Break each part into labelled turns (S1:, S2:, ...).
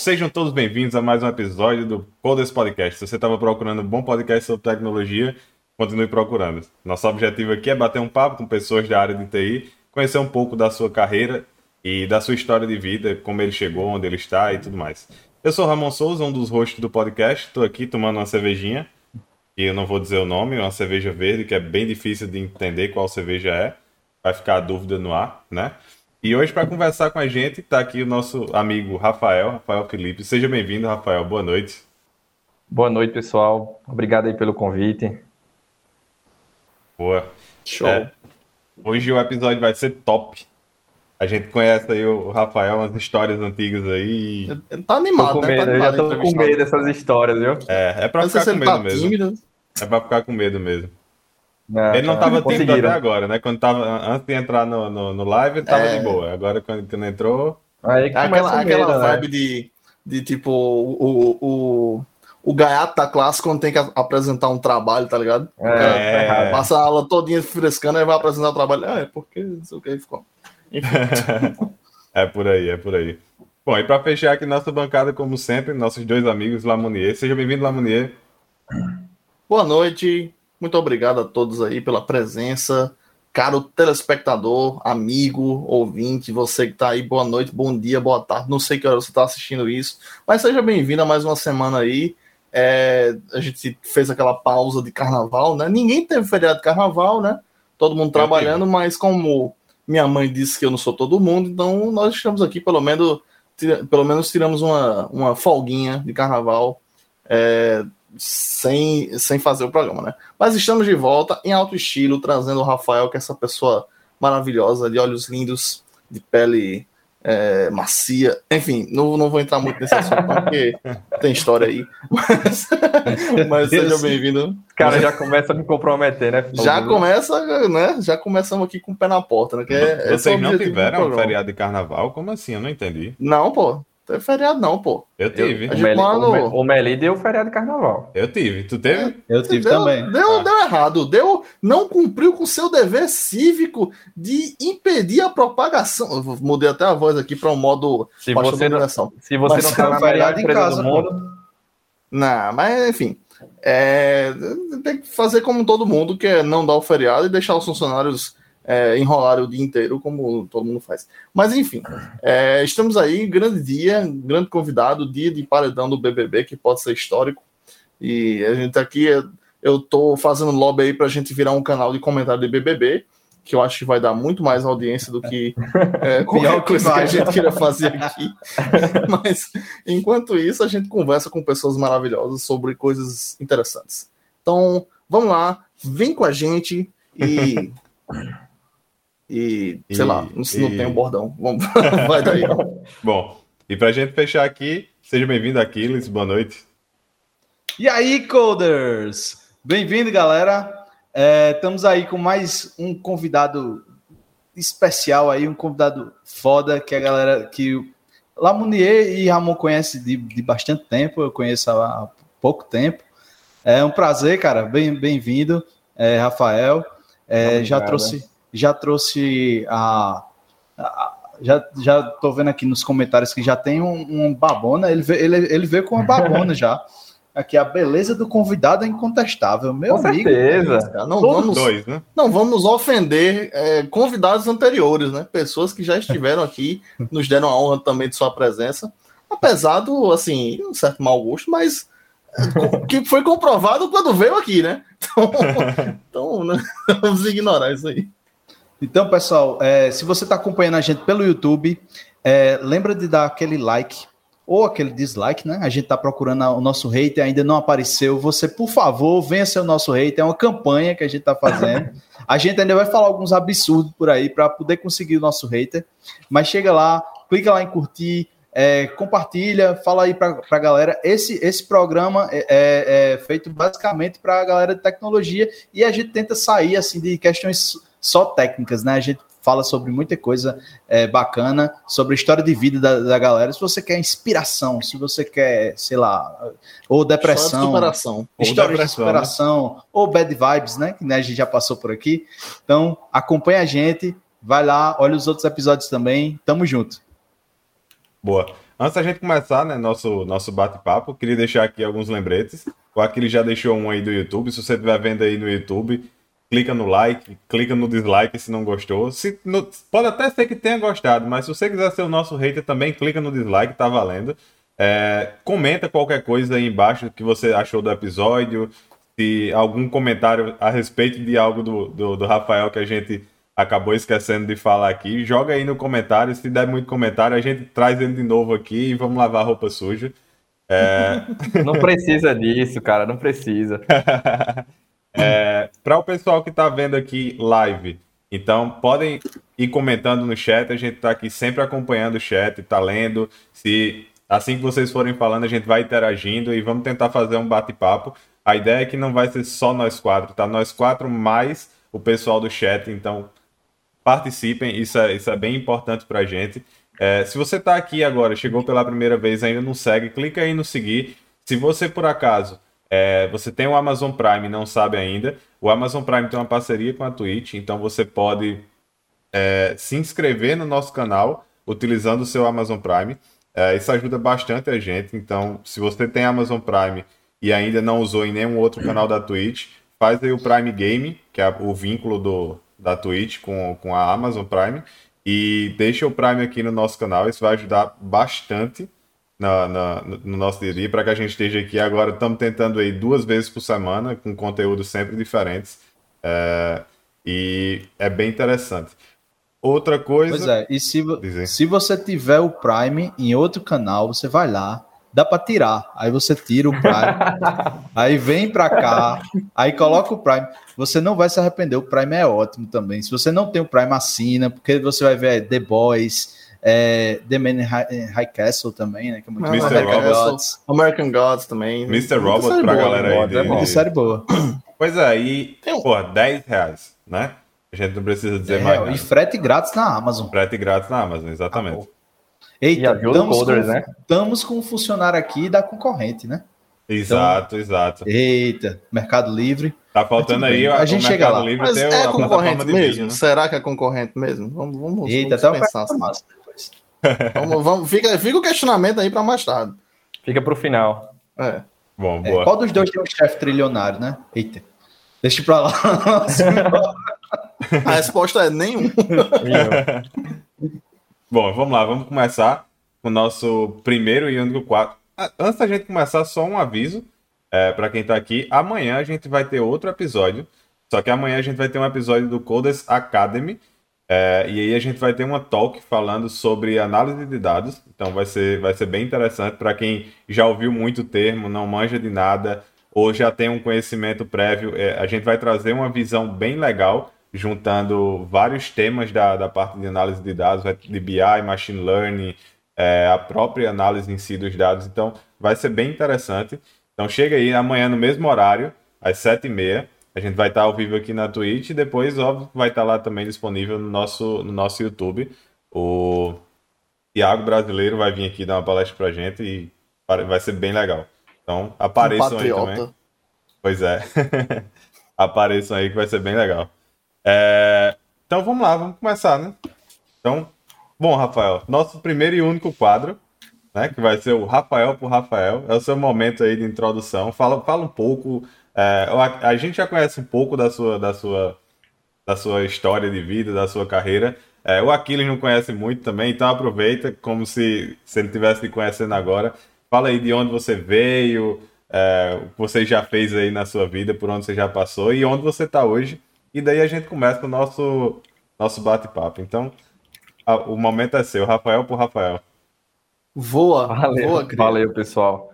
S1: sejam todos bem-vindos a mais um episódio do Coders Podcast. Se você estava procurando um bom podcast sobre tecnologia, continue procurando. Nosso objetivo aqui é bater um papo com pessoas da área de TI, conhecer um pouco da sua carreira e da sua história de vida, como ele chegou, onde ele está e tudo mais. Eu sou Ramon Souza, um dos hosts do podcast. Estou aqui tomando uma cervejinha, e eu não vou dizer o nome, uma cerveja verde, que é bem difícil de entender qual cerveja é. Vai ficar a dúvida no ar, né? E hoje, para conversar com a gente, está aqui o nosso amigo Rafael, Rafael Felipe. Seja bem-vindo, Rafael. Boa noite.
S2: Boa noite, pessoal. Obrigado aí pelo convite.
S1: Boa. Show. É, hoje o episódio vai ser top. A gente conhece aí o Rafael, umas histórias antigas aí.
S2: Ele tá animado, tô com né? Medo, tá animado eu já tô com medo dessas histórias, viu?
S1: É, é pra ficar com medo tá mesmo. Tímido. É pra ficar com medo mesmo. É, ele não estava tímido até agora, né? Quando tava, antes de entrar no, no, no live, ele tava é... de boa. Agora, quando, quando entrou.
S3: Aí aquela, aquela né? vibe de, de tipo o, o, o gaiato da classe quando tem que apresentar um trabalho, tá ligado? É, é. Passa a aula todinha frescando e vai apresentar o trabalho. Ah, é porque não sei o que ficou.
S1: é por aí, é por aí. Bom, e para fechar aqui nossa bancada, como sempre, nossos dois amigos Lamounier. Seja bem-vindo, Lamounier.
S3: Boa noite, muito obrigado a todos aí pela presença. Caro telespectador, amigo, ouvinte, você que está aí, boa noite, bom dia, boa tarde. Não sei que hora você está assistindo isso, mas seja bem-vindo a mais uma semana aí. É, a gente fez aquela pausa de carnaval, né? Ninguém teve feriado de carnaval, né? Todo mundo trabalhando, mas como minha mãe disse que eu não sou todo mundo, então nós estamos aqui, pelo menos, pelo menos tiramos uma, uma folguinha de carnaval. É, sem, sem fazer o programa, né? Mas estamos de volta em alto estilo, trazendo o Rafael, que é essa pessoa maravilhosa, de olhos lindos, de pele é, macia. Enfim, não, não vou entrar muito nesse assunto, porque tem história aí. Mas, mas seja bem-vindo.
S2: Cara, já começa a me comprometer, né?
S3: Já começa, né? Já começamos aqui com o pé na porta, né? Que
S1: é, Vocês não tiveram um feriado de carnaval? Como assim? Eu não entendi.
S3: Não, pô. Teve feriado, não, pô.
S1: Eu tive.
S2: Eu, o, Meli, mano... o, Meli deu feriado de carnaval.
S1: Eu tive. Tu teve?
S2: Eu tive
S3: deu,
S2: também.
S3: Deu, ah. deu errado. Deu, não cumpriu com seu dever cívico de impedir a propagação. Eu mudei até a voz aqui para um modo
S2: se você não, Se você mas, não tá na melhor empresa casa, do mundo.
S3: Não, mas enfim. É, tem que fazer como todo mundo, que é não dar o feriado e deixar os funcionários é, enrolar o dia inteiro, como todo mundo faz. Mas enfim, é, estamos aí, grande dia, grande convidado, dia de paredão do BBB, que pode ser histórico. E a gente aqui, eu tô fazendo lobby aí para a gente virar um canal de comentário de BBB, que eu acho que vai dar muito mais audiência do que é, qualquer coisa que a gente queira fazer aqui. Mas enquanto isso, a gente conversa com pessoas maravilhosas sobre coisas interessantes. Então, vamos lá, vem com a gente e e, sei lá, não, e... não tem um bordão. Vamos, vai daí.
S1: Bom, e pra gente fechar aqui, seja bem-vindo, Aquiles, boa noite.
S4: E aí, coders! Bem-vindo, galera. É, estamos aí com mais um convidado especial aí, um convidado foda, que a galera que Lamounier e Ramon conhece de, de bastante tempo, eu conheço há, há pouco tempo. É um prazer, cara. Bem-vindo, bem é, Rafael. É, já trouxe já trouxe a, a já, já tô vendo aqui nos comentários que já tem um, um babona, ele, ele, ele veio com uma babona já. Aqui, a beleza do convidado é incontestável, meu com amigo.
S3: Certeza. Não vamos, dois, né? não vamos ofender é, convidados anteriores, né? Pessoas que já estiveram aqui, nos deram a honra também de sua presença. Apesar do, assim, um certo mau gosto, mas é, que foi comprovado quando veio aqui, né? Então, então né? vamos ignorar isso aí.
S4: Então, pessoal, é, se você está acompanhando a gente pelo YouTube, é, lembra de dar aquele like ou aquele dislike, né? A gente está procurando o nosso hater, ainda não apareceu. Você, por favor, venha ser o nosso hater. É uma campanha que a gente está fazendo. A gente ainda vai falar alguns absurdos por aí para poder conseguir o nosso hater. Mas chega lá, clica lá em curtir, é, compartilha, fala aí para a galera. Esse, esse programa é, é, é feito basicamente para a galera de tecnologia e a gente tenta sair assim de questões só técnicas, né? A gente fala sobre muita coisa é, bacana, sobre a história de vida da, da, galera. Se você quer inspiração, se você quer, sei lá, ou depressão,
S3: superação,
S4: ou história de superação, né? ou bad vibes, né? Que né, a gente já passou por aqui. Então, acompanha a gente, vai lá, olha os outros episódios também. Tamo junto.
S1: Boa. antes da gente começar, né, nosso, nosso bate-papo, queria deixar aqui alguns lembretes. O Aquiles já deixou um aí do YouTube. Se você estiver vendo aí no YouTube, clica no like, clica no dislike se não gostou. Se, no, pode até ser que tenha gostado, mas se você quiser ser o nosso hater também, clica no dislike, tá valendo. É, comenta qualquer coisa aí embaixo que você achou do episódio, se algum comentário a respeito de algo do, do, do Rafael que a gente acabou esquecendo de falar aqui, joga aí no comentário. Se der muito comentário, a gente traz ele de novo aqui e vamos lavar a roupa suja.
S2: É... Não precisa disso, cara, não precisa.
S1: é, Para o pessoal que está vendo aqui live, então podem ir comentando no chat. A gente está aqui sempre acompanhando o chat, está lendo. Se assim que vocês forem falando, a gente vai interagindo e vamos tentar fazer um bate-papo. A ideia é que não vai ser só nós quatro, tá? Nós quatro mais o pessoal do chat. Então participem, isso é, isso é bem importante para a gente. É, se você está aqui agora, chegou pela primeira vez, ainda não segue, clica aí no seguir. Se você, por acaso, é, você tem o Amazon Prime não sabe ainda, o Amazon Prime tem uma parceria com a Twitch, então você pode é, se inscrever no nosso canal utilizando o seu Amazon Prime. É, isso ajuda bastante a gente. Então, se você tem Amazon Prime e ainda não usou em nenhum outro canal da Twitch, faz aí o Prime Game, que é o vínculo do, da Twitch com, com a Amazon Prime e deixa o Prime aqui no nosso canal, isso vai ajudar bastante na, na no nosso dia a dia, para que a gente esteja aqui agora. Estamos tentando aí duas vezes por semana, com conteúdos sempre diferentes. É, e é bem interessante. Outra coisa.
S4: Pois é, e se, se você tiver o Prime em outro canal, você vai lá, dá para tirar. Aí você tira o Prime, aí vem para cá, aí coloca o Prime. Você não vai se arrepender, o Prime é ótimo também. Se você não tem o Prime, assina, porque você vai ver The Boys, é, The Man in High, High, Castle também, né? Que é
S3: muito Mr. American Gods. American Gods também.
S1: Mr. Robot pra boa, galera aí. De,
S4: é bom. série boa.
S1: Pois é, e, um... pô, 10 reais, né? A gente não precisa dizer é, mais. Nada.
S4: E frete grátis na Amazon.
S1: Frete grátis na Amazon, exatamente. Ah,
S4: Eita, estamos, coders, com, né? estamos com um funcionário aqui da concorrente, né?
S1: Exato, então, exato.
S4: Eita, Mercado Livre.
S1: Tá faltando aí
S4: a, gente chega lá.
S3: Livre Mas é concorrente mesmo? Vídeo, né? Será que é concorrente mesmo? Vamos, vamos,
S4: Eita, vamos pensar.
S3: Vamos, vamos, fica, fica o questionamento aí para mais tarde.
S2: Fica para o final.
S3: É.
S1: Bom, é, boa.
S4: qual dos dois tem um chefe trilionário, né? Eita. Deixa pra lá.
S3: a resposta é nenhum.
S1: Bom, vamos lá, vamos começar com o nosso primeiro e único quadro. Ah, antes da gente começar, só um aviso é, para quem está aqui. Amanhã a gente vai ter outro episódio, só que amanhã a gente vai ter um episódio do Codes Academy. É, e aí a gente vai ter uma talk falando sobre análise de dados. Então vai ser, vai ser bem interessante para quem já ouviu muito o termo, não manja de nada, ou já tem um conhecimento prévio. É, a gente vai trazer uma visão bem legal juntando vários temas da, da parte de análise de dados, de BI, Machine Learning, é, a própria análise em si dos dados. Então, vai ser bem interessante. Então, chega aí amanhã no mesmo horário, às 7h30. A gente vai estar ao vivo aqui na Twitch e depois, óbvio, vai estar lá também disponível no nosso, no nosso YouTube. O Tiago Brasileiro vai vir aqui dar uma palestra pra gente e vai ser bem legal. Então, apareçam um aí também. Pois é. apareçam aí que vai ser bem legal. É... Então vamos lá, vamos começar, né? Então, bom, Rafael, nosso primeiro e único quadro, né? Que vai ser o Rafael por Rafael. É o seu momento aí de introdução. Fala, fala um pouco. É, a, a, gente já conhece um pouco da sua, da sua, da sua história de vida, da sua carreira. É, o Aquiles não conhece muito também, então aproveita como se, se ele estivesse te conhecendo agora. Fala aí de onde você veio, é, o que você já fez aí na sua vida, por onde você já passou e onde você está hoje e daí a gente começa o nosso, nosso bate-papo. Então, a, o momento é seu, Rafael por Rafael.
S2: Voa, valeu, voa, valeu pessoal.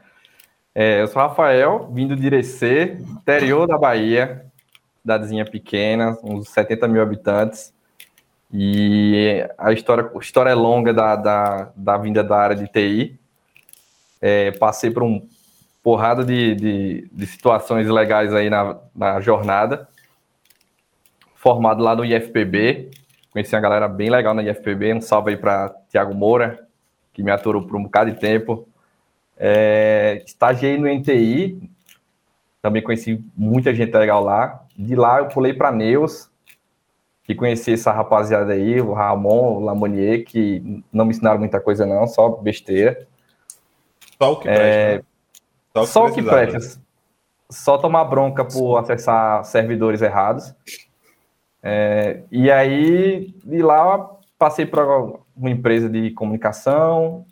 S2: É, eu sou Rafael, vindo de Irecê, interior da Bahia, cidadezinha pequena, uns 70 mil habitantes. E a história, a história é longa da, da, da vinda da área de TI. É, passei por um porrada de, de, de situações legais aí na, na jornada formado lá no IFPB. Conheci uma galera bem legal na IFPB. Um salve aí para Tiago Moura, que me aturou por um bocado de tempo. É, estagiei no NTI, também conheci muita gente legal lá. De lá eu pulei para Neus, que conheci essa rapaziada aí, o Ramon, o Lamonier, que não me ensinaram muita coisa não, só besteira. Só o que presta. É... Né? Só o que, só que presta. Só tomar bronca por acessar servidores errados. É... E aí, de lá, passei para uma empresa de comunicação.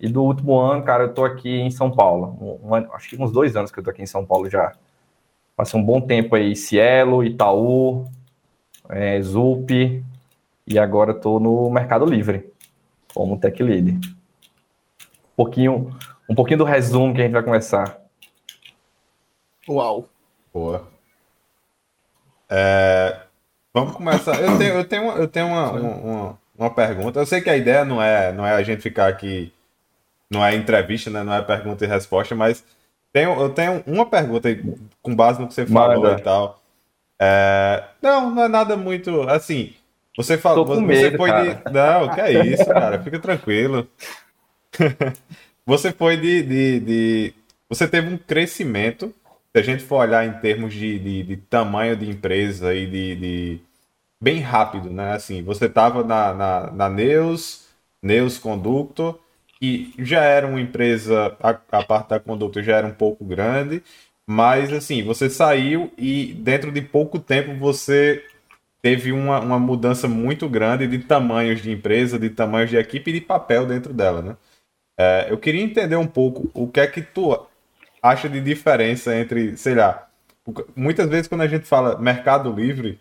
S2: E do último ano, cara, eu tô aqui em São Paulo. Um, um, acho que uns dois anos que eu tô aqui em São Paulo já. Passei um bom tempo aí, Cielo, Itaú, é, Zup, e agora estou no Mercado Livre, como Tech Lead. Um pouquinho, um pouquinho do resumo que a gente vai começar.
S3: Uau.
S1: Boa. É, vamos começar. Eu tenho, eu tenho, uma, eu tenho uma, uma, uma, pergunta. Eu sei que a ideia não é, não é a gente ficar aqui, não é entrevista, né? não é pergunta e resposta, mas tenho, eu tenho uma pergunta com base no que você falou e tal. É, não, não é nada muito. Assim, você falou. Você medo, foi cara. de. Não, que é isso, cara. Fica tranquilo. você foi de, de, de, Você teve um crescimento. Se a gente for olhar em termos de, de, de tamanho de empresa e de, Bem rápido, né? Assim, você estava na, na, na Neus, Neus Conductor que já era uma empresa, a, a parte da conduta já era um pouco grande, mas assim, você saiu e dentro de pouco tempo você teve uma, uma mudança muito grande de tamanhos de empresa, de tamanhos de equipe e de papel dentro dela, né? É, eu queria entender um pouco o que é que tu acha de diferença entre, sei lá, muitas vezes quando a gente fala Mercado Livre,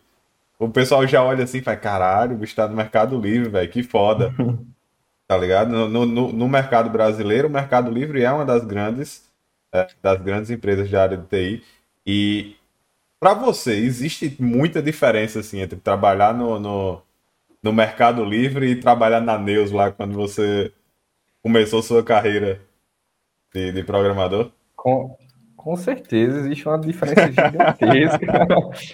S1: o pessoal já olha assim e fala, caralho, o bicho tá no Mercado Livre, velho, que foda. tá ligado? No, no, no, mercado brasileiro, o Mercado Livre é uma das grandes, é, das grandes empresas de área de TI. E para você, existe muita diferença assim entre trabalhar no, no, no, Mercado Livre e trabalhar na Neus lá quando você começou sua carreira de, de programador?
S2: Com, com certeza existe uma diferença gigantesca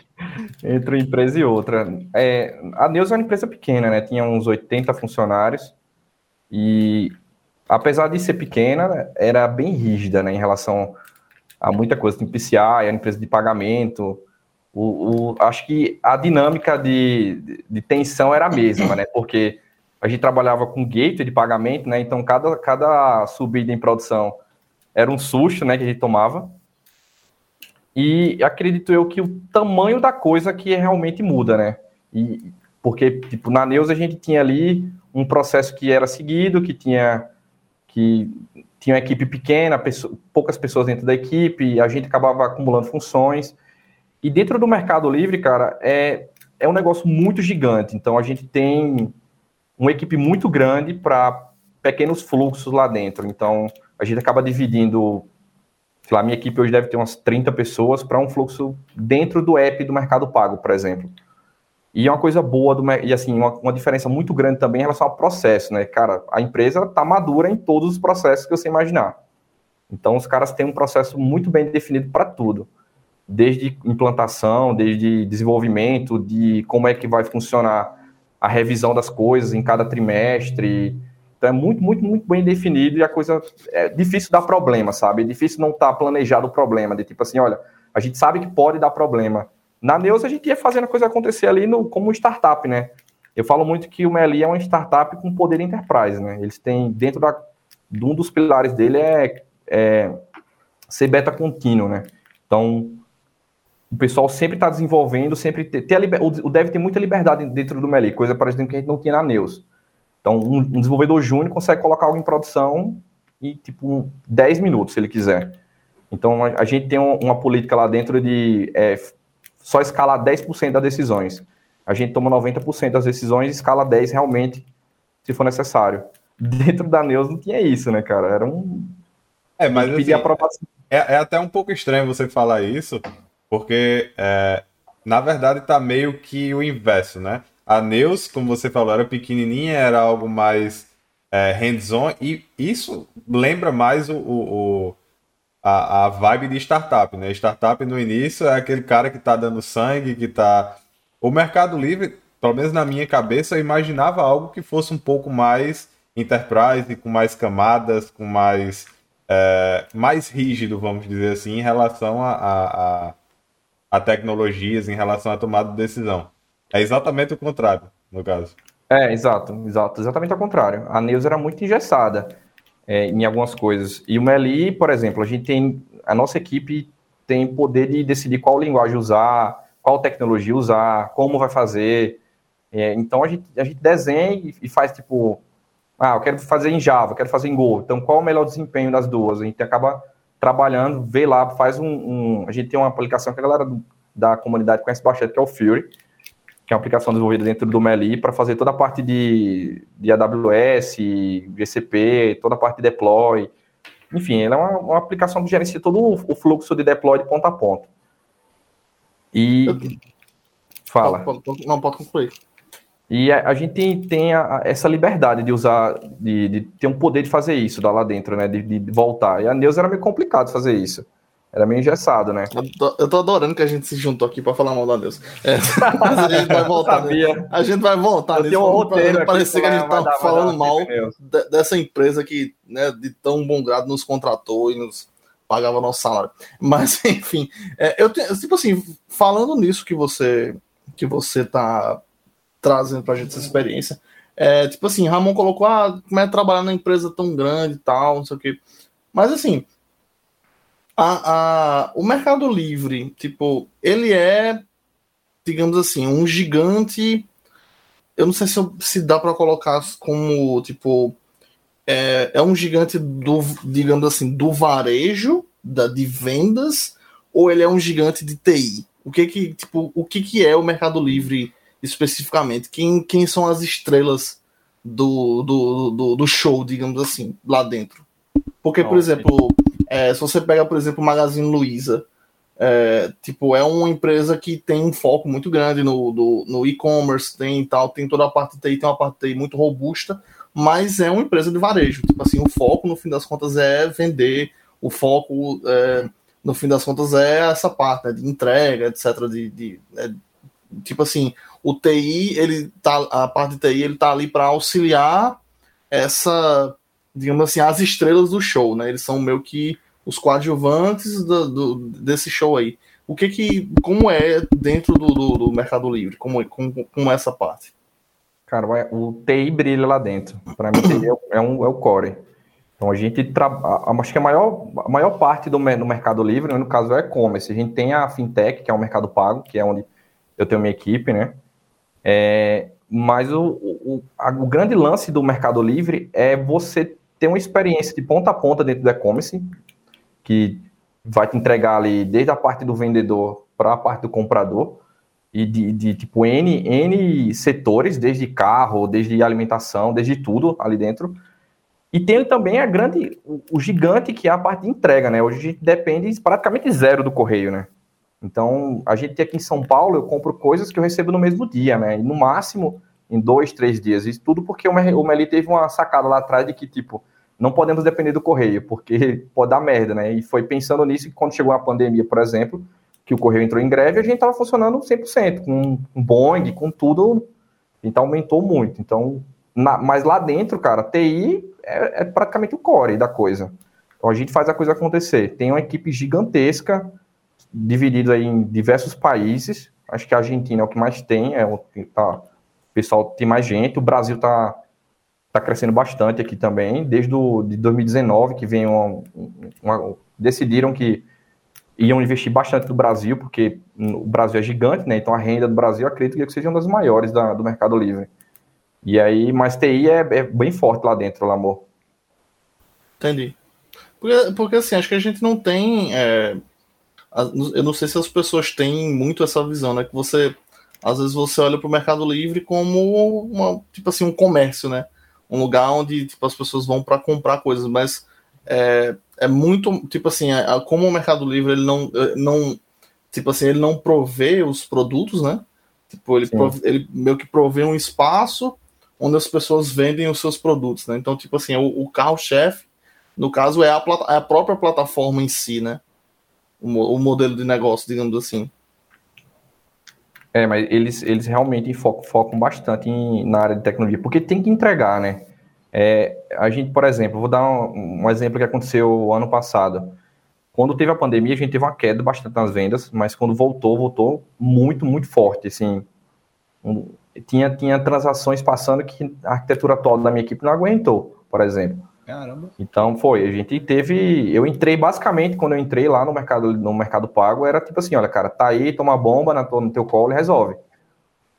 S2: entre uma empresa e outra. É, a Neus é uma empresa pequena, né? Tinha uns 80 funcionários. E apesar de ser pequena, era bem rígida né, em relação a muita coisa. Tem PCI, a empresa de pagamento. O, o, acho que a dinâmica de, de, de, tensão era a mesma, né? Porque a gente trabalhava com gateway de pagamento, né? Então, cada, cada subida em produção era um susto, né? Que a gente tomava. E acredito eu que o tamanho da coisa que realmente muda, né? E, porque, tipo, na Neus a gente tinha ali um processo que era seguido, que tinha que tinha uma equipe pequena, pessoa, poucas pessoas dentro da equipe, a gente acabava acumulando funções. E dentro do Mercado Livre, cara, é, é um negócio muito gigante. Então a gente tem uma equipe muito grande para pequenos fluxos lá dentro. Então a gente acaba dividindo, sei lá, minha equipe hoje deve ter umas 30 pessoas para um fluxo dentro do app do Mercado Pago, por exemplo. E é uma coisa boa, do, e assim, uma, uma, diferença muito grande também em relação ao processo, né? Cara, a empresa está madura em todos os processos que você imaginar. Então, os caras têm um processo muito bem definido para tudo. Desde implantação, desde desenvolvimento, de como é que vai funcionar a revisão das coisas em cada trimestre. Então, é muito, muito, muito bem definido e a coisa é difícil dar problema, sabe? É difícil não estar tá planejado o problema, de tipo assim, olha, a gente sabe que pode dar problema, na Neus, a gente ia fazendo a coisa acontecer ali no, como startup, né? Eu falo muito que o Meli é uma startup com poder enterprise, né? Eles têm, dentro da, de um dos pilares dele é, é ser beta contínuo, né? Então, o pessoal sempre está desenvolvendo, sempre ter, ter liber, o dev tem muita liberdade dentro do Meli, coisa, por exemplo, que a gente não tinha na Neus. Então, um, um desenvolvedor júnior consegue colocar algo em produção em, tipo, 10 minutos, se ele quiser. Então, a, a gente tem um, uma política lá dentro de é, só escalar 10% das decisões. A gente toma 90% das decisões e escala 10% realmente, se for necessário. Dentro da Neus não tinha isso, né, cara? Era um.
S1: É, mas assim, aprovação. É, é, até um pouco estranho você falar isso, porque é, na verdade tá meio que o inverso, né? A Neus, como você falou, era pequenininha, era algo mais é, hands-on, e isso lembra mais o, o a, a vibe de startup, né? Startup no início é aquele cara que tá dando sangue, que tá. O Mercado Livre, pelo menos na minha cabeça, eu imaginava algo que fosse um pouco mais enterprise, com mais camadas, com mais. É, mais rígido, vamos dizer assim, em relação a, a, a, tecnologias, em relação à tomada de decisão. É exatamente o contrário, no caso.
S2: É, exato, exato, exatamente ao contrário. A Neus era muito engessada. É, em algumas coisas. E o Meli, por exemplo, a gente tem, a nossa equipe tem poder de decidir qual linguagem usar, qual tecnologia usar, como vai fazer. É, então a gente, a gente desenha e, faz tipo, ah, eu quero fazer em Java, quero fazer em Go. Então qual é o melhor desempenho das duas? A gente acaba trabalhando, vê lá, faz um, um, A gente tem uma aplicação que a galera da comunidade conhece bastante, que é o Fury, que é uma aplicação desenvolvida dentro do Meli para fazer toda a parte de, de AWS, GCP, toda a parte de deploy. Enfim, ela é uma, uma aplicação que gerencia todo o fluxo de deploy de ponta a ponta. E. Fala.
S3: Não, pode concluir.
S2: E a, a gente tem, tem a, essa liberdade de usar, de, de, ter um poder de fazer isso lá dentro, né? De, de voltar. E a Neus era meio complicado fazer isso. Era meio engessado, né?
S3: Eu tô, eu tô adorando que a gente se juntou aqui para falar mal da Deus. É, mas a gente vai voltar. Sabia. A gente vai voltar
S2: nisso. Um roteiro
S3: parecer que a gente tá dar, falando mal de, dessa empresa que, né, de tão bom grado nos contratou e nos pagava nosso salário. Mas, enfim, é, eu tenho, tipo assim, falando nisso que você que você tá trazendo pra gente essa experiência, é, tipo assim, Ramon colocou, ah, como é trabalhar numa empresa tão grande e tal, não sei o quê. Mas, assim, a, a, o Mercado Livre, tipo, ele é, digamos assim, um gigante. Eu não sei se, se dá para colocar como, tipo, é, é um gigante do, digamos assim, do varejo, da, de vendas, ou ele é um gigante de TI? O que que, tipo, o que que é o Mercado Livre especificamente? Quem, quem são as estrelas do, do, do, do show, digamos assim, lá dentro? Porque, por exemplo, é, se você pega, por exemplo, o Magazine Luiza, é, tipo, é uma empresa que tem um foco muito grande no, no e-commerce, tem tal, tem toda a parte de TI, tem uma parte de TI muito robusta, mas é uma empresa de varejo. Tipo assim, o foco, no fim das contas, é vender, o foco, é, no fim das contas, é essa parte né, de entrega, etc. De, de é, tipo assim, o TI, ele tá, a parte de TI, ele tá ali para auxiliar essa digamos assim, as estrelas do show, né? Eles são meio que os coadjuvantes do, do, desse show aí. O que que, como é dentro do, do, do Mercado Livre? Como, como, como é essa parte?
S2: Cara, o TI brilha lá dentro. Para mim, TI é, um, é o core. Então, a gente trabalha. Acho que a maior, a maior parte do, do Mercado Livre, no caso, é e-commerce. A gente tem a Fintech, que é o Mercado Pago, que é onde eu tenho minha equipe, né? É, mas o, o, a, o grande lance do Mercado Livre é você ter uma experiência de ponta a ponta dentro do e-commerce, que vai te entregar ali desde a parte do vendedor para a parte do comprador, e de, de, tipo N, N setores, desde carro, desde alimentação, desde tudo ali dentro. E tem também a grande, o, gigante que é a parte de entrega, né? Hoje a gente depende praticamente zero do correio, né? Então, a gente aqui em São Paulo, eu compro coisas que eu recebo no mesmo dia, né? E no máximo em dois, três dias. Isso tudo porque o Meli teve uma sacada lá atrás de que, tipo, não podemos depender do correio, porque pode dar merda, né? E foi pensando nisso que quando chegou a pandemia, por exemplo, que o correio entrou em greve, a gente estava funcionando 100%, com um Boeing, com tudo, então aumentou muito. Então, na, mas lá dentro, cara, TI é, é, praticamente o core da coisa. Então a gente faz a coisa acontecer. Tem uma equipe gigantesca, dividida em diversos países. Acho que a Argentina é o que mais tem, é o, tá, pessoal tem mais gente, o Brasil está tá crescendo bastante aqui também, desde do, de 2019 que vem uma, uma, decidiram que iam investir bastante no Brasil, porque o Brasil é gigante, né? Então a renda do Brasil acredito que seja uma das maiores da, do Mercado Livre. E aí, mas TI é, é bem forte lá dentro, amor.
S3: Entendi. Porque, porque assim, acho que a gente não tem. É, eu não sei se as pessoas têm muito essa visão, né? Que você às vezes você olha para o Mercado Livre como uma, tipo assim, um comércio, né? Um lugar onde tipo, as pessoas vão para comprar coisas, mas é, é muito, tipo assim, é, como o Mercado Livre ele não, é, não, tipo assim, ele não provê os produtos, né? Tipo, ele, prove, ele meio que provê um espaço onde as pessoas vendem os seus produtos, né? Então, tipo assim, o, o carro-chefe, no caso, é a, é a própria plataforma em si, né? O, o modelo de negócio, digamos assim.
S2: É, mas eles, eles realmente focam, focam bastante em, na área de tecnologia, porque tem que entregar, né? É, a gente, por exemplo, vou dar um, um, exemplo que aconteceu ano passado. Quando teve a pandemia, a gente teve uma queda bastante nas vendas, mas quando voltou, voltou muito, muito forte. Assim, um, tinha, tinha transações passando que a arquitetura toda da minha equipe não aguentou, por exemplo. Caramba. Então foi, a gente teve, eu entrei basicamente quando eu entrei lá no mercado no mercado pago era tipo assim, olha cara, tá aí, toma bomba na no teu colo e resolve.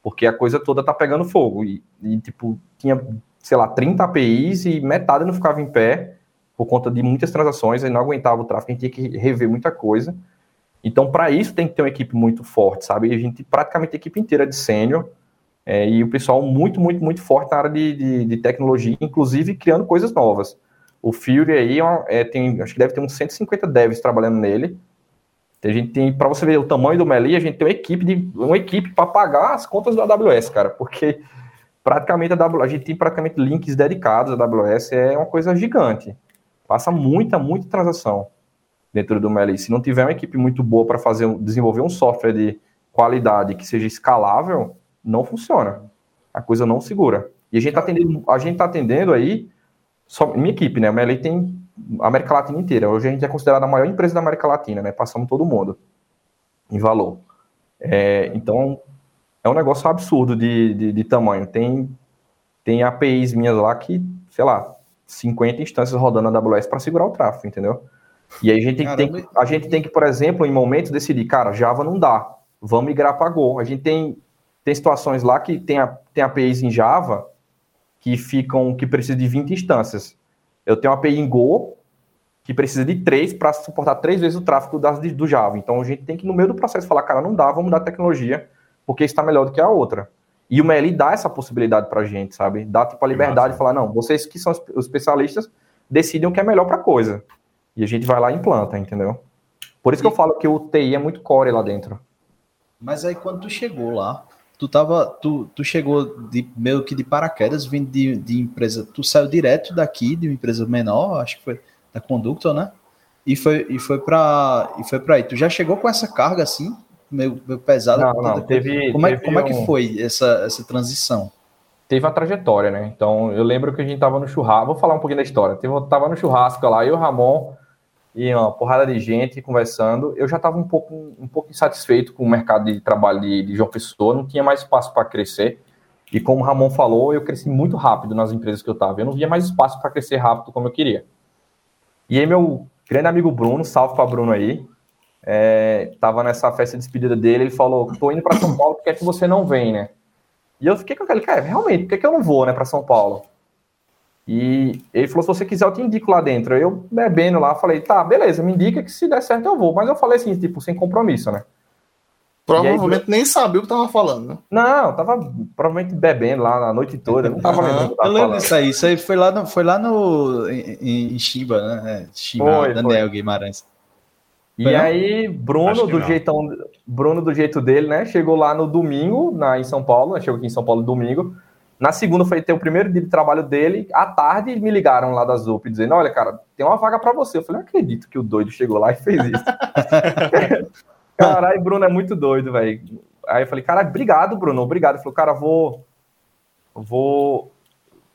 S2: Porque a coisa toda tá pegando fogo e, e tipo tinha, sei lá, 30 APIs e metade não ficava em pé por conta de muitas transações, e não aguentava o tráfego, a gente tinha que rever muita coisa. Então, para isso, tem que ter uma equipe muito forte, sabe? A gente, praticamente, a equipe inteira de sênior, é, e o pessoal muito, muito, muito forte na área de, de, de tecnologia, inclusive criando coisas novas. O Fury aí é, tem, acho que deve ter uns 150 devs trabalhando nele. A gente tem, para você ver o tamanho do Meli, a gente tem uma equipe de uma equipe para pagar as contas do AWS, cara, porque praticamente a, a gente tem praticamente links dedicados à AWS, é uma coisa gigante. Passa muita, muita transação dentro do Meli. Se não tiver uma equipe muito boa para fazer desenvolver um software de qualidade que seja escalável, não funciona. A coisa não segura. E a gente está atendendo, a gente tá atendendo aí, só, minha equipe, né? A Melei tem a América Latina inteira. Hoje a gente é considerada a maior empresa da América Latina, né? Passamos todo mundo em valor. É, então, é um negócio absurdo de, de, de, tamanho. Tem, tem APIs minhas lá que, sei lá, 50 instâncias rodando na AWS para segurar o tráfego, entendeu? E aí a gente, tem, a gente tem que, por exemplo, em momentos decidir, cara, Java não dá, vamos migrar para Go. A gente tem tem situações lá que tem, a, tem APIs em Java que ficam, que precisa de 20 instâncias. Eu tenho uma API em Go que precisa de três para suportar três vezes o tráfego das, do Java. Então a gente tem que, no meio do processo, falar, cara, não dá, vamos mudar a tecnologia, porque está melhor do que a outra. E o ML dá essa possibilidade para a gente, sabe? Dá tipo a liberdade de falar, não, vocês que são os especialistas decidem o que é melhor para a coisa. E a gente vai lá e implanta, entendeu? Por isso que eu falo que o TI é muito core lá dentro.
S4: Mas aí quando tu chegou lá, tu tava, tu, tu chegou de meio que de paraquedas, vindo de, de empresa, tu saiu direto daqui de uma empresa menor, acho que foi da Conductor, né? E foi e foi para e foi para aí. Tu já chegou com essa carga assim, meio, meio pesada?
S2: Não, não, teve,
S4: como, é,
S2: teve
S4: como é que foi essa essa transição?
S2: Teve a trajetória, né? Então, eu lembro que a gente tava no churrasco, vou falar um pouquinho da história. Teve, tava no churrasco lá, eu e o Ramon, e uma porrada de gente conversando. Eu já estava um pouco, um pouco insatisfeito com o mercado de trabalho de, de João Pessoa, não tinha mais espaço para crescer. E como o Ramon falou, eu cresci muito rápido nas empresas que eu estava. Eu não via mais espaço para crescer rápido como eu queria. E aí, meu grande amigo Bruno, salve para Bruno aí, estava é, nessa festa de despedida dele. Ele falou: Tô indo para São Paulo, por que, é que você não vem, né? E eu fiquei com aquele, cara, realmente, por que, é que eu não vou, né, para São Paulo? E ele falou: se você quiser, eu te indico lá dentro. Eu bebendo lá, falei: tá, beleza, me indica que se der certo eu vou. Mas eu falei assim, tipo, sem compromisso, né?
S3: Provavelmente aí, nem sabia o que tava falando, né?
S2: Não, tava provavelmente bebendo lá a noite toda, não tava lembrando.
S4: Eu lembro disso aí, isso aí foi lá no, foi lá no em, em Chiba, né? É, Chiba, foi, Daniel foi. Guimarães.
S2: E foi, aí, Bruno, do jeitão, Bruno, do jeito dele, né? Chegou lá no domingo, na, em São Paulo, né? chegou aqui em São Paulo domingo. Na segunda foi ter o primeiro dia de trabalho dele. À tarde me ligaram lá da Zup dizendo: Olha, cara, tem uma vaga para você. Eu falei: Não acredito que o doido chegou lá e fez isso. Caralho, Bruno é muito doido, velho. Aí eu falei: Cara, obrigado, Bruno, obrigado. Ele falou: Cara, vou. Vou.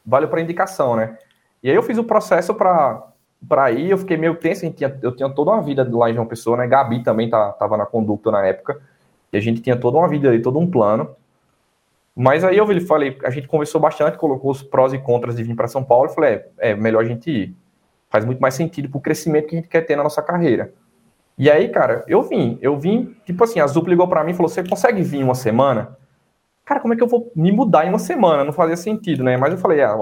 S2: Valeu para indicação, né? E aí eu fiz o processo para para ir, eu fiquei meio tenso, tinha, eu tinha toda uma vida lá em João Pessoa, né? Gabi também tá, tava na conduta na época, e a gente tinha toda uma vida ali, todo um plano. Mas aí eu falei, a gente conversou bastante, colocou os prós e contras de vir para São Paulo e falei, é, é, melhor a gente ir. Faz muito mais sentido para o crescimento que a gente quer ter na nossa carreira. E aí, cara, eu vim, eu vim, tipo assim, a Zup ligou para mim e falou: "Você consegue vir uma semana?" Cara, como é que eu vou me mudar em uma semana? Não fazia sentido, né? Mas eu falei: "Ah,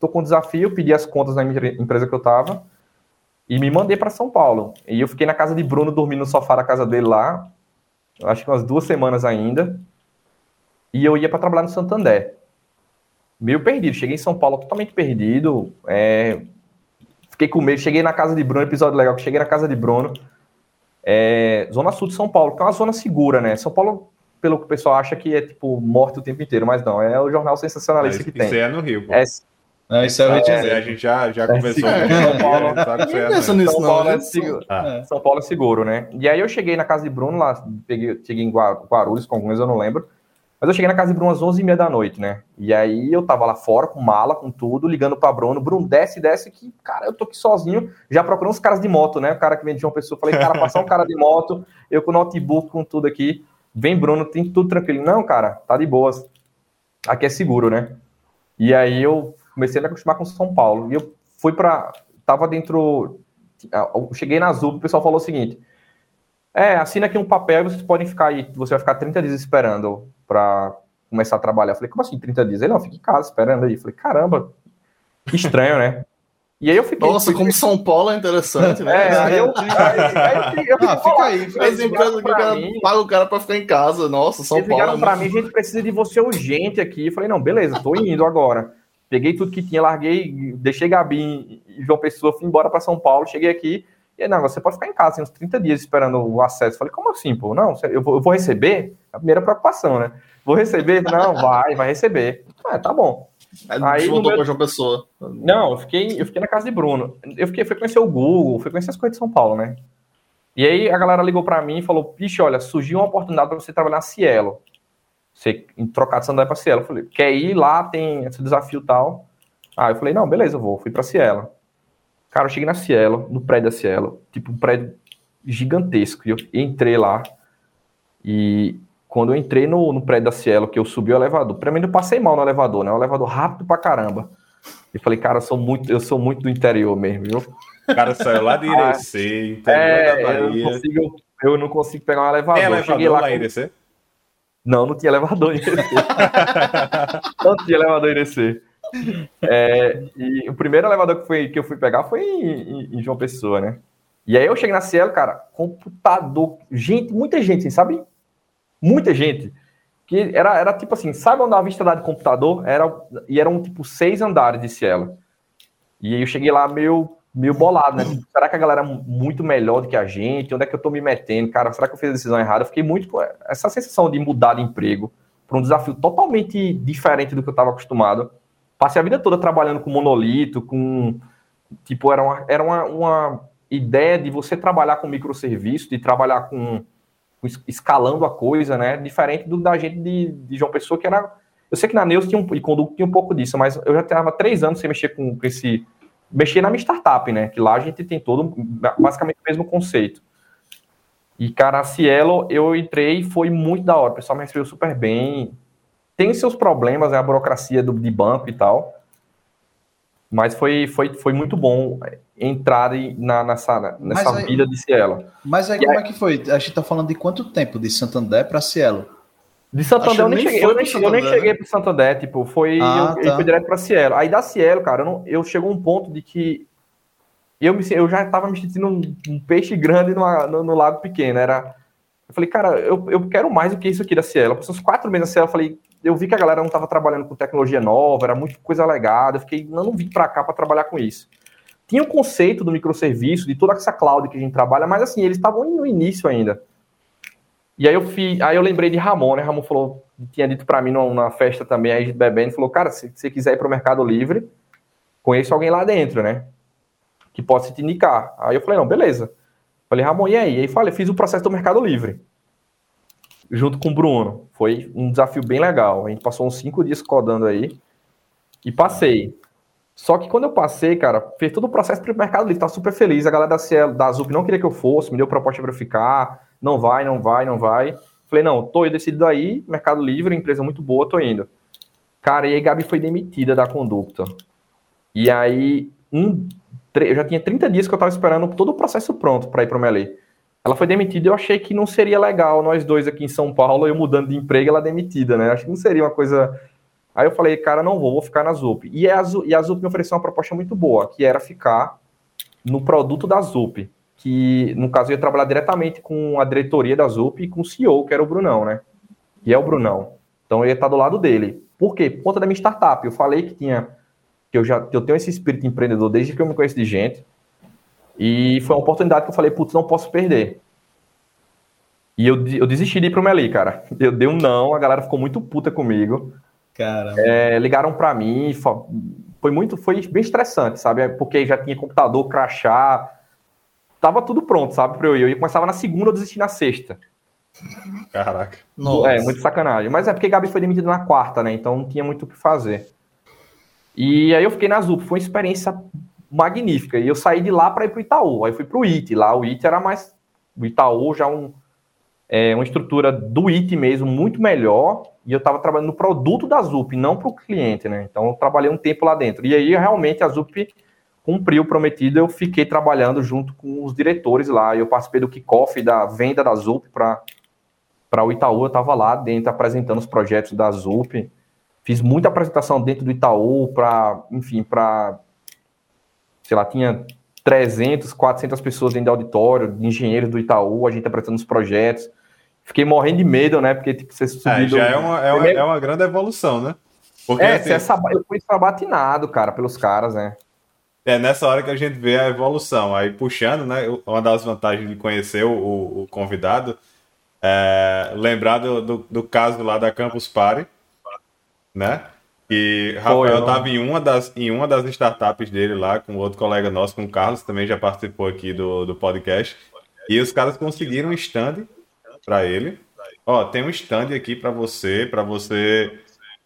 S2: tô com um desafio, pedi as contas na empresa que eu tava e me mandei para São Paulo. E eu fiquei na casa de Bruno, dormindo no sofá da casa dele lá, acho que umas duas semanas ainda e eu ia para trabalhar no Santander. Meio perdido, cheguei em São Paulo totalmente perdido. É... Fiquei com medo, cheguei na casa de Bruno, episódio legal, que cheguei na casa de Bruno. É... Zona Sul de São Paulo, que é uma zona segura, né? São Paulo, pelo que o pessoal acha que é tipo morto o tempo inteiro, mas não, é o jornal sensacionalista
S1: que
S2: tem.
S1: Isso é no Rio. Pô.
S2: É,
S1: não, isso é, é, a gente já, já conversou. É, São Paulo,
S2: é São, Paulo é seguro, ah. São Paulo é seguro, né? E aí eu cheguei na casa de Bruno lá, peguei, cheguei em Guarulhos com alguns, eu não lembro. Mas eu cheguei na casa de Bruno às 11h30 da noite, né? E aí eu tava lá fora com mala, com tudo, ligando pra Bruno. Bruno, desce, desce, que, cara, eu tô aqui sozinho, já procurando os caras de moto, né? O cara que vendia uma pessoa. Falei, cara, passar um cara de moto, eu com notebook, com tudo aqui. Vem, Bruno, tem tudo tranquilo. Não, cara, tá de boas. Aqui é seguro, né? E aí eu comecei a me acostumar com São Paulo. E eu fui para. Tava dentro. Cheguei na Azul, o pessoal falou o seguinte: é, assina aqui um papel e vocês podem ficar aí, você vai ficar 30 dias esperando para começar a trabalhar. Eu falei, como assim 30 dias? Ele, não, fica em casa esperando aí. Eu falei, caramba, que estranho, né?
S3: E aí eu fiquei. Nossa, como São Paulo é interessante, né? É, aí eu. Aí, aí, eu, ah, fica aí. As empresas que cara, paga o cara pra ficar em casa. Nossa, São Eles Paulo. Ligaram
S2: é pra mim, a gente precisa de você urgente aqui. Eu falei, não, beleza, tô indo agora. Peguei tudo que tinha, larguei, deixei Gabi e João Pessoa, fui embora para São Paulo, cheguei aqui. E aí, não, você pode ficar em casa, tem uns 30 dias esperando o acesso. Eu falei, como assim, pô? Não, eu vou receber? A primeira preocupação, né? Vou receber? Não, vai, vai receber. É, tá bom.
S3: Aí voltou meu... para João Pessoa.
S2: Não, eu fiquei, eu fiquei na casa de Bruno. Eu fiquei, fui conhecer o Google, fui conhecer as coisas de São Paulo, né? E aí a galera ligou para mim e falou: Pixe, olha, surgiu uma oportunidade para você trabalhar na Cielo. Você trocar de Sandaia para Cielo. Eu falei: quer ir lá? Tem esse desafio tal. Ah, eu falei: não, beleza, eu vou. Fui para Cielo. Cara, eu cheguei na Cielo, no prédio da Cielo, tipo um prédio gigantesco. E eu entrei lá. E quando eu entrei no, no prédio da Cielo, que eu subi o elevador, pra mim não passei mal no elevador, né? O elevador rápido pra caramba. E falei, cara, eu sou muito, eu sou muito do interior mesmo, viu?
S1: O cara saiu lá de Irecê, interior
S2: é, da Bahia. Eu não, consigo, eu não consigo pegar um elevador. Tem elevador cheguei lá, lá em Irecê? Não, não tinha elevador em Irecê. não tinha elevador em Irecê. É, e o primeiro elevador que, foi, que eu fui pegar foi em, em, em, João Pessoa, né? E aí eu cheguei na Cielo, cara, computador, gente, muita gente, assim, sabe? Muita gente. Que era, era tipo assim, sabe onde a vista da de computador? Era, e eram tipo seis andares de Cielo. E aí eu cheguei lá meio, meio bolado, né? Tipo, será que a galera é muito melhor do que a gente? Onde é que eu tô me metendo? Cara, será que eu fiz a decisão errada? Eu fiquei muito com essa sensação de mudar de emprego para um desafio totalmente diferente do que eu estava acostumado. Passei a vida toda trabalhando com monolito, com. Tipo, era uma, era uma, uma ideia de você trabalhar com microserviço, de trabalhar com escalando a coisa, né? Diferente do da gente de, de João Pessoa, que era. Eu sei que na Neus tinha um, e Conduto tinha um pouco disso, mas eu já estava três anos sem mexer com, com esse. Mexer na minha startup, né? Que lá a gente tem todo basicamente o mesmo conceito. E, cara, a Cielo, eu entrei e foi muito da hora. O pessoal me recebeu super bem. Tem seus problemas, né? A burocracia do, de banco e tal. Mas foi, foi, foi muito bom entrar na, nessa, nessa aí, vida de Cielo.
S4: Mas aí e como aí, é que foi? A gente tá falando de quanto tempo de Santander para Cielo?
S2: De Santander eu nem, cheguei, eu nem, Santander, eu nem cheguei né? para Santander, tipo, foi ah, eu, tá. eu fui direto para Cielo. Aí da Cielo, cara, eu, não, eu chegou um ponto de que eu, me, eu já estava me sentindo um, um peixe grande no, no, no, lago pequeno. Era, eu falei, cara, eu, eu quero mais do que isso aqui da Cielo. Passou uns quatro meses na Cielo, eu falei, eu vi que a galera não estava trabalhando com tecnologia nova, era muita coisa legada. Eu fiquei, não, não vim para cá para trabalhar com isso. Tinha o conceito do microserviço, de toda essa cloud que a gente trabalha, mas assim, eles estavam no início ainda. E aí eu, fi, aí eu lembrei de Ramon, né? Ramon falou, tinha dito para mim numa festa também, aí a gente bebendo, falou, cara, se você quiser ir para o Mercado Livre, conheço alguém lá dentro, né? Que possa te indicar. Aí eu falei, não, beleza. Falei, Ramon, e aí? E aí falei, fiz o processo do Mercado Livre. Junto com o Bruno. Foi um desafio bem legal. A gente passou uns cinco dias codando aí. E passei. Só que quando eu passei, cara, fez todo o processo para o Mercado Livre, tá super feliz. A galera da, Cielo, da Zup não queria que eu fosse, me deu proposta para ficar. Não vai, não vai, não vai. Falei, não, tô decidido aí, Mercado Livre, empresa muito boa, tô indo. Cara, e aí Gabi foi demitida da conduta. E aí, um, eu já tinha 30 dias que eu tava esperando todo o processo pronto para ir para o Melee. Ela foi demitida e eu achei que não seria legal nós dois aqui em São Paulo, eu mudando de emprego ela demitida, né? Acho que não seria uma coisa Aí eu falei, cara, não vou, vou ficar na Zup. E a, e a Zup me ofereceu uma proposta muito boa, que era ficar no produto da Zup. Que, no caso, eu ia trabalhar diretamente com a diretoria da Zup e com o CEO, que era o Brunão, né? E é o Brunão. Então eu ia estar do lado dele. Por quê? Por conta da minha startup. Eu falei que tinha. Que eu já eu tenho esse espírito empreendedor desde que eu me conheço de gente. E foi uma oportunidade que eu falei, putz, não posso perder. E eu, eu desisti de ir pro Meli, cara. Eu dei um não, a galera ficou muito puta comigo. É, ligaram para mim, foi muito, foi bem estressante, sabe? É porque já tinha computador, crachá, tava tudo pronto, sabe? Para eu ir. Eu começava na segunda, eu desisti na sexta.
S1: Caraca.
S2: Nossa. É, muito sacanagem. Mas é porque Gabi foi demitida na quarta, né? Então não tinha muito o que fazer. E aí eu fiquei na ZUP, foi uma experiência magnífica. E eu saí de lá para ir pro Itaú. Aí fui pro IT. Lá o IT era mais. O Itaú já um, é, uma estrutura do IT mesmo, muito melhor e eu estava trabalhando no produto da ZUP, não para o cliente, né? Então eu trabalhei um tempo lá dentro. E aí realmente a ZUP cumpri o prometido, eu fiquei trabalhando junto com os diretores lá. Eu participei do kickoff da venda da ZUP para o Itaú. Eu estava lá dentro apresentando os projetos da ZUP. Fiz muita apresentação dentro do Itaú para, enfim, para, sei lá, tinha 300, 400 pessoas dentro do auditório, de engenheiros do Itaú, a gente apresentando os projetos. Fiquei morrendo de medo, né? Porque tipo, você
S1: subiu. É, já é uma, é, uma, é uma grande evolução, né?
S2: Porque, é, assim, eu fui sabatinado, cara, pelos caras, né?
S1: É nessa hora que a gente vê a evolução. Aí puxando, né? Uma das vantagens de conhecer o, o convidado, é lembrar do, do, do, caso lá da Campus Party, né? E Rafael estava em uma das em uma das startups dele lá com outro colega nosso, com o Carlos, também já participou aqui do, do podcast. E os caras conseguiram um stand para ele. Ó, tem um stand aqui para você, para você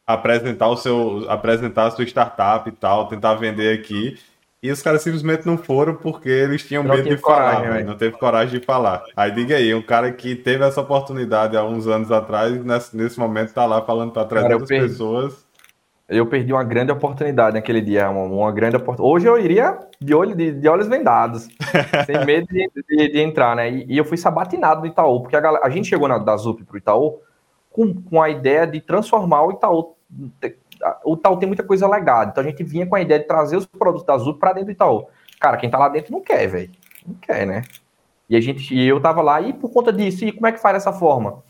S1: apresentar o seu apresentar a sua startup e tal, tentar vender aqui. E os caras simplesmente não foram porque eles tinham não medo de falar, coragem, não teve coragem de falar. Aí diga aí, um cara que teve essa oportunidade há uns anos atrás, nesse, nesse momento tá lá falando para 300 cara, pessoas
S2: eu perdi uma grande oportunidade naquele dia, uma, uma grande oportunidade. Hoje eu iria de, olho, de, de olhos vendados, sem medo de, de, de entrar, né? E, e, eu fui sabatinado do Itaú, porque a, galera, a gente chegou na, da ZUP para o Itaú com, com a ideia de transformar o Itaú. O Itaú tem muita coisa legada, então a gente vinha com a ideia de trazer os produtos da ZUP para dentro do Itaú. Cara, quem tá lá dentro não quer, velho. Não quer, né? E a gente, e eu tava lá, e por conta disso, e como é que faz dessa forma?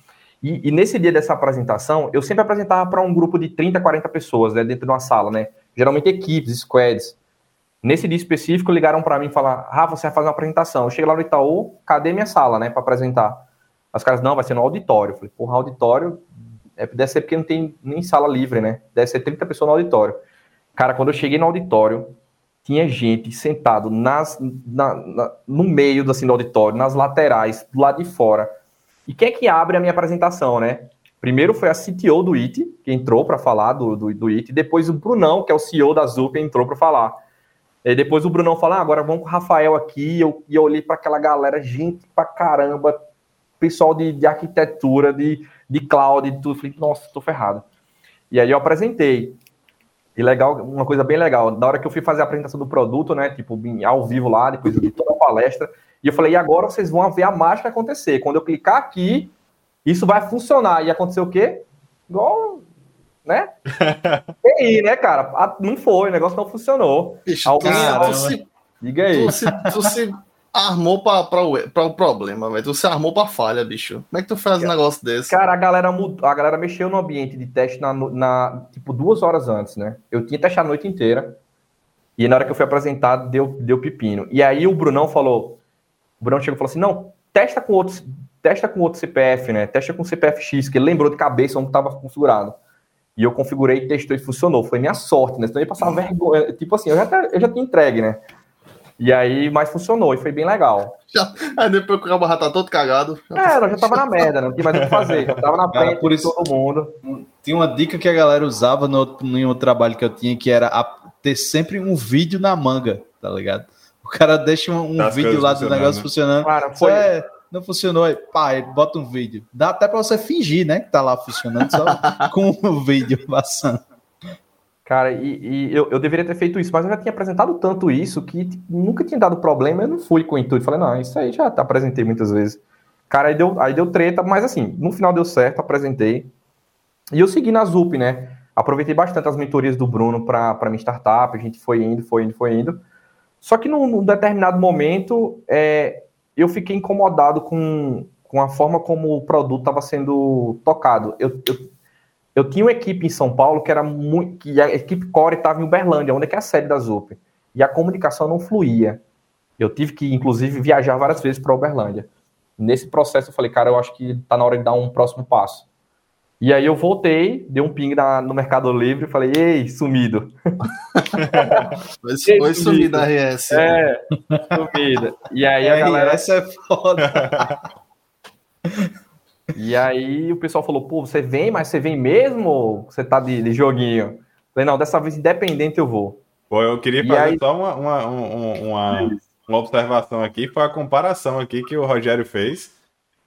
S2: E, e, nesse dia dessa apresentação, eu sempre apresentava para um grupo de 30, 40 pessoas né, dentro de uma sala, né? Geralmente equipes, squads. Nesse dia específico, ligaram para mim e falaram: Rafa, você vai fazer uma apresentação. Eu cheguei lá no Itaú, cadê minha sala, né, para apresentar? As caras, não, vai ser no auditório. Eu falei, porra, auditório é, deve ser porque não tem nem sala livre, né? Deve ser 30 pessoas no auditório. Cara, quando eu cheguei no auditório, tinha gente sentado nas, na, na, no meio assim, do auditório, nas laterais, do lado de fora e quem é que abre a minha apresentação, né? Primeiro foi a CTO do IT, que entrou para falar do, do, do IT, depois o Brunão, que é o CEO da Zup, entrou para falar. E depois o Brunão falou, ah, agora vamos com o Rafael aqui, e eu, eu olhei para aquela galera, gente pra caramba, pessoal de, de arquitetura, de, de cloud, de tudo, falei, nossa, tô ferrado. E aí eu apresentei. E legal, uma coisa bem legal, na hora que eu fui fazer a apresentação do produto, né, tipo, ao vivo lá, depois de toda a palestra, e eu falei, e agora vocês vão ver a mágica acontecer. Quando eu clicar aqui, isso vai funcionar. E aconteceu o quê? Igual, né? e aí, né, cara? Não foi, o negócio não funcionou.
S3: Bicho, Alguém cara, se... Diga aí. Tu se, tu se armou para o problema, velho. Tu se armou para falha, bicho. Como é que tu faz um negócio desse?
S2: Cara, a galera mudou, a galera mexeu no ambiente de teste na, na, tipo duas horas antes, né? Eu tinha testado a noite inteira. E na hora que eu fui apresentado, deu, deu pepino. E aí o Brunão falou: o Bruno chegou e falou assim: não, testa com outro, testa com outro CPF, né? Testa com CPF X, que ele lembrou de cabeça onde estava configurado. E eu configurei, testou e funcionou. Foi minha sorte, né? Senão eu ia passar vergonha. Tipo assim, eu já, eu já tinha entregue, né? E aí, mas funcionou e foi bem legal.
S3: Já, aí depois que o já tá todo cagado.
S2: Já é, eu já tava na merda, não tinha mais o que fazer. Já tava na frente por isso, todo mundo.
S4: Tinha uma dica que a galera usava no, no trabalho que eu tinha, que era a, ter sempre um vídeo na manga, tá ligado? O cara deixa um, um vídeo lá do negócio funcionando. Cara, foi... É, não funcionou, aí, pá, bota um vídeo. Dá até pra você fingir, né, que tá lá funcionando, só com o vídeo passando.
S2: Cara, e, e eu, eu, deveria ter feito isso, mas eu já tinha apresentado tanto isso que tipo, nunca tinha dado problema, eu não fui com o intuito. Falei, não, isso aí já apresentei muitas vezes. Cara, aí deu, aí deu treta, mas assim, no final deu certo, apresentei. E eu segui na ZUP, né? Aproveitei bastante as mentorias do Bruno para minha startup, a gente foi indo, foi indo, foi indo. Só que num, num determinado momento é, eu fiquei incomodado com, com a forma como o produto estava sendo tocado. Eu, eu, eu, tinha uma equipe em São Paulo que era muito. que a equipe Core estava em Uberlândia, onde é, é a sede da ZUP. E a comunicação não fluía. Eu tive que, inclusive, viajar várias vezes para Uberlândia. Nesse processo, eu falei, cara, eu acho que está na hora de dar um próximo passo. E aí eu voltei, dei um ping na, no Mercado Livre e falei, ei, sumido.
S3: Foi, sumido a RS.
S2: É, sumido. E aí a, a galera...
S3: RS é foda.
S2: e aí o pessoal falou, pô, você vem, mas você vem mesmo você tá de, de joguinho? falei, não, dessa vez independente eu vou.
S1: Pô, eu queria fazer aí... só uma, uma, uma, uma observação aqui, foi a comparação aqui que o Rogério fez.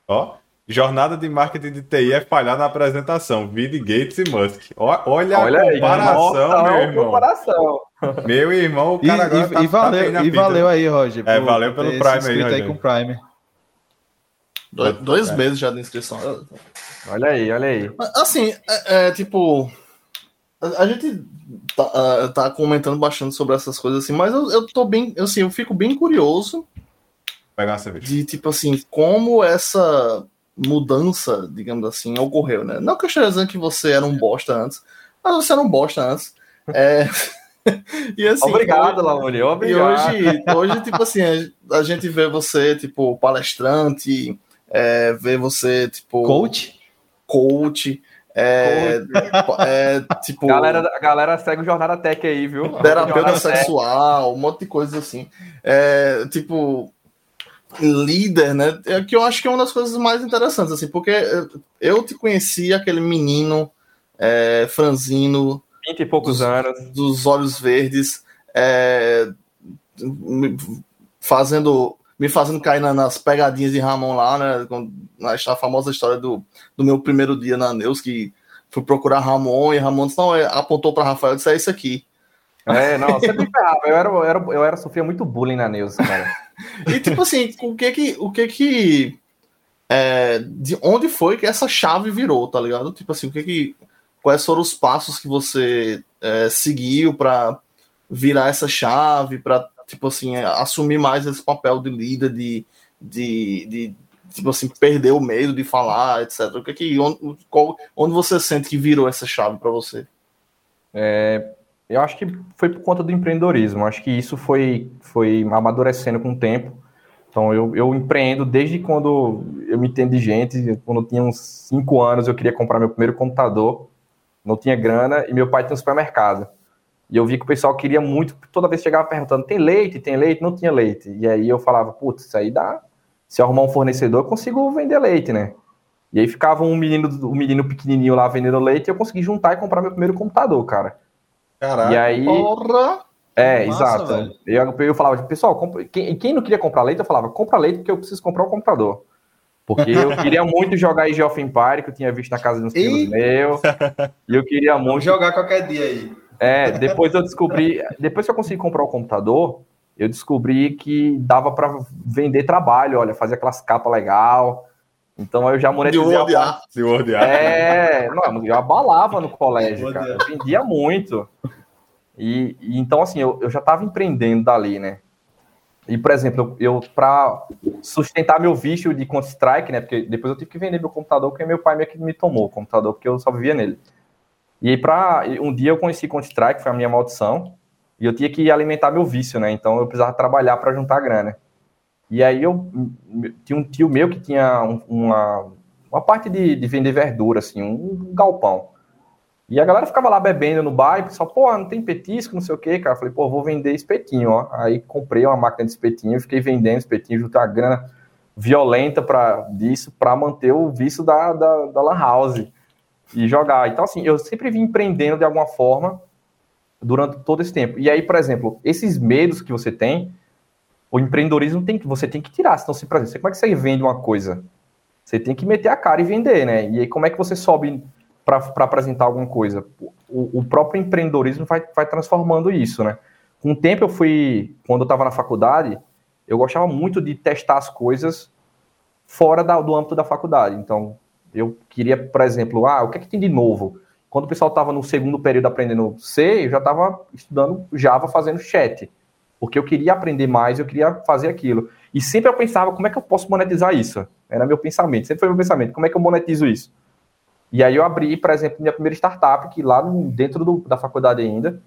S1: Ó, Jornada de marketing de TI é falhar na apresentação. Vide Gates e Musk. olha, olha a comparação, aí, meu irmão. Comparação. Meu irmão, o
S4: cara e, agora e, tá, e valeu, tá e valeu aí, Roger.
S1: É, valeu pelo Prime aí,
S4: Roger. aí com Prime.
S3: Dois, dois é. meses já de inscrição.
S2: Olha aí, olha aí.
S3: Assim, é, é tipo. A, a gente tá, uh, tá, comentando bastante sobre essas coisas assim, mas eu, eu tô bem. Assim, eu fico bem curioso.
S1: Pegar uma cerveja.
S3: De tipo assim, como essa mudança, digamos assim, ocorreu, né? Não que eu esteja dizendo que você era um bosta antes, mas você era um bosta antes. É.
S2: e assim, obrigado, Lauri, obrigado.
S3: E hoje, hoje, tipo assim, a gente vê você, tipo, palestrante, é, ver você, tipo.
S4: Coach?
S3: Coach. É, é, tipo.
S2: Galera, a galera segue o Jornada Tech aí, viu?
S3: Terapeuta sexual, um monte de coisa assim. É, tipo, líder, né? É, que eu acho que é uma das coisas mais interessantes, assim, porque eu te conheci aquele menino é, franzino.
S2: 20 e poucos
S3: dos,
S2: anos.
S3: Dos olhos verdes, é, fazendo me fazendo cair na, nas pegadinhas de Ramon lá, né? Com, a famosa história do, do meu primeiro dia na Neus, que fui procurar Ramon e Ramon disse, não, é, apontou para Rafael e disse, é isso aqui.
S2: É, não, você me ferrava. Eu era, eu era, eu era, sofria muito bullying na Neus, cara.
S3: e tipo assim, o que que. O que que é, de onde foi que essa chave virou, tá ligado? Tipo assim, o que que. Quais foram os passos que você é, seguiu para virar essa chave, para tipo assim, é, assumir mais esse papel de líder, de, de, de tipo assim, perder o medo de falar, etc. O que que, onde, qual, onde você sente que virou essa chave para você?
S2: É, eu acho que foi por conta do empreendedorismo. Acho que isso foi, foi amadurecendo com o tempo. Então, eu, eu empreendo desde quando eu me entendo de gente. Quando eu tinha uns 5 anos, eu queria comprar meu primeiro computador. Não tinha grana e meu pai tinha um supermercado. E eu vi que o pessoal queria muito, toda vez chegava perguntando: tem leite? Tem leite? Não tinha leite. E aí eu falava: putz, isso aí dá. Se eu arrumar um fornecedor, eu consigo vender leite, né? E aí ficava um menino, um menino pequenininho lá vendendo leite e eu consegui juntar e comprar meu primeiro computador, cara.
S3: Caraca,
S2: e aí,
S3: porra!
S2: É, Massa, exato. Eu, eu falava, pessoal, quem, quem não queria comprar leite, eu falava, compra leite porque eu preciso comprar o um computador. Porque eu queria muito jogar Age of Empire, que eu tinha visto na casa dos primos meus. E eu queria muito. Vou
S3: jogar qualquer dia aí.
S2: É, depois eu descobri, depois que eu consegui comprar o computador, eu descobri que dava para vender trabalho, olha, fazer aquelas capas legal. Então eu já monetizei. De
S3: Word Art.
S2: De Word Art. É, não, eu abalava no colégio, cara. Eu vendia muito. E, e, então, assim, eu, eu já estava empreendendo dali, né? E, por exemplo, eu, eu para sustentar meu vício de Counter-Strike, né? Porque depois eu tive que vender meu computador, porque meu pai meio que me tomou o computador, porque eu só vivia nele. E aí, pra, um dia eu conheci Counter-Strike, foi a minha maldição, e eu tinha que alimentar meu vício, né? Então eu precisava trabalhar para juntar grana. E aí eu tinha um tio meu que tinha uma, uma parte de, de vender verdura, assim, um galpão. E a galera ficava lá bebendo no bar e pessoal, pô, não tem petisco, não sei o quê, cara. Eu falei, pô, vou vender espetinho, ó. Aí comprei uma máquina de espetinho, fiquei vendendo espetinho, juntei uma grana violenta para disso, para manter o vício da, da, da Lan House e jogar. Então, assim, eu sempre vim empreendendo de alguma forma durante todo esse tempo. E aí, por exemplo, esses medos que você tem, o empreendedorismo tem que você tem que tirar. Então, se, por como é que você vende uma coisa? Você tem que meter a cara e vender, né? E aí, como é que você sobe para apresentar alguma coisa? O, o, próprio empreendedorismo vai, vai transformando isso, né? Com o tempo, eu fui, quando eu estava na faculdade, eu gostava muito de testar as coisas fora da, do âmbito da faculdade. Então, eu queria, por exemplo, ah, o que é que tem de novo? Quando o pessoal estava no segundo período aprendendo C, eu já estava estudando Java fazendo chat. Porque eu queria aprender mais, eu queria fazer aquilo. E sempre eu pensava, como é que eu posso monetizar isso? Era meu pensamento, sempre foi meu pensamento, como é que eu monetizo isso? E aí eu abri, por exemplo, minha primeira startup, que lá dentro do, da faculdade ainda,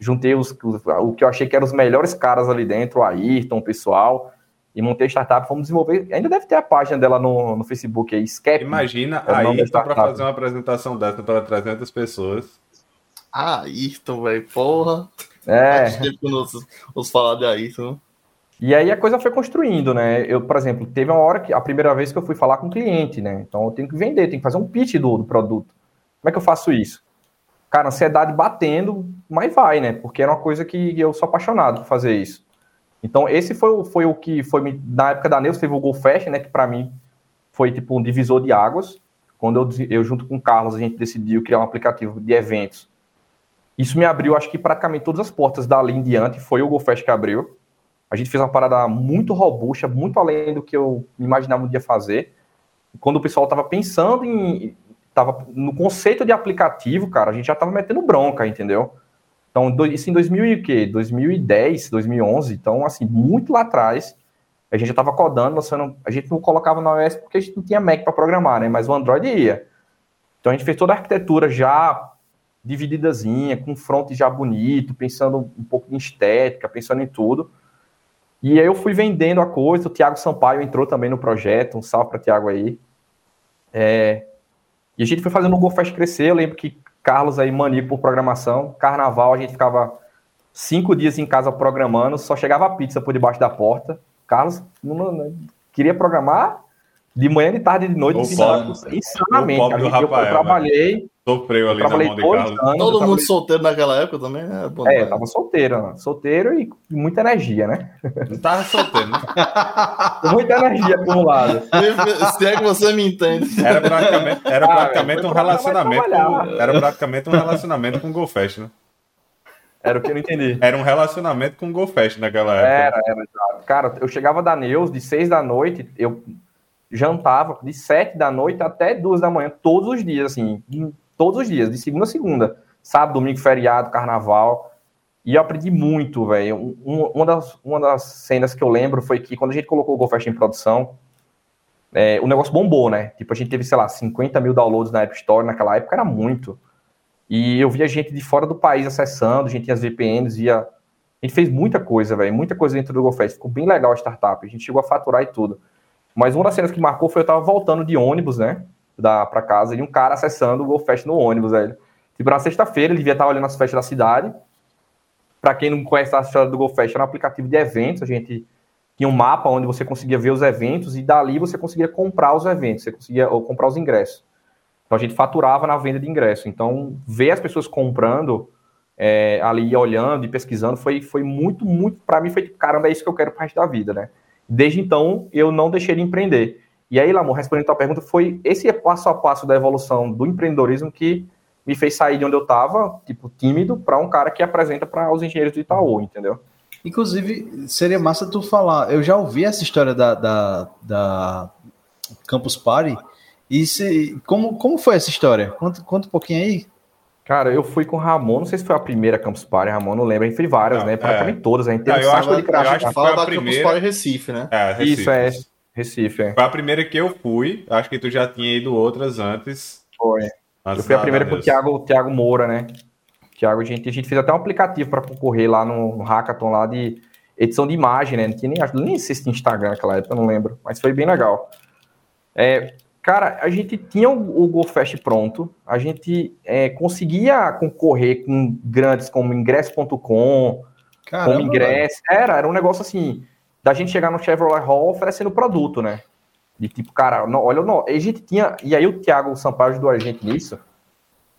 S2: juntei os, os, o que eu achei que eram os melhores caras ali dentro, o Ayrton, o pessoal, e montei startup, vamos desenvolver. Ainda deve ter a página dela no, no Facebook aí, Scap.
S1: Imagina é Ayrton para fazer uma apresentação dessa para 300 pessoas.
S3: Ah, Ayrton, velho, porra.
S2: É.
S3: Os, os falar de Ayrton.
S2: E aí a coisa foi construindo, né? Eu, por exemplo, teve uma hora que a primeira vez que eu fui falar com o cliente, né? Então eu tenho que vender, tenho que fazer um pitch do, do produto. Como é que eu faço isso? Cara, ansiedade batendo, mas vai, né? Porque era uma coisa que eu sou apaixonado por fazer isso. Então, esse foi, foi o que foi, na época da Neus, teve o Go Fast, né, que para mim foi tipo um divisor de águas. Quando eu, eu, junto com o Carlos, a gente decidiu criar um aplicativo de eventos Isso me abriu, acho que praticamente todas as portas dali em diante, foi o GoFest que abriu. A gente fez uma parada muito robusta, muito além do que eu imaginava um dia fazer. Quando o pessoal estava pensando em. Tava no conceito de aplicativo, cara, a gente já estava metendo bronca, entendeu? Então, isso em 2000 quê? 2010, 2011. Então, assim, muito lá atrás, a gente já estava codando, lançando, a gente não colocava no iOS porque a gente não tinha Mac para programar, né? Mas o Android ia. Então, a gente fez toda a arquitetura já divididazinha, com front já bonito, pensando um pouco em estética, pensando em tudo. E aí eu fui vendendo a coisa, o Thiago Sampaio entrou também no projeto, um salve para Thiago aí. É, e a gente foi fazendo o GoFest crescer, eu lembro que Carlos aí, maníaco por programação, carnaval, a gente ficava cinco dias em casa programando, só chegava a pizza por debaixo da porta. Carlos não, não, queria programar de manhã, de tarde, de noite, insanamente.
S1: Eu, eu
S2: trabalhei
S1: Sofreu ali na mão de Carlos.
S3: Anos, Todo mundo solteiro naquela época também,
S2: né? É, tava solteiro, solteiro e muita energia, né?
S1: Não tava solteiro, né?
S2: muita energia acumulada.
S3: Se é que você me entende.
S1: Era praticamente, era ah, praticamente um relacionamento. Com, era praticamente um relacionamento com o Golfest, né?
S2: Era o que eu não entendi.
S1: Era um relacionamento com o Golfest naquela época.
S2: Era, era. Cara, eu chegava da Neus de seis da noite, eu jantava de sete da noite até duas da manhã, todos os dias, assim, todos os dias, de segunda a segunda. Sábado, domingo, feriado, carnaval. E eu aprendi muito, velho. Um, uma, das, uma das cenas que eu lembro foi que quando a gente colocou o GoFest em produção, é, o negócio bombou, né? Tipo, a gente teve, sei lá, 50 mil downloads na App Store, naquela época era muito. E eu via gente de fora do país acessando, a gente tinha as VPNs, via... A gente fez muita coisa, velho, muita coisa dentro do GoFest. Ficou bem legal a startup, a gente chegou a faturar e tudo. Mas uma das cenas que marcou foi eu tava voltando de ônibus, né? Da, pra casa e um cara acessando o GoFest no ônibus, velho. Tipo, na sexta-feira, ele devia estar olhando as festas da cidade. Para quem não conhece a história do GoFest, era um aplicativo de eventos. A gente tinha um mapa onde você conseguia ver os eventos e dali você conseguia comprar os eventos, você conseguia ou comprar os ingressos. Então a gente faturava na venda de ingresso. Então, ver as pessoas comprando é, ali, olhando e pesquisando, foi, foi muito, muito, para mim, foi tipo, caramba, é isso que eu quero para resto da vida, né? Desde então, eu não deixei de empreender. E aí, Lamor, respondendo a tua pergunta, foi esse passo a passo da evolução do empreendedorismo que me fez sair de onde eu estava, tipo, tímido, para um cara que apresenta para os engenheiros do Itaú, entendeu?
S4: Inclusive, seria massa tu falar. Eu já ouvi essa história da, da, da Campus Party. E se, como, como foi essa história? Conta, conta um pouquinho aí.
S2: Cara, eu fui com o Ramon, não sei se foi a primeira Campus Party, Ramon não lembro, a gente fez várias, não, né? Praticamente é. todas, a gente teve não, um saco
S3: de crash. Eu acho que foi a primeira... Campus Party Recife, né?
S2: É, Recife. Isso, é. Recife, é.
S1: Foi a primeira que eu fui. Acho que tu já tinha ido outras antes.
S2: Foi. eu fui a primeira com o Thiago, Thiago Moura, né? Thiago, a gente, a gente fez até um aplicativo para concorrer lá no, no hackathon lá de edição de imagem, né? Não tinha nem, nem sei se tinha Instagram naquela época, não lembro. Mas foi bem legal. É, cara, a gente tinha o, o GoFest pronto, a gente é, conseguia concorrer com grandes como ingresso.com, como ingresso. Era, era um negócio assim da gente chegar no Chevrolet Hall oferecendo produto, né? De tipo, cara, não, olha, não, a gente tinha, e aí o Thiago Sampaio ajudou a gente nisso.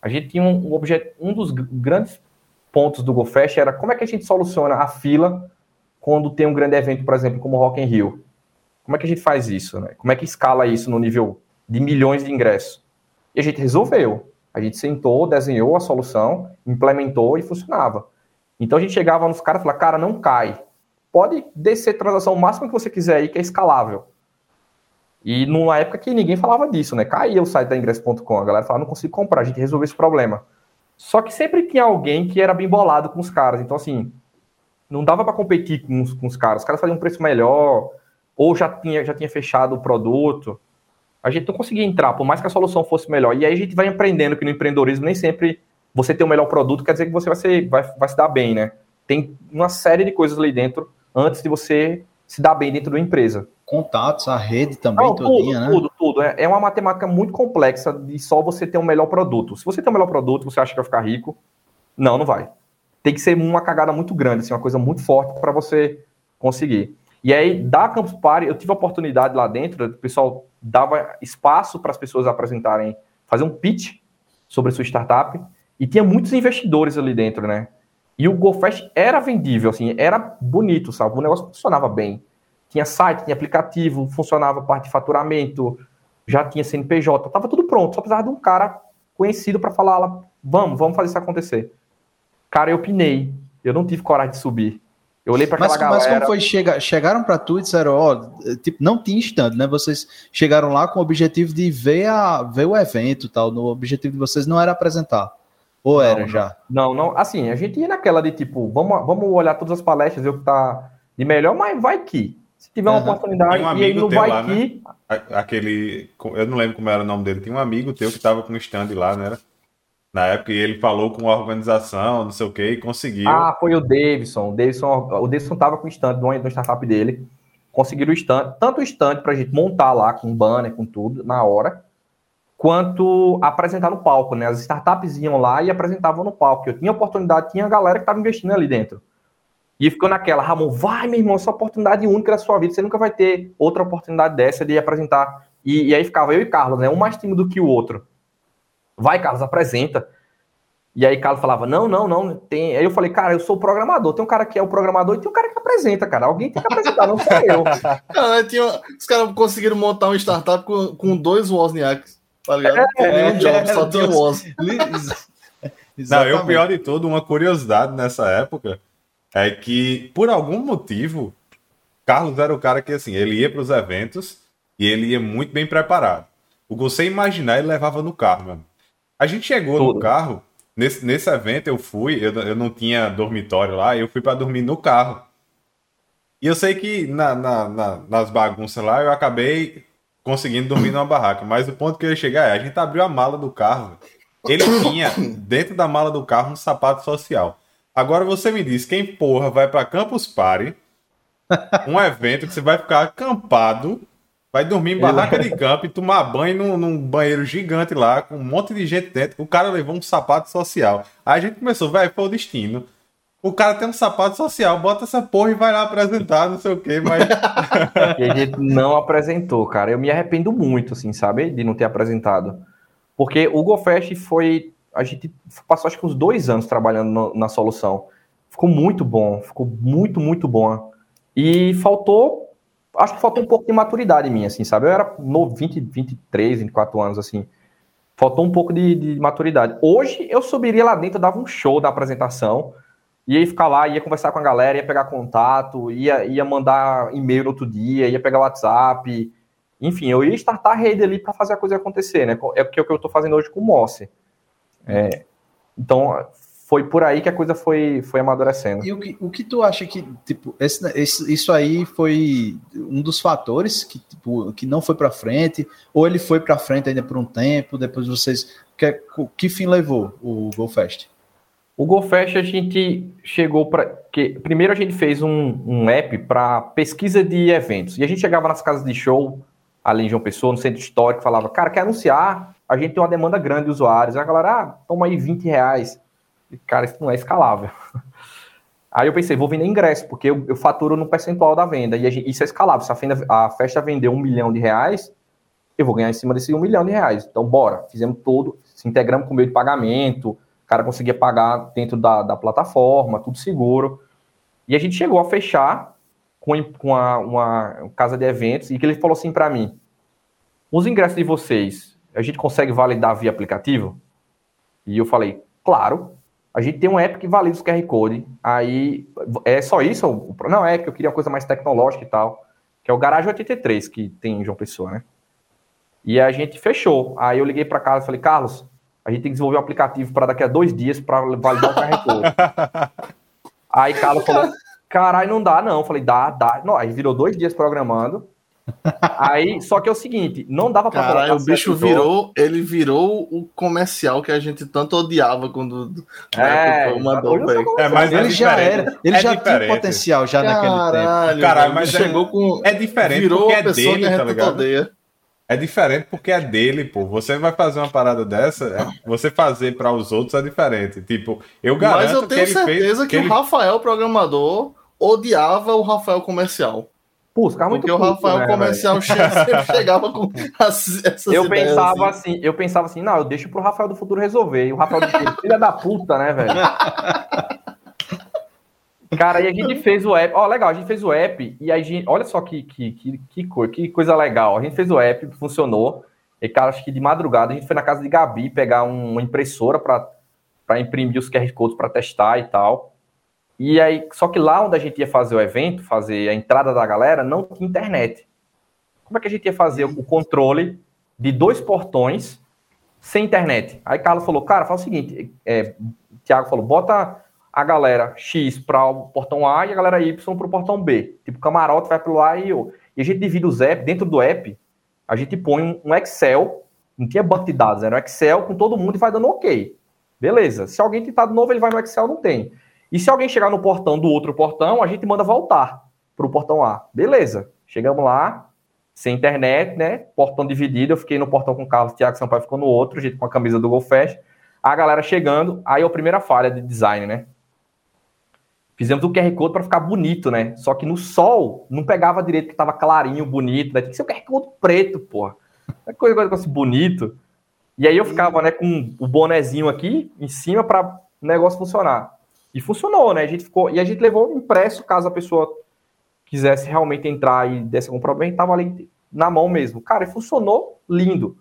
S2: A gente tinha um, um objeto, um dos grandes pontos do GoFest era como é que a gente soluciona a fila quando tem um grande evento, por exemplo, como o Rock in Rio. Como é que a gente faz isso, né? Como é que escala isso no nível de milhões de ingressos? E a gente resolveu. A gente sentou, desenhou a solução, implementou e funcionava. Então a gente chegava nos caras e falava, cara, não cai pode descer transação máxima que você quiser aí, que é escalável. E numa época que ninguém falava disso, né? Caía o site da ingresso.com, a galera falava, não consigo comprar, a gente resolveu esse problema. Só que sempre tinha alguém que era bem bolado com os caras. Então, assim, não dava para competir com os, com os caras. Os caras faziam um preço melhor, ou já tinha, já tinha fechado o produto. A gente não conseguia entrar, por mais que a solução fosse melhor. E aí a gente vai aprendendo que no empreendedorismo nem sempre você ter o melhor produto quer dizer que você vai, ser, vai, vai se dar bem, né? Tem uma série de coisas ali dentro antes de você se dar bem dentro da empresa.
S4: Contatos, a rede também, Não,
S2: todinha, tudo, né? Tudo, tudo. É, é uma matemática muito complexa de só você ter um melhor produto. Se você tem um melhor produto, você acha que vai ficar rico? Não, não vai. Tem que ser uma cagada muito grande, assim, uma coisa muito forte para você conseguir. E aí, da Campus Party, eu tive a oportunidade lá dentro, o pessoal dava espaço para as pessoas apresentarem, fazer um pitch sobre sua startup, e tinha muitos investidores ali dentro, né? E o GoFest era vendível, assim, era bonito, sabe? O negócio funcionava bem. Tinha site, tinha aplicativo, funcionava parte de faturamento, já tinha CNPJ, tava tudo pronto, só precisava de um cara conhecido para falar lá, vamos, vamos fazer isso acontecer. Cara, eu pinei. Eu não tive coragem de subir. Eu olhei para aquela
S4: mas,
S2: galera.
S4: Mas como foi? Chega, chegaram para tu e disseram, ó, tipo, não tinha stand, né? Vocês chegaram lá com o objetivo de ver, a, ver o evento tal. No objetivo de vocês não era apresentar. Ou não, era já?
S2: Não, não. Assim, a gente ia naquela de tipo, vamos, vamos olhar todas as palestras, ver o que tá de melhor, mas vai que. Se tiver uma uhum. oportunidade,
S1: um
S2: e aí não vai lá,
S1: que. Né? Aquele. Eu não lembro como era o nome dele. Tinha um amigo teu que tava com um stand lá, né? Na época ele falou com a organização, não sei o que, e conseguiu.
S2: Ah, foi o Davidson. O Davidson, o Davidson tava com o stand do, do startup dele. Conseguiram o stand, tanto o stand pra gente montar lá com banner, com tudo, na hora, quanto apresentar no palco, né? As startups iam lá e apresentavam no palco. Eu tinha oportunidade, tinha a galera que estava investindo ali dentro. E ficou naquela, Ramon, vai, meu irmão, essa oportunidade única da sua vida, você nunca vai ter outra oportunidade dessa de apresentar. E, e aí ficava eu e Carlos, né? Um mais tímido do que o outro. Vai, Carlos, apresenta. E aí Carlos falava, não, não, não, tem. Aí eu falei, cara, eu sou programador. Tem um cara que é o programador e tem um cara que apresenta, cara. Alguém tem que apresentar, não sou eu.
S3: Cara, tinha... Os caras conseguiram montar uma startup com, com dois Wozniaks, tá ligado? É, um job, é, só tinha Woz.
S1: não, e o pior de tudo, uma curiosidade nessa época é que, por algum motivo, Carlos era o cara que, assim, ele ia para os eventos e ele ia muito bem preparado. O que você imaginar, ele levava no carro, mano. A gente chegou Tudo. no carro, nesse, nesse evento eu fui, eu, eu não tinha dormitório lá, eu fui para dormir no carro. E eu sei que na, na, na, nas bagunças lá eu acabei conseguindo dormir numa barraca. Mas o ponto que eu ia chegar é: a gente abriu a mala do carro. Ele tinha dentro da mala do carro um sapato social. Agora você me diz, quem porra vai para Campus Party, um evento que você vai ficar acampado Vai dormir em barraca de campo e tomar banho num, num, banheiro gigante lá, com um monte de gente dentro. O cara levou um sapato social. Aí a gente começou, velho, foi o destino. O cara tem um sapato social, bota essa porra e vai lá apresentar, não sei o quê, mas.
S2: e a gente não apresentou, cara. Eu me arrependo muito, assim, sabe? De não ter apresentado. Porque o GoFest foi. A gente passou acho que uns dois anos trabalhando no, na solução. Ficou muito bom, ficou muito, muito bom. E faltou acho que faltou um pouco de maturidade minha, assim, sabe? Eu era no 20, 23, 24 anos, assim. Faltou um pouco de, de maturidade. Hoje eu subiria lá dentro, dava um show da apresentação, ia ficar lá, ia conversar com a galera, ia pegar contato, ia, ia mandar e-mail no outro dia, ia pegar WhatsApp. Enfim, eu ia startar a rede ali para fazer a coisa acontecer, né? É o que eu estou fazendo hoje com o Mosse. É, então, foi por aí que a coisa foi, foi amadurecendo.
S4: E o que, o que tu acha que, tipo, esse, esse, isso aí foi um dos fatores que, tipo, que não foi para frente, ou ele foi para frente ainda por um tempo, depois vocês... Que, que fim levou o GoFest?
S2: O GoFest a gente chegou para... Primeiro a gente fez um, um app para pesquisa de eventos, e a gente chegava nas casas de show, ali em João Pessoa, no centro histórico, falava, cara, quer anunciar? A gente tem uma demanda grande de usuários. A galera, ah, toma aí 20 reais cara, isso não é escalável. Aí eu pensei, vou vender ingresso, porque eu, eu faturo no percentual da venda, e gente, isso é escalável. Se a, fenda, a festa vendeu um milhão de reais, eu vou ganhar em cima desse um milhão de reais. Então, bora, fizemos tudo, se integramos com o meio de pagamento, cara conseguia pagar dentro da, da plataforma, tudo seguro. E a gente chegou a fechar com, com a, uma casa de eventos, e que ele falou assim para mim, os ingressos de vocês, a gente consegue validar via aplicativo? E eu falei, claro, a gente tem um app que valida os QR Code. Aí é só isso? Não, é que eu queria uma coisa mais tecnológica e tal. Que é o Garage 83 que tem em João Pessoa, né? E a gente fechou. Aí eu liguei para casa e falei, Carlos, a gente tem que desenvolver um aplicativo para daqui a dois dias para validar o QR Code. aí Carlos falou, caralho, não dá não. Eu falei, dá, dá. Não, aí virou dois dias programando. Aí, só que é o seguinte, não dava
S3: pra Caralho, o bicho virou, ele virou o comercial que a gente tanto odiava quando
S2: é, mandou
S4: é, mas ele é já era, ele é já diferente. tinha potencial já Caralho, naquele tempo.
S1: Caralho, mas chegou com é diferente virou porque é dele, tá ligado? Odeia. É diferente porque é dele, pô. Você vai fazer uma parada dessa, é, você fazer para os outros é diferente. Tipo, eu garanto Mas eu tenho que
S3: certeza que, que,
S1: que
S3: o Rafael, programador, odiava o Rafael comercial.
S2: Pô, os caras muito
S3: Porque puto, o Rafael né, comercial sempre chegava com as,
S2: essas Eu pensava assim. assim. eu pensava assim, não, eu deixo pro Rafael do futuro resolver. E o Rafael do futuro, filha da puta, né, velho? Cara, e a gente fez o app. Ó, legal, a gente fez o app e a gente. Olha só que, que, que, que, coisa, que coisa legal. A gente fez o app, funcionou. E, cara, acho que de madrugada a gente foi na casa de Gabi pegar uma impressora para para imprimir os QR Codes para testar e tal. E aí, só que lá onde a gente ia fazer o evento, fazer a entrada da galera, não tinha internet. Como é que a gente ia fazer o controle de dois portões sem internet? Aí Carlos falou, cara, faz o seguinte, é, Tiago falou, bota a galera X para o portão A e a galera Y para o portão B. Tipo, camarote vai para o A e eu. E a gente divide os apps, dentro do app, a gente põe um Excel, não tinha banco de dados, era um Excel com todo mundo e vai dando ok. Beleza. Se alguém tentar de novo, ele vai no Excel, não tem. E se alguém chegar no portão do outro portão, a gente manda voltar para o portão A. Beleza. Chegamos lá, sem internet, né? Portão dividido. Eu fiquei no portão com o Carlos, Thiago Sampaio ficou no outro, a gente com a camisa do GoFest. A galera chegando, aí é a primeira falha de design, né? Fizemos o QR Code para ficar bonito, né? Só que no sol não pegava direito, que tava clarinho, bonito. Né? Tinha que ser o QR Code preto, porra. É coisa, coisa assim, bonito. E aí eu ficava, né, com o bonezinho aqui em cima para o negócio funcionar. E funcionou, né? A gente ficou. E a gente levou impresso caso a pessoa quisesse realmente entrar e desse algum problema, tava ali na mão mesmo. Cara, e funcionou lindo.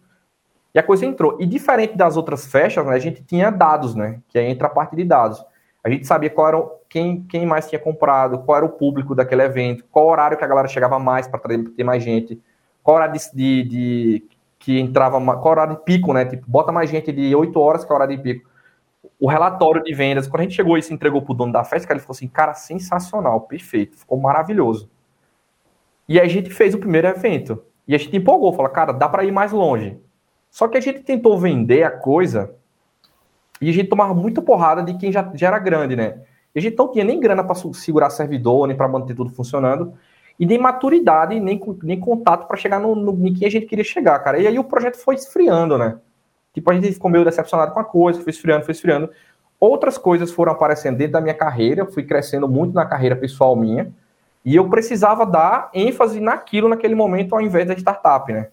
S2: E a coisa entrou. E diferente das outras festas, né, a gente tinha dados, né? Que aí entra a parte de dados. A gente sabia qual era quem, quem mais tinha comprado, qual era o público daquele evento, qual horário que a galera chegava mais para ter mais gente, qual horário de, de, de, que entrava, qual horário de pico, né? Tipo, bota mais gente de 8 horas que é o horário de pico. O relatório de vendas, quando a gente chegou e se entregou pro dono da festa, ele falou assim, cara, sensacional, perfeito, ficou maravilhoso. E aí a gente fez o primeiro evento. E a gente empolgou, falou, cara, dá para ir mais longe. Só que a gente tentou vender a coisa e a gente tomava muita porrada de quem já, já era grande, né? E a gente não tinha nem grana para segurar servidor, nem para manter tudo funcionando, e nem maturidade, nem, nem contato para chegar no, no em que a gente queria chegar, cara. E aí o projeto foi esfriando, né? Tipo, a gente ficou meio decepcionado com a coisa, foi esfriando, foi esfriando. Outras coisas foram aparecendo dentro da minha carreira, fui crescendo muito na carreira pessoal minha, e eu precisava dar ênfase naquilo naquele momento ao invés da startup, né?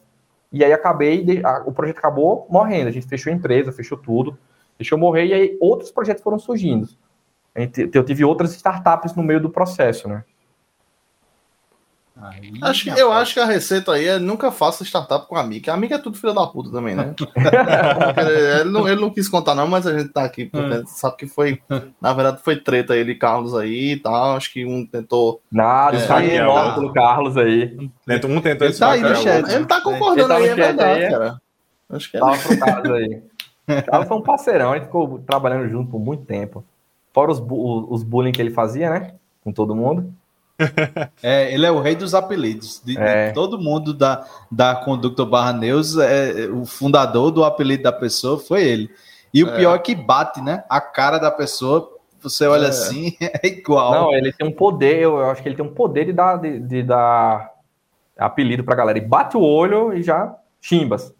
S2: E aí acabei, o projeto acabou morrendo, a gente fechou a empresa, fechou tudo deixou morrer, e aí outros projetos foram surgindo. Eu tive outras startups no meio do processo, né?
S3: Aí, acho eu acho que a receita aí é nunca faça startup com a Amiga. A Amiga é tudo filho da puta também, né? ele, não, ele não quis contar, não, mas a gente tá aqui, porque sabe que foi, na verdade, foi treta ele e Carlos aí e tal. Acho que um tentou.
S2: Nada, é, tá aí, pelo Carlos aí.
S3: Um tentou ele, tá aí chat. Ele tá concordando ele tá aí, é verdade, aí, cara.
S2: Acho que é. Tava pro caso aí. Ela foi um parceirão, a gente ficou trabalhando junto por muito tempo. Fora os, os bullying que ele fazia, né? Com todo mundo.
S4: É, ele é o rei dos apelidos. De, é. de todo mundo da, da Conductor Barra News, é, o fundador do apelido da pessoa foi ele. E o é. pior é que bate, né? A cara da pessoa, você olha é. assim, é igual.
S2: Não, ele tem um poder, eu, eu acho que ele tem um poder de dar, de, de dar apelido pra galera. E bate o olho e já chimbas.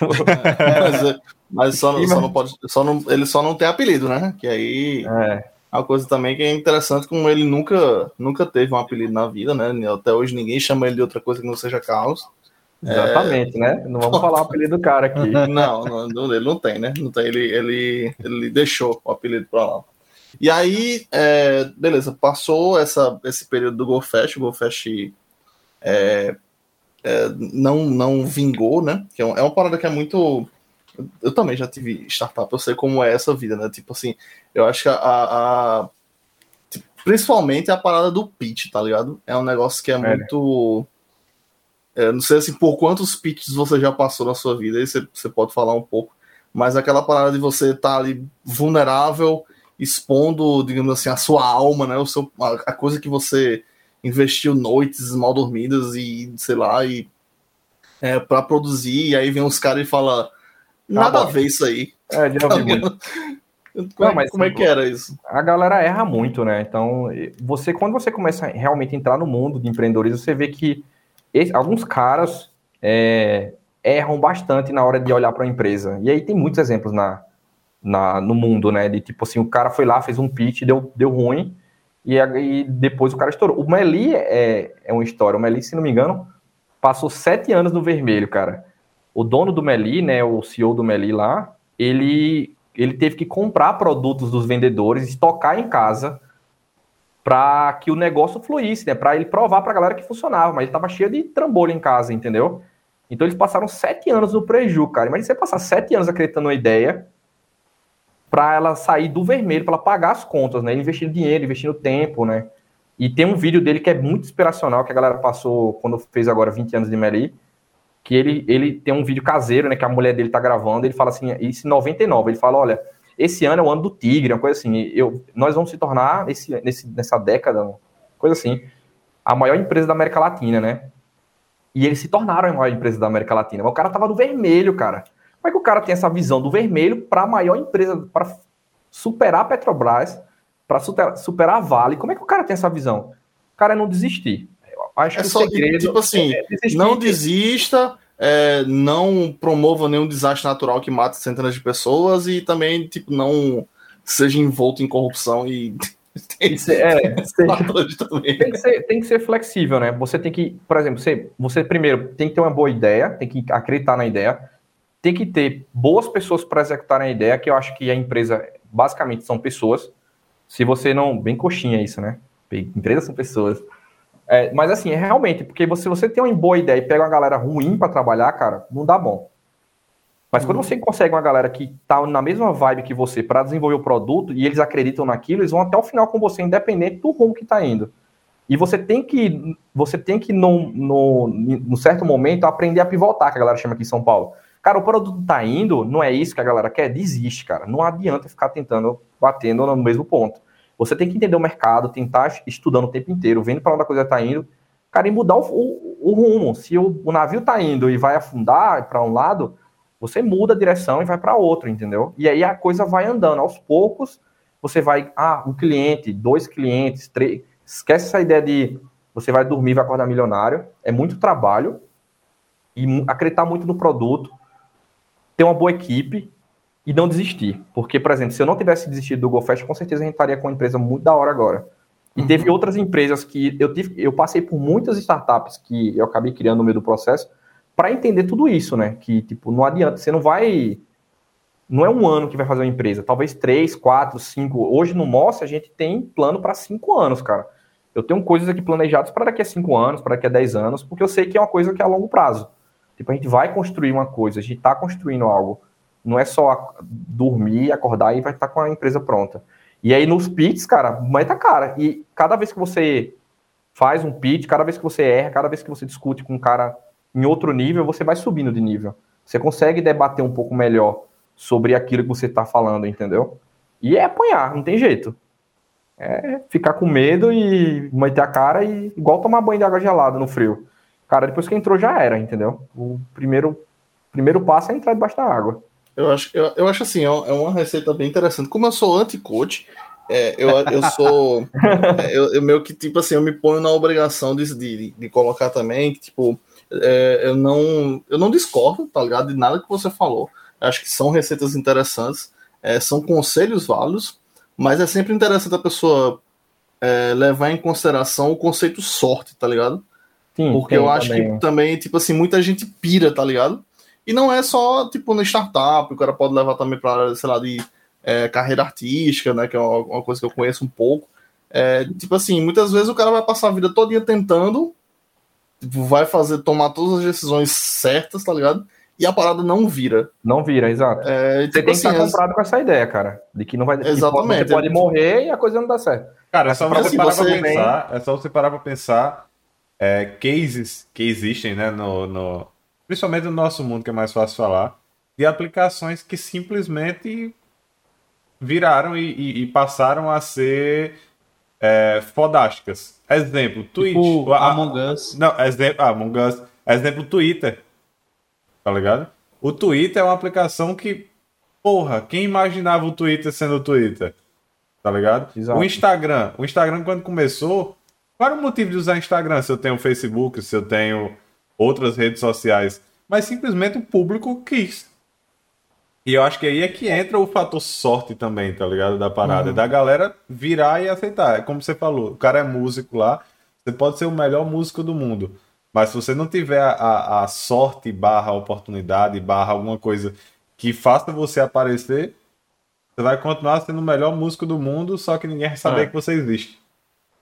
S3: Mas, é, mas só, só não pode. Só não, ele só não tem apelido, né? Que aí. É. Uma coisa também que é interessante, como ele nunca, nunca teve um apelido na vida, né? Até hoje ninguém chama ele de outra coisa que não seja Carlos.
S2: Exatamente, é... né? Não vamos falar o apelido do cara aqui.
S3: Não, não, ele não tem, né? Não tem, ele, ele, ele deixou o apelido pra lá. E aí, é, beleza, passou essa, esse período do GoFest, o GoFest é, é, não, não vingou, né? Que é, é uma parada que é muito eu também já tive startup, eu sei como é essa vida, né? Tipo assim, eu acho que a, a, a principalmente a parada do pitch, tá ligado? É um negócio que é, é. muito. É, não sei assim, por quantos pitches você já passou na sua vida, aí você, você pode falar um pouco, mas aquela parada de você estar tá ali vulnerável, expondo, digamos assim, a sua alma, né? O seu, a, a coisa que você investiu noites mal dormidas e sei lá, e é, para produzir, e aí vem uns caras e fala Nada a ver isso aí.
S2: É, de novo,
S3: Não, mas como é que era isso?
S2: A galera erra muito, né? Então, você quando você começa a realmente entrar no mundo de empreendedorismo, você vê que esse, alguns caras é, erram bastante na hora de olhar para a empresa. E aí tem muitos exemplos na, na, no mundo, né? De tipo assim, o cara foi lá, fez um pitch, deu, deu ruim, e, e depois o cara estourou. O Meli é, é uma história. O Meli, se não me engano, passou sete anos no vermelho, cara o dono do Meli, né, o CEO do Meli lá, ele, ele teve que comprar produtos dos vendedores, estocar em casa para que o negócio fluísse, né, para ele provar para a galera que funcionava, mas ele estava cheio de trambolho em casa, entendeu? Então eles passaram sete anos no preju, cara. Imagina você passar sete anos acreditando numa ideia para ela sair do vermelho, para ela pagar as contas, né? Investindo dinheiro, investindo tempo, né? E tem um vídeo dele que é muito inspiracional, que a galera passou quando fez agora 20 anos de Meli, que ele, ele tem um vídeo caseiro, né? Que a mulher dele tá gravando, ele fala assim, isso em 99, ele fala, olha, esse ano é o ano do tigre, uma coisa assim, eu, nós vamos se tornar, nesse, nesse, nessa década, coisa assim, a maior empresa da América Latina, né? E eles se tornaram a maior empresa da América Latina. Mas o cara tava no vermelho, cara. Como é que o cara tem essa visão do vermelho para a maior empresa, para superar a Petrobras, para superar a Vale? Como é que o cara tem essa visão? O cara é não desistir.
S3: Eu acho é que só, o segredo tipo assim, é não desista, é, não promova nenhum desastre natural que mate centenas de pessoas e também tipo não seja envolto em corrupção e
S2: tem que ser, é, tem, que ser, tem que ser flexível, né? Você tem que, por exemplo, você, você primeiro tem que ter uma boa ideia, tem que acreditar na ideia, tem que ter boas pessoas para executarem a ideia, que eu acho que a empresa basicamente são pessoas. Se você não. Bem coxinha isso, né? Empresas são pessoas. É, mas assim, é realmente, porque se você, você tem uma boa ideia e pega uma galera ruim para trabalhar, cara, não dá bom. Mas quando uhum. você consegue uma galera que tá na mesma vibe que você para desenvolver o produto e eles acreditam naquilo, eles vão até o final com você, independente do rumo que tá indo. E você tem que, você tem que, no, no, no certo momento, aprender a pivotar, que a galera chama aqui em São Paulo. Cara, o produto tá indo, não é isso que a galera quer, desiste, cara. Não adianta ficar tentando, batendo no mesmo ponto. Você tem que entender o mercado, tentar estudando o tempo inteiro, vendo para onde a coisa tá indo, cara, e mudar o, o, o rumo. Se o, o, navio tá indo e vai afundar para um lado, você muda a direção e vai para outro, entendeu? E aí a coisa vai andando. Aos poucos, você vai, ah, um cliente, dois clientes, três. Esquece essa ideia de você vai dormir, vai acordar milionário. É muito trabalho e acreditar muito no produto, ter uma boa equipe e não desistir. Porque, por exemplo, se eu não tivesse desistido do GoFest, com certeza a gente estaria com uma empresa muito da hora agora. E uhum. teve outras empresas que eu tive, eu passei por muitas startups que eu acabei criando no meio do processo, para entender tudo isso, né? Que, tipo, não adianta, você não vai. Não é um ano que vai fazer uma empresa, talvez três, quatro, cinco. Hoje no Moss a gente tem plano para cinco anos, cara. Eu tenho coisas aqui planejadas para daqui a cinco anos, para daqui a dez anos, porque eu sei que é uma coisa que é a longo prazo. Tipo, a gente vai construir uma coisa, a gente está construindo algo. Não é só dormir, acordar e vai estar tá com a empresa pronta. E aí nos pits, cara, meta cara. E cada vez que você faz um pitch, cada vez que você erra, cada vez que você discute com um cara em outro nível, você vai subindo de nível. Você consegue debater um pouco melhor sobre aquilo que você está falando, entendeu? E é apanhar, não tem jeito. É ficar com medo e meter a cara e igual tomar banho de água gelada no frio. Cara, depois que entrou já era, entendeu? O primeiro, primeiro passo é entrar debaixo da água.
S3: Eu acho, eu, eu acho assim, é, uma receita bem interessante. Como eu sou anti-coach, é, eu, eu sou. é, eu, eu meio que, tipo assim, eu me ponho na obrigação de, de, de colocar também que, tipo, é, eu, não, eu não discordo, tá ligado? De nada que você falou. Eu acho que são receitas interessantes, é, são conselhos válidos, mas é sempre interessante a pessoa é, levar em consideração o conceito sorte, tá ligado? Sim, Porque eu acho também. que também, tipo assim, muita gente pira, tá ligado? E não é só, tipo, no startup, o cara pode levar também para, sei lá, de é, carreira artística, né? Que é uma, uma, coisa que eu conheço um pouco. É, tipo assim, muitas vezes o cara vai passar a vida todinha tentando Tipo, vai fazer, tomar todas as decisões certas, tá ligado? E a parada não vira.
S2: Não vira, exato. É, tipo você tem assim, que estar comprado com essa ideia, cara. De que não vai.
S3: Exatamente.
S2: Você pode morrer e a coisa não dá certo.
S1: Cara, é só você assim, parar você... pra pensar. É só você parar pra pensar é, cases que existem, né? No, no, principalmente no nosso mundo, que é mais fácil falar, de aplicações que simplesmente viraram e, e, e passaram a ser é, fodásticas. Exemplo, Twitch. Tipo,
S4: a, Among Us.
S1: Não, exemplo, ah, Among Us. Exemplo, Twitter. Tá ligado? O Twitter é uma aplicação que, porra, quem imaginava o Twitter sendo o Twitter? Tá ligado? Exato. O Instagram. O Instagram, quando começou, qual era o motivo de usar Instagram se eu tenho Facebook, se eu tenho outras redes sociais? Mas simplesmente o público quis. E eu acho que aí é que entra o fator sorte também, tá ligado? Da parada. Uhum. Da galera virar e aceitar. É como você falou, o cara é músico lá, você pode ser o melhor músico do mundo. Mas se você não tiver a, a sorte barra oportunidade, barra alguma coisa que faça você aparecer, você vai continuar sendo o melhor músico do mundo, só que ninguém vai saber é. que você existe.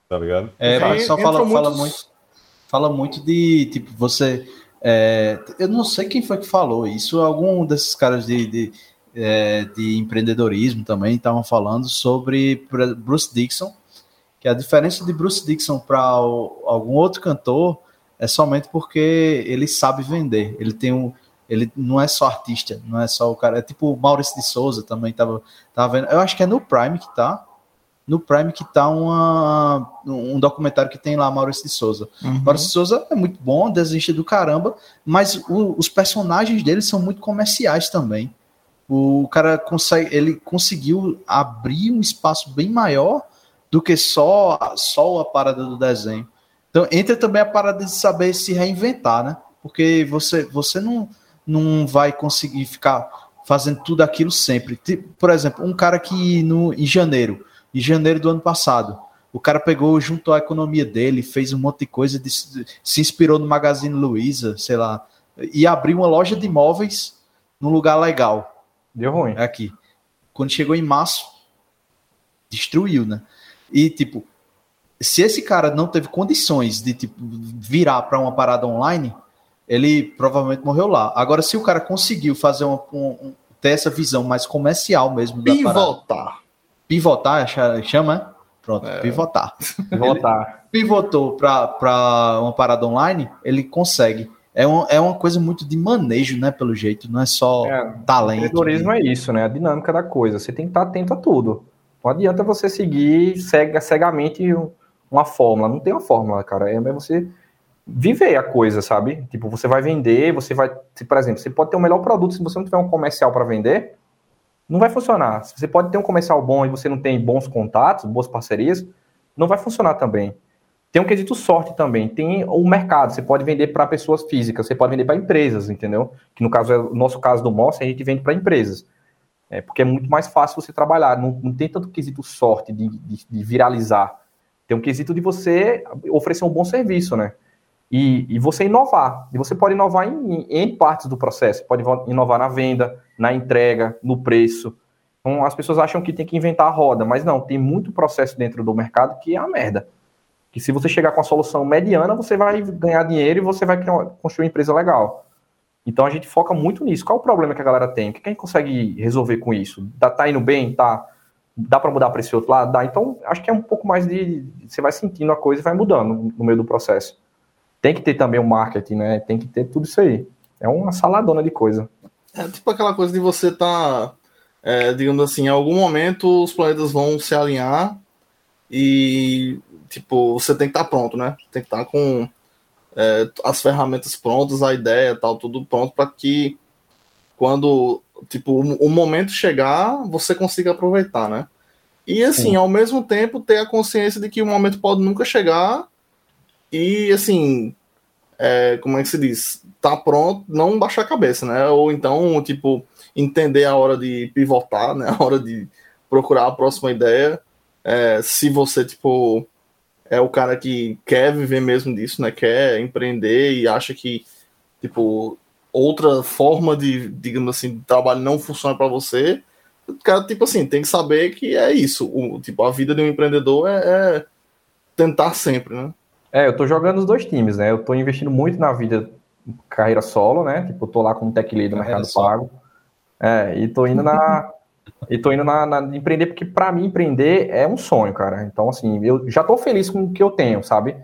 S1: Tá ligado?
S4: É, mas só fala, muitos... fala muito. Fala muito de, tipo, você é, eu não sei quem foi que falou isso, algum desses caras de, de é, de empreendedorismo também estavam falando sobre Bruce Dixon, que a diferença de Bruce Dixon para algum outro cantor é somente porque ele sabe vender. Ele tem um, ele não é só artista, não é só o cara, é tipo o Maurício de Souza também tava, tava vendo. Eu acho que é no Prime que tá. No Prime que tá uma, um documentário que tem lá Maurício de Souza. Uhum. Maurício de Souza é muito bom, desiste do caramba, mas o, os personagens dele são muito comerciais também. O cara consegue, ele conseguiu abrir um espaço bem maior do que só, só a parada do desenho. Então entra também a parada de saber se reinventar, né? Porque você, você não, não vai conseguir ficar fazendo tudo aquilo sempre. Por exemplo, um cara que no, em janeiro, em janeiro do ano passado, o cara pegou, juntou a economia dele, fez um monte de coisa, de, se inspirou no Magazine Luiza, sei lá, e abriu uma loja de imóveis num lugar legal.
S2: Deu ruim.
S4: Aqui. Quando chegou em março, destruiu, né? E, tipo, se esse cara não teve condições de tipo, virar para uma parada online, ele provavelmente morreu lá. Agora, se o cara conseguiu fazer uma, um, ter essa visão mais comercial mesmo
S3: pivotar.
S4: Pivotar, chama? Pronto, é. pivotar. Pivotar. pivotou para uma parada online, ele consegue. É, um, é uma coisa muito de manejo, né? Pelo jeito, não é só é, talento. O
S2: empreendedorismo é isso, né? A dinâmica da coisa. Você tem que estar atento a tudo. Não adianta você seguir cega, cegamente uma fórmula. Não tem uma fórmula, cara. É você viver a coisa, sabe? Tipo, você vai vender, você vai. Se, por exemplo, você pode ter o melhor produto, se você não tiver um comercial para vender, não vai funcionar. Se você pode ter um comercial bom e você não tem bons contatos, boas parcerias, não vai funcionar também. Tem um quesito sorte também. Tem o mercado. Você pode vender para pessoas físicas, você pode vender para empresas, entendeu? Que no caso é o nosso caso do Moss, a gente vende para empresas. É, porque é muito mais fácil você trabalhar. Não, não tem tanto quesito sorte de, de, de, viralizar. Tem um quesito de você oferecer um bom serviço, né? E, e você inovar. E você pode inovar em, em, partes do processo. Pode inovar na venda, na entrega, no preço. Então, as pessoas acham que tem que inventar a roda, mas não, tem muito processo dentro do mercado que é a merda. Que se você chegar com a solução mediana, você vai ganhar dinheiro e você vai criar, construir uma empresa legal. Então a gente foca muito nisso. Qual o problema que a galera tem? O que a gente consegue resolver com isso? Tá, tá indo bem? Tá? Dá para mudar para esse outro lado? Dá. Então acho que é um pouco mais de. Você vai sentindo a coisa e vai mudando no meio do processo. Tem que ter também o marketing, né? Tem que ter tudo isso aí. É uma saladona de coisa.
S3: É tipo aquela coisa de você tá, é, digamos assim, em algum momento os planetas vão se alinhar e, tipo, você tem que estar tá pronto, né? Tem que estar tá com é, as ferramentas prontas, a ideia, tal, tudo pronto para que quando tipo o, momento chegar, você consiga aproveitar, né? E assim, Sim. ao mesmo tempo ter a consciência de que o momento pode nunca chegar e assim, é, como é que se diz? Tá pronto, não baixar a cabeça, né? Ou então, tipo, entender a hora de pivotar, né? A hora de procurar a próxima ideia. É, se você, tipo, é o cara que quer viver mesmo disso, né? Quer empreender e acha que, tipo, outra forma de, digamos assim, de trabalho não funciona para você. Cara, tipo assim, tem que saber que é isso. O, tipo, a vida de um empreendedor é, é tentar sempre, né?
S2: É, eu tô jogando os dois times, né? Eu tô investindo muito na vida carreira solo, né? Tipo, eu tô lá como tech lead do Mercado Pago. É, e tô indo na e tô indo na, na empreender, porque para mim empreender é um sonho, cara. Então, assim, eu já tô feliz com o que eu tenho, sabe?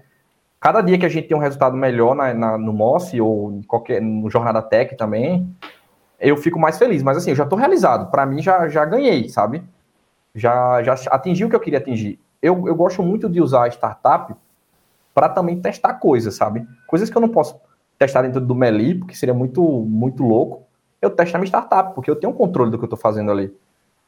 S2: Cada dia que a gente tem um resultado melhor na, na no Moss ou qualquer, no Jornada Tech também, eu fico mais feliz. Mas, assim, eu já tô realizado. Para mim, já, já ganhei, sabe? Já, já atingi o que eu queria atingir. Eu, eu gosto muito de usar a startup para também testar coisas, sabe? Coisas que eu não posso testar dentro do Meli, porque seria muito, muito louco. Eu testo na minha startup, porque eu tenho um controle do que eu estou fazendo ali.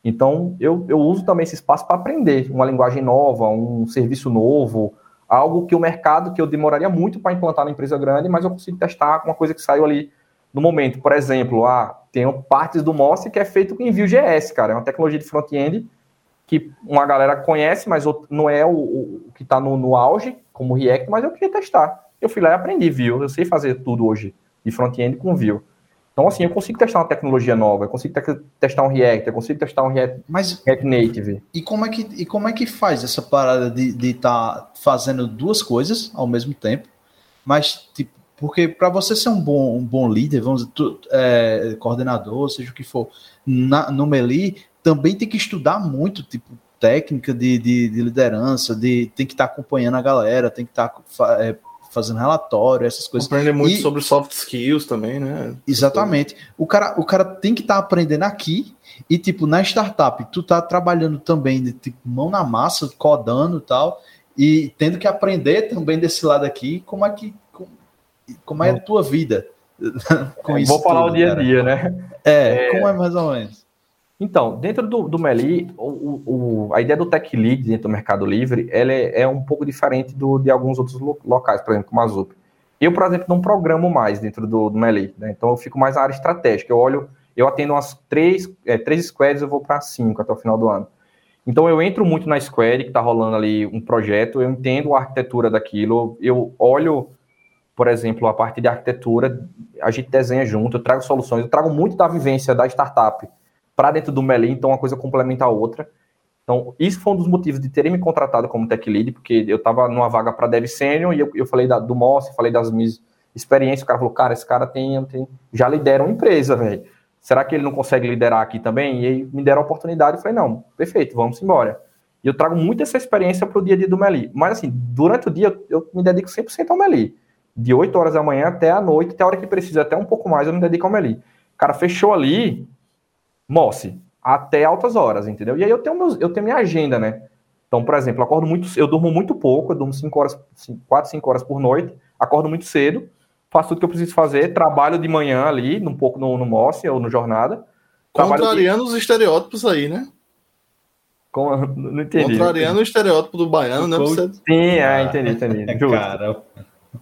S2: Então, eu, eu uso também esse espaço para aprender uma linguagem nova, um serviço novo, algo que o mercado, que eu demoraria muito para implantar na empresa grande, mas eu consigo testar uma coisa que saiu ali no momento. Por exemplo, ah, tem partes do Moss que é feito com Vue.js, cara. É uma tecnologia de front-end que uma galera conhece, mas não é o, o que está no, no, auge, como React, mas eu queria testar. Eu fui lá e aprendi Vue. Eu sei fazer tudo hoje de front-end com Vue. Então, assim, eu consigo testar uma tecnologia nova, eu consigo te testar um React, eu consigo testar um React,
S4: Mas,
S2: React Native.
S4: E como, é que, e como é que faz essa parada de estar tá fazendo duas coisas ao mesmo tempo, mas, tipo, Porque para você ser um bom, um bom líder, vamos dizer, tu, é, coordenador, seja o que for, na, no Meli, também tem que estudar muito, tipo, técnica de, de, de liderança, de, tem que estar tá acompanhando a galera, tem que estar tá, é, fazendo relatório, essas coisas.
S3: Aprender muito e, sobre soft skills também, né?
S4: Exatamente. O cara, o cara tem que estar tá aprendendo aqui e, tipo, na startup, tu tá trabalhando também de tipo, mão na massa, codando e tal, e tendo que aprender também desse lado aqui, como é que como é a tua vida
S2: com é, isso. Vou falar tudo, o dia a dia, né?
S4: É, é, como é mais ou menos?
S2: Então, dentro do, do Meli, o, o, a ideia do Tech Lead dentro do Mercado Livre, ela é, é um pouco diferente do, de alguns outros locais, por exemplo, como a Zup. Eu, por exemplo, não programo mais dentro do, do Meli, né? então eu fico mais na área estratégica. Eu olho, eu atendo umas três, é, três squads, eu vou para cinco até o final do ano. Então eu entro muito na squad, que está rolando ali um projeto, eu entendo a arquitetura daquilo, eu olho por exemplo, a parte de arquitetura, a gente desenha junto, eu trago soluções, eu trago muito da vivência da startup para dentro do Melim, então uma coisa complementa a outra. Então, isso foi um dos motivos de terem me contratado como tech lead, porque eu estava numa vaga para dev senior e eu, eu falei da, do Moss, falei das minhas experiências, o cara falou, cara, esse cara tem, tem já lidera uma empresa, velho. Será que ele não consegue liderar aqui também? E aí me deram a oportunidade, eu falei, não, perfeito, vamos embora. E eu trago muito essa experiência para o dia a dia do Meli. Mas assim, durante o dia eu, eu me dedico 100% ao Meli de 8 horas da manhã até a noite, até a hora que precisa, até um pouco mais, eu me dedico ao Meli. Cara fechou ali, mosse, até altas horas, entendeu? E aí eu tenho, meus, eu tenho minha agenda, né? Então, por exemplo, eu acordo muito, eu durmo muito pouco, eu durmo 5 horas, 4, 5 horas por noite, acordo muito cedo, faço tudo que eu preciso fazer, trabalho de manhã ali, um pouco no, no Mosse ou no Jornada.
S3: Contrariando os estereótipos aí, né?
S2: Com, não entendi.
S3: Contrariando o estereótipo do baiano, né?
S2: Você... Sim, é, entendi, entendi. Justo. Cara,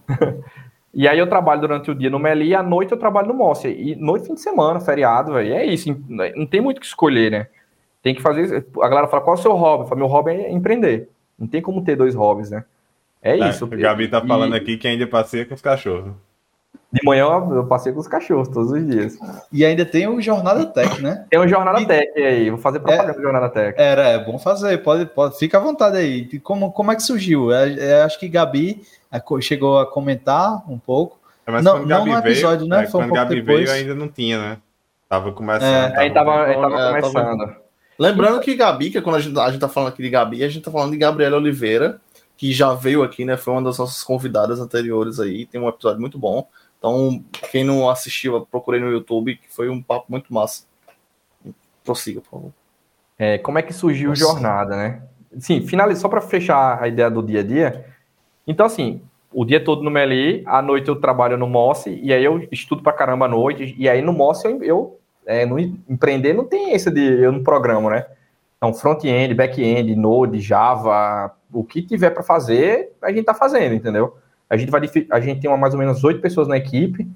S2: e aí eu trabalho durante o dia no Meli e à noite eu trabalho no Mossi. E noite, fim de semana, feriado, velho. É isso. Não tem muito o que escolher, né? Tem que fazer. A galera fala, qual é o seu hobby? Eu falo, meu hobby é empreender. Não tem como ter dois hobbies, né? É, é isso.
S1: O Gabi tá falando e... aqui que ainda passeia com os cachorros.
S2: De manhã eu passei com os cachorros todos os dias.
S4: E ainda tem o Jornada Tech, né?
S2: Tem o Jornada e... Tech aí, vou fazer propaganda é, do Jornada Tech.
S4: Era, é bom fazer, pode, pode, fica à vontade aí. Como, como é que surgiu? É, é, acho que Gabi é, chegou a comentar um pouco.
S1: É, mas não, não no episódio, veio, né? É, Foi um pouco Gabi depois. veio ainda não tinha, né? Tava começando. É,
S2: tava, aí tava, tava começando. Tava...
S3: Lembrando que Gabi, que quando a gente, a gente tá falando aqui de Gabi, a gente tá falando de Gabriela Oliveira, que já veio aqui, né? Foi uma das nossas convidadas anteriores aí. Tem um episódio muito bom. Então, quem não assistiu, procurei no YouTube, que foi um papo muito massa. Prossiga, por favor.
S2: É, como é que surgiu Nossa. Jornada, né? Sim, finaliza, só para fechar a ideia do dia a dia. Então, assim, o dia todo no Meli, à noite eu trabalho no Moss, e aí eu estudo para caramba à noite, e aí no Moss eu, eu é, no empreender não tem esse de eu não programo, né? Então, front-end, back-end, Node, Java, o que tiver para fazer, a gente tá fazendo, entendeu? A gente vai a gente tem uma, mais ou menos oito pessoas na equipe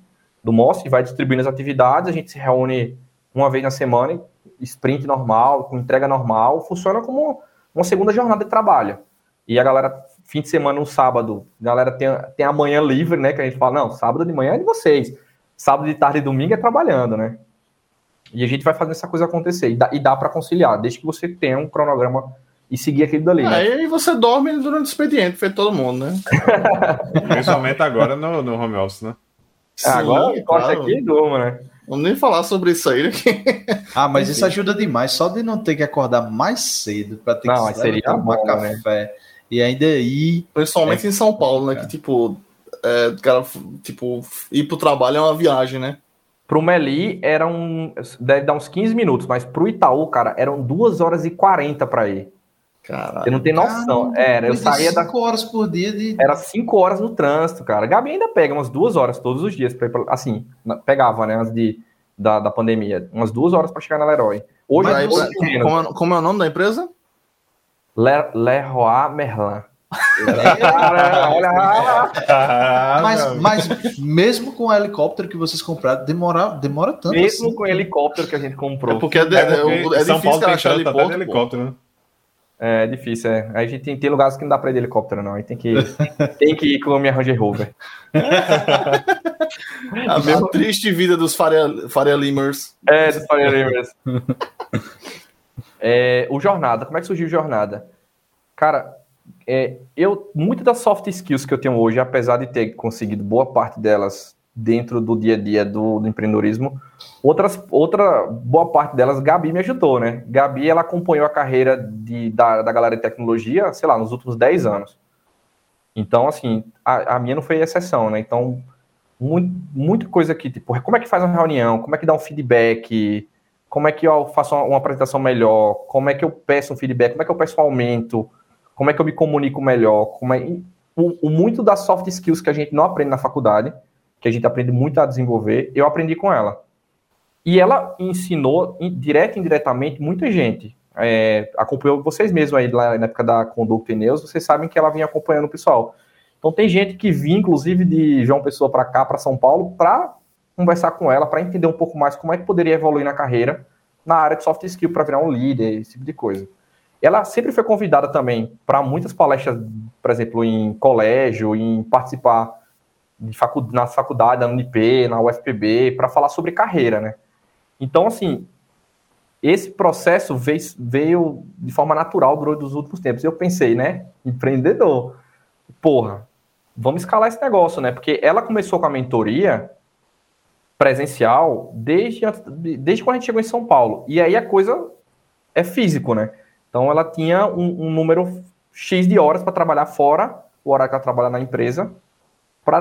S2: do MOS, vai distribuindo as atividades, a gente se reúne uma vez na semana, sprint normal, com entrega normal, funciona como uma segunda jornada de trabalho. E a galera, fim de semana, um sábado, a galera tem, tem a manhã livre, né? Que a gente fala, não, sábado de manhã é de vocês. Sábado de tarde e domingo é trabalhando, né? E a gente vai fazendo essa coisa acontecer. E dá, e dá para conciliar, desde que você tenha um cronograma e seguir aquele dali. Né?
S3: Aí você dorme durante o expediente, feito todo mundo, né?
S1: Principalmente agora no, no home office, né?
S2: Sim, agora encosta claro. aqui e durma, né?
S3: Vamos nem falar sobre isso aí. Né?
S4: ah, mas isso ajuda demais. Só de não ter que acordar mais cedo para ter
S2: não, que seria tomar bom,
S4: né? café. Né? E ainda aí.
S3: Principalmente é... em São Paulo, né? Que tipo, é, cara, tipo, ir pro trabalho é uma viagem, né?
S2: Pro Meli era um. Deve dar uns 15 minutos, mas pro Itaú, cara, eram 2 horas e 40 para ir.
S3: Caralho.
S2: Você não tem noção. Caramba, era, eu saía
S4: da. 5 horas por dia de.
S2: Era 5 horas no trânsito, cara. Gabi ainda pega umas duas horas todos os dias. Pra ir pra... Assim, pegava, né? Antes de, da, da pandemia. Umas duas horas para chegar na Leroy.
S3: Hoje, Mas, hoje como, é, como, é, o nome da empresa?
S2: Le, Leroy Merlin.
S4: mas, mas mesmo com o helicóptero que vocês compraram, demora, demora tanto.
S2: Mesmo assim. com o helicóptero que a gente comprou.
S3: É porque é, de, é, porque é, é São Paulo tem achar
S1: helicóptero, helicóptero, né?
S2: É difícil, é. A gente tem, tem lugares que não dá pra ir de helicóptero, não. Aí tem que, tem que ir com a minha Range Rover.
S3: a, a triste vida dos Faria, Faria Limers.
S2: É, dos Faria Limers. é, o Jornada, como é que surgiu o Jornada? Cara, é, eu muitas das soft skills que eu tenho hoje, apesar de ter conseguido boa parte delas dentro do dia a dia do, do, empreendedorismo, outras, outra boa parte delas, Gabi me ajudou, né? Gabi, ela acompanhou a carreira de, da, da galera de tecnologia, sei lá, nos últimos 10 anos. Então, assim, a, a minha não foi exceção, né? Então, muito, muita coisa aqui, tipo, como é que faz uma reunião, como é que dá um feedback, como é que eu faço uma, uma apresentação melhor, como é que eu peço um feedback, como é que eu peço um aumento, como é que eu me comunico melhor, como é o, o, muito das soft skills que a gente não aprende na faculdade, que a gente aprende muito a desenvolver, eu aprendi com ela. E ela ensinou, direto e indiretamente, muita gente. É, acompanhou vocês mesmos aí lá na época da Conduct News, vocês sabem que ela vinha acompanhando o pessoal. Então tem gente que vinha, inclusive, de João Pessoa para cá, para São Paulo, para conversar com ela, para entender um pouco mais como é que poderia evoluir na carreira na área de soft skill para virar um líder, esse tipo de coisa. Ela sempre foi convidada também para muitas palestras, por exemplo, em colégio, em participar de facu na faculdade, na UNIP, na UFPB, para falar sobre carreira, né? Então, assim, esse processo veio, veio de forma natural durante os últimos tempos. Eu pensei, né? Empreendedor. Porra, vamos escalar esse negócio, né? Porque ela começou com a mentoria presencial desde, desde quando a gente chegou em São Paulo. E aí a coisa é físico, né? Então ela tinha um, um número X de horas para trabalhar fora o horário que ela trabalha na empresa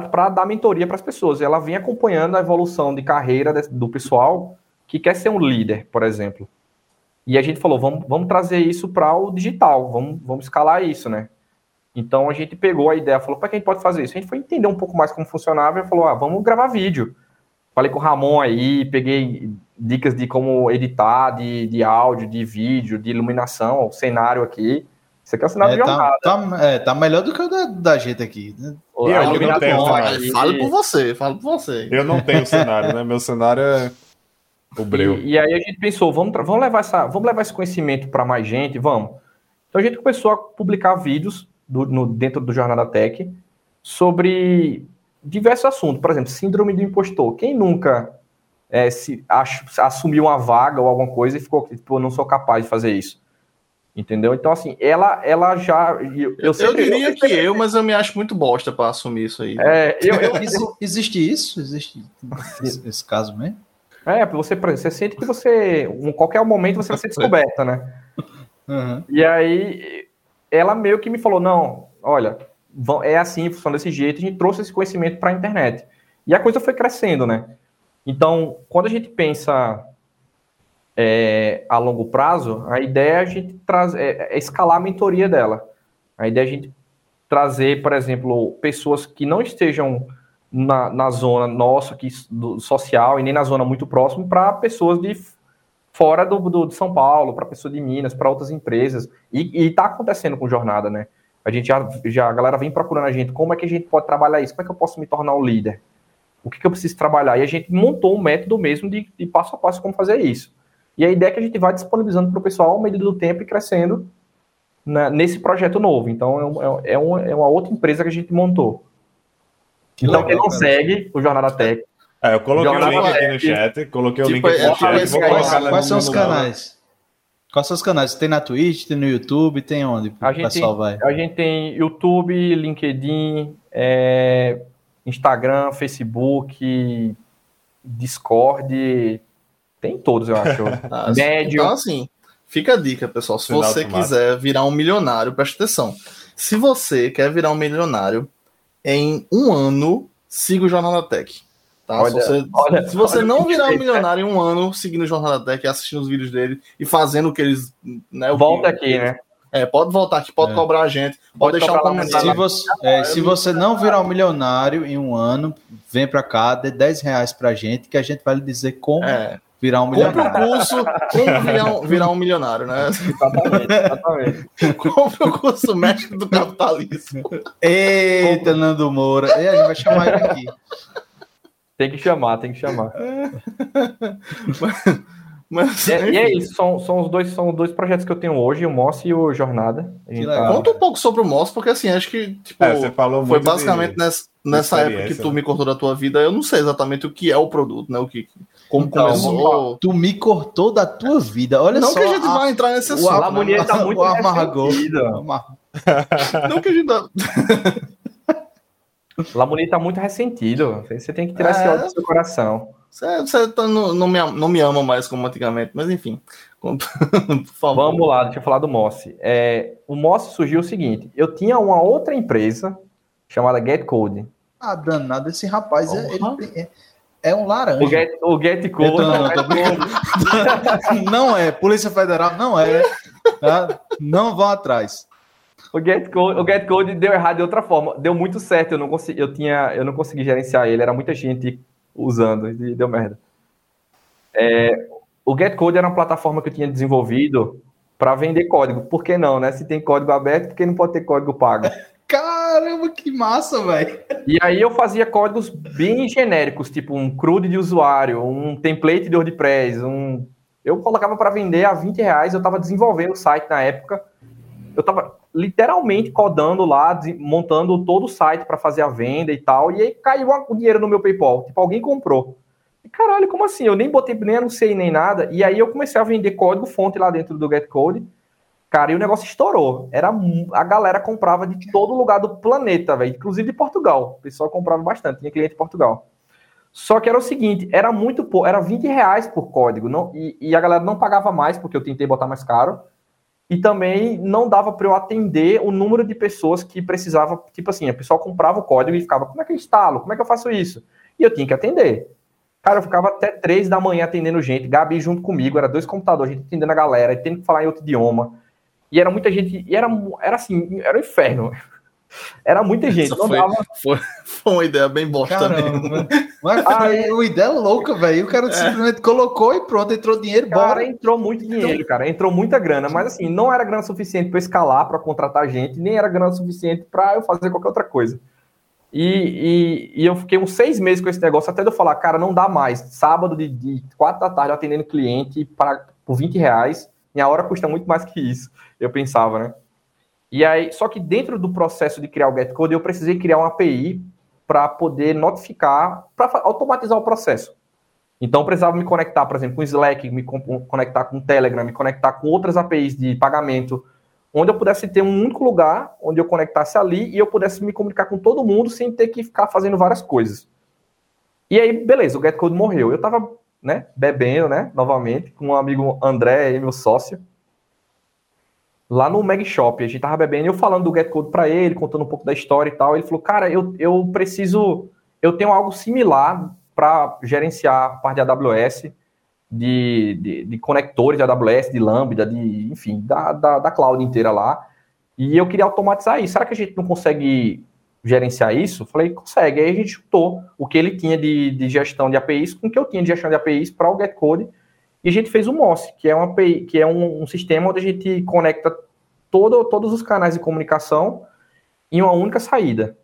S2: para dar mentoria para as pessoas. E ela vem acompanhando a evolução de carreira do pessoal que quer ser um líder, por exemplo. E a gente falou, vamos, vamos trazer isso para o digital, vamos, vamos escalar isso, né? Então a gente pegou a ideia, falou, para que a gente pode fazer isso? A gente foi entender um pouco mais como funcionava e falou, ah, vamos gravar vídeo. Falei com o Ramon aí, peguei dicas de como editar, de, de áudio, de vídeo, de iluminação, o cenário aqui. Isso aqui é o cenário
S4: é,
S2: de
S4: jornada. Tá, tá, é, tá melhor do que o da, da gente aqui. Né?
S1: Eu, eu não tenho cenário.
S3: Fala por você, fala por você.
S1: Eu não tenho cenário, né? Meu cenário é o breu.
S2: E, e aí a gente pensou, vamos, vamos, levar essa, vamos levar esse conhecimento para mais gente, vamos. Então a gente começou a publicar vídeos do, no, dentro do Jornada Tech sobre diversos assuntos. Por exemplo, síndrome do impostor. Quem nunca é, se ach, assumiu uma vaga ou alguma coisa e ficou tipo, não sou capaz de fazer isso. Entendeu? Então, assim, ela, ela já.
S3: Eu, eu, sempre, eu diria eu que eu, mas eu me acho muito bosta para assumir isso aí.
S4: É, eu, eu, existe isso? Existe esse, esse caso mesmo?
S2: É, você, você sente que você, em qualquer momento, você vai ser descoberta, né? Uhum. E aí, ela meio que me falou: não, olha, é assim, funciona desse jeito, a gente trouxe esse conhecimento para a internet. E a coisa foi crescendo, né? Então, quando a gente pensa é, a longo prazo, a ideia é a gente trazer, é, é escalar a mentoria dela. A ideia é a gente trazer, por exemplo, pessoas que não estejam na, na zona nossa, aqui, do social, e nem na zona muito próxima, para pessoas de fora do, do de São Paulo, para pessoas de Minas, para outras empresas. E está acontecendo com jornada, né? A gente já, já, a galera vem procurando a gente, como é que a gente pode trabalhar isso? Como é que eu posso me tornar um líder? O que, que eu preciso trabalhar? E a gente montou um método mesmo de, de passo a passo como fazer isso. E a ideia é que a gente vai disponibilizando para o pessoal ao medida do tempo e crescendo na, nesse projeto novo. Então, é, é, é, uma, é uma outra empresa que a gente montou. Que então, legal, quem não segue o Jornada Tech.
S1: É, eu coloquei o link aqui no chat. Coloquei tipo, o link aqui no chat.
S4: Vou colocar quais são os canais? Quais são os canais? Tem na Twitch, tem no YouTube, tem onde?
S2: A gente, pessoal vai? a gente tem YouTube, LinkedIn, é, Instagram, Facebook, Discord, tem todos, eu acho.
S3: ah, Médio. Então, assim, fica a dica, pessoal. Se Final você automático. quiser virar um milionário, preste atenção. Se você quer virar um milionário, em um ano, siga o Jornal da Tech. Tá? Olha, se você, olha, se você não virar um milionário em um ano seguindo o Jornal da Tech, assistindo os vídeos dele e fazendo o que eles.
S2: Né, Volta que, aqui, né?
S3: É, pode voltar aqui, pode é. cobrar a gente, pode, pode deixar um comentário.
S4: Se você, é, se você não virar um milionário em um ano, vem para cá, dê 10 reais pra gente, que a gente vai lhe dizer como é. Virar um milionário.
S3: Compre o curso, como virar um, virar um milionário, né? Exatamente, exatamente. Compre o curso Mestre do Capitalismo.
S4: Eita, Nando Moura. E a gente vai chamar ele aqui.
S2: Tem que chamar, tem que chamar. Mas, é, e é isso, são, são, os dois, são dois projetos que eu tenho hoje, o Moss e o Jornada.
S3: Tá... Conta um pouco sobre o Moss, porque assim, acho que tipo, é, você falou foi basicamente de, nessa, nessa época que tu me cortou da tua vida, eu não sei exatamente o que é o produto, né? O que, como então, começou.
S4: Tu me cortou da tua vida, olha
S3: não
S4: só.
S3: Não que a gente a, vai entrar nesse
S4: assunto. O, né? tá muito o amargou.
S2: não que a gente dá. Lamuni tá muito ressentido. Você tem que tirar é... esse ódio do seu coração.
S3: Você, você tá, não, não, me, não me ama mais como antigamente, mas enfim.
S2: Vamos lá, deixa eu falar do Moss. É, o Moss surgiu o seguinte: eu tinha uma outra empresa chamada GetCode.
S4: Ah, danado, esse rapaz é, ele, é, é, um laranja.
S2: O Get, o Get Code.
S4: Não, não, não, é, Polícia Federal não é. Tá? Não vão atrás.
S2: O GetCode, o GetCode deu errado de outra forma. Deu muito certo, eu não consegui, eu tinha, eu não consegui gerenciar ele, era muita gente usando e deu merda. É, o GetCode era uma plataforma que eu tinha desenvolvido para vender código. Por que não, né? Se tem código aberto, por que não pode ter código pago?
S4: Caramba, que massa, velho!
S2: E aí eu fazia códigos bem genéricos, tipo um CRUD de usuário, um template de WordPress, um... Eu colocava para vender a 20 reais, eu estava desenvolvendo o site na época. Eu estava literalmente codando lá, montando todo o site para fazer a venda e tal, e aí caiu o dinheiro no meu PayPal. Tipo, alguém comprou. E, caralho, como assim? Eu nem botei, nem anunciei nem nada. E aí eu comecei a vender código fonte lá dentro do GetCode. Cara, e o negócio estourou. Era a galera comprava de todo lugar do planeta, velho, inclusive de Portugal. O pessoal comprava bastante, tinha cliente de Portugal. Só que era o seguinte, era muito pouco, era 20 reais por código, não, e, e, a galera não pagava mais, porque eu tentei botar mais caro e também não dava para eu atender o número de pessoas que precisava, tipo assim, a pessoa comprava o código e ficava, como é que eu instalo? Como é que eu faço isso? E eu tinha que atender. Cara, eu ficava até três da manhã atendendo gente, Gabi junto comigo, era dois computadores, a gente atendendo a galera, tendo que falar em outro idioma. E era muita gente, e era, era assim, era um inferno. Era muita gente.
S3: Foi, dava... foi, foi, uma ideia bem bosta Caramba,
S4: Mas foi uma ideia louca, velho. O cara é. simplesmente colocou e pronto, entrou dinheiro,
S2: cara, bora. entrou muito dinheiro, cara. Entrou muita grana, mas assim, não era grana suficiente para escalar, para contratar gente, nem era grana suficiente para eu fazer qualquer outra coisa. E, e, e, eu fiquei uns seis meses com esse negócio, até de eu falar, cara, não dá mais. Sábado de, de quatro da tarde atendendo cliente para, por 20 reais, minha hora custa muito mais que isso. Eu pensava, né? E aí, só que dentro do processo de criar o GetCode, eu precisei criar uma API para poder notificar, para automatizar o processo. Então, eu precisava me conectar, por exemplo, com Slack, me conectar com o Telegram, me conectar com outras APIs de pagamento, onde eu pudesse ter um único lugar onde eu conectasse ali e eu pudesse me comunicar com todo mundo sem ter que ficar fazendo várias coisas. E aí, beleza, o GetCode morreu. Eu estava né, bebendo, né, novamente, com um amigo André, meu sócio, lá no Mag Shop. A gente tava bebendo eu falando do GetCode para ele, contando um pouco da história e tal. Ele falou, cara, eu, eu preciso, eu tenho algo similar para gerenciar a parte de AWS, de, de, de, conectores de AWS, de Lambda, de, enfim, da, da, da cloud inteira lá. E eu queria automatizar isso. Será que a gente não consegue gerenciar isso? Falei, consegue. Aí a gente chutou o que ele tinha de, de gestão de APIs com o que eu tinha de gestão de APIs para o GetCode e a gente fez o MOS, que é, uma API, que é um, um sistema onde a gente conecta todo, todos os canais de comunicação em uma única saída.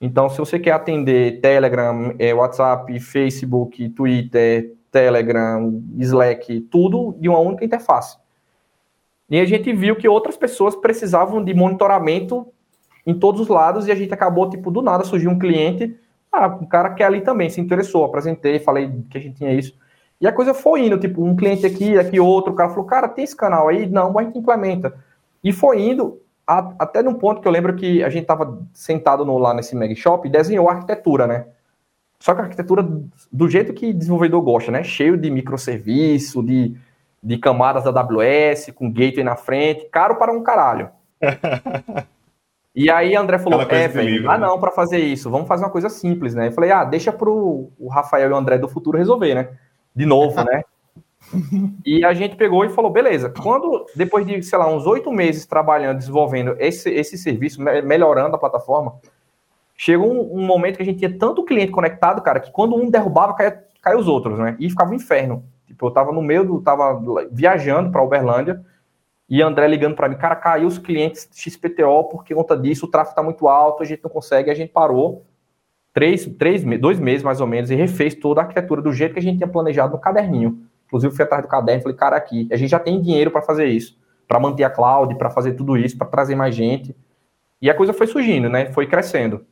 S2: Então, se você quer atender Telegram, é, WhatsApp, Facebook, Twitter, Telegram, Slack, tudo de uma única interface. E a gente viu que outras pessoas precisavam de monitoramento em todos os lados e a gente acabou, tipo, do nada surgiu um cliente, ah, um cara que ali também se interessou, apresentei, falei que a gente tinha isso. E a coisa foi indo, tipo, um cliente aqui, aqui outro, o cara falou, cara, tem esse canal aí? Não, a gente implementa. E foi indo a, até num ponto que eu lembro que a gente estava sentado no, lá nesse Mag Shop e desenhou a arquitetura, né? Só que a arquitetura do jeito que desenvolvedor gosta, né? Cheio de microserviço, de, de camadas da AWS, com gateway na frente, caro para um caralho. e aí André falou, é, velho, ah não, para fazer isso, vamos fazer uma coisa simples, né? Eu falei, ah, deixa pro o Rafael e o André do futuro resolver, né? De novo, né? e a gente pegou e falou, beleza, quando, depois de, sei lá, uns oito meses trabalhando, desenvolvendo esse, esse serviço, melhorando a plataforma, chegou um, um, momento que a gente tinha tanto cliente conectado, cara, que quando um derrubava, caia, caia os outros, né? E ficava um inferno. Tipo, eu tava no meio do, tava viajando para Uberlândia, e André ligando para mim, cara, caiu os clientes XPTO por conta disso, o tráfego tá muito alto, a gente não consegue, a gente parou, três, três, dois meses mais ou menos, e refez toda a arquitetura do jeito que a gente tinha planejado no caderninho. Inclusive, fui atrás do caderno e falei, cara, aqui, a gente já tem dinheiro para fazer isso, para manter a cloud, para fazer tudo isso, para trazer mais gente. E a coisa foi surgindo, né? Foi crescendo.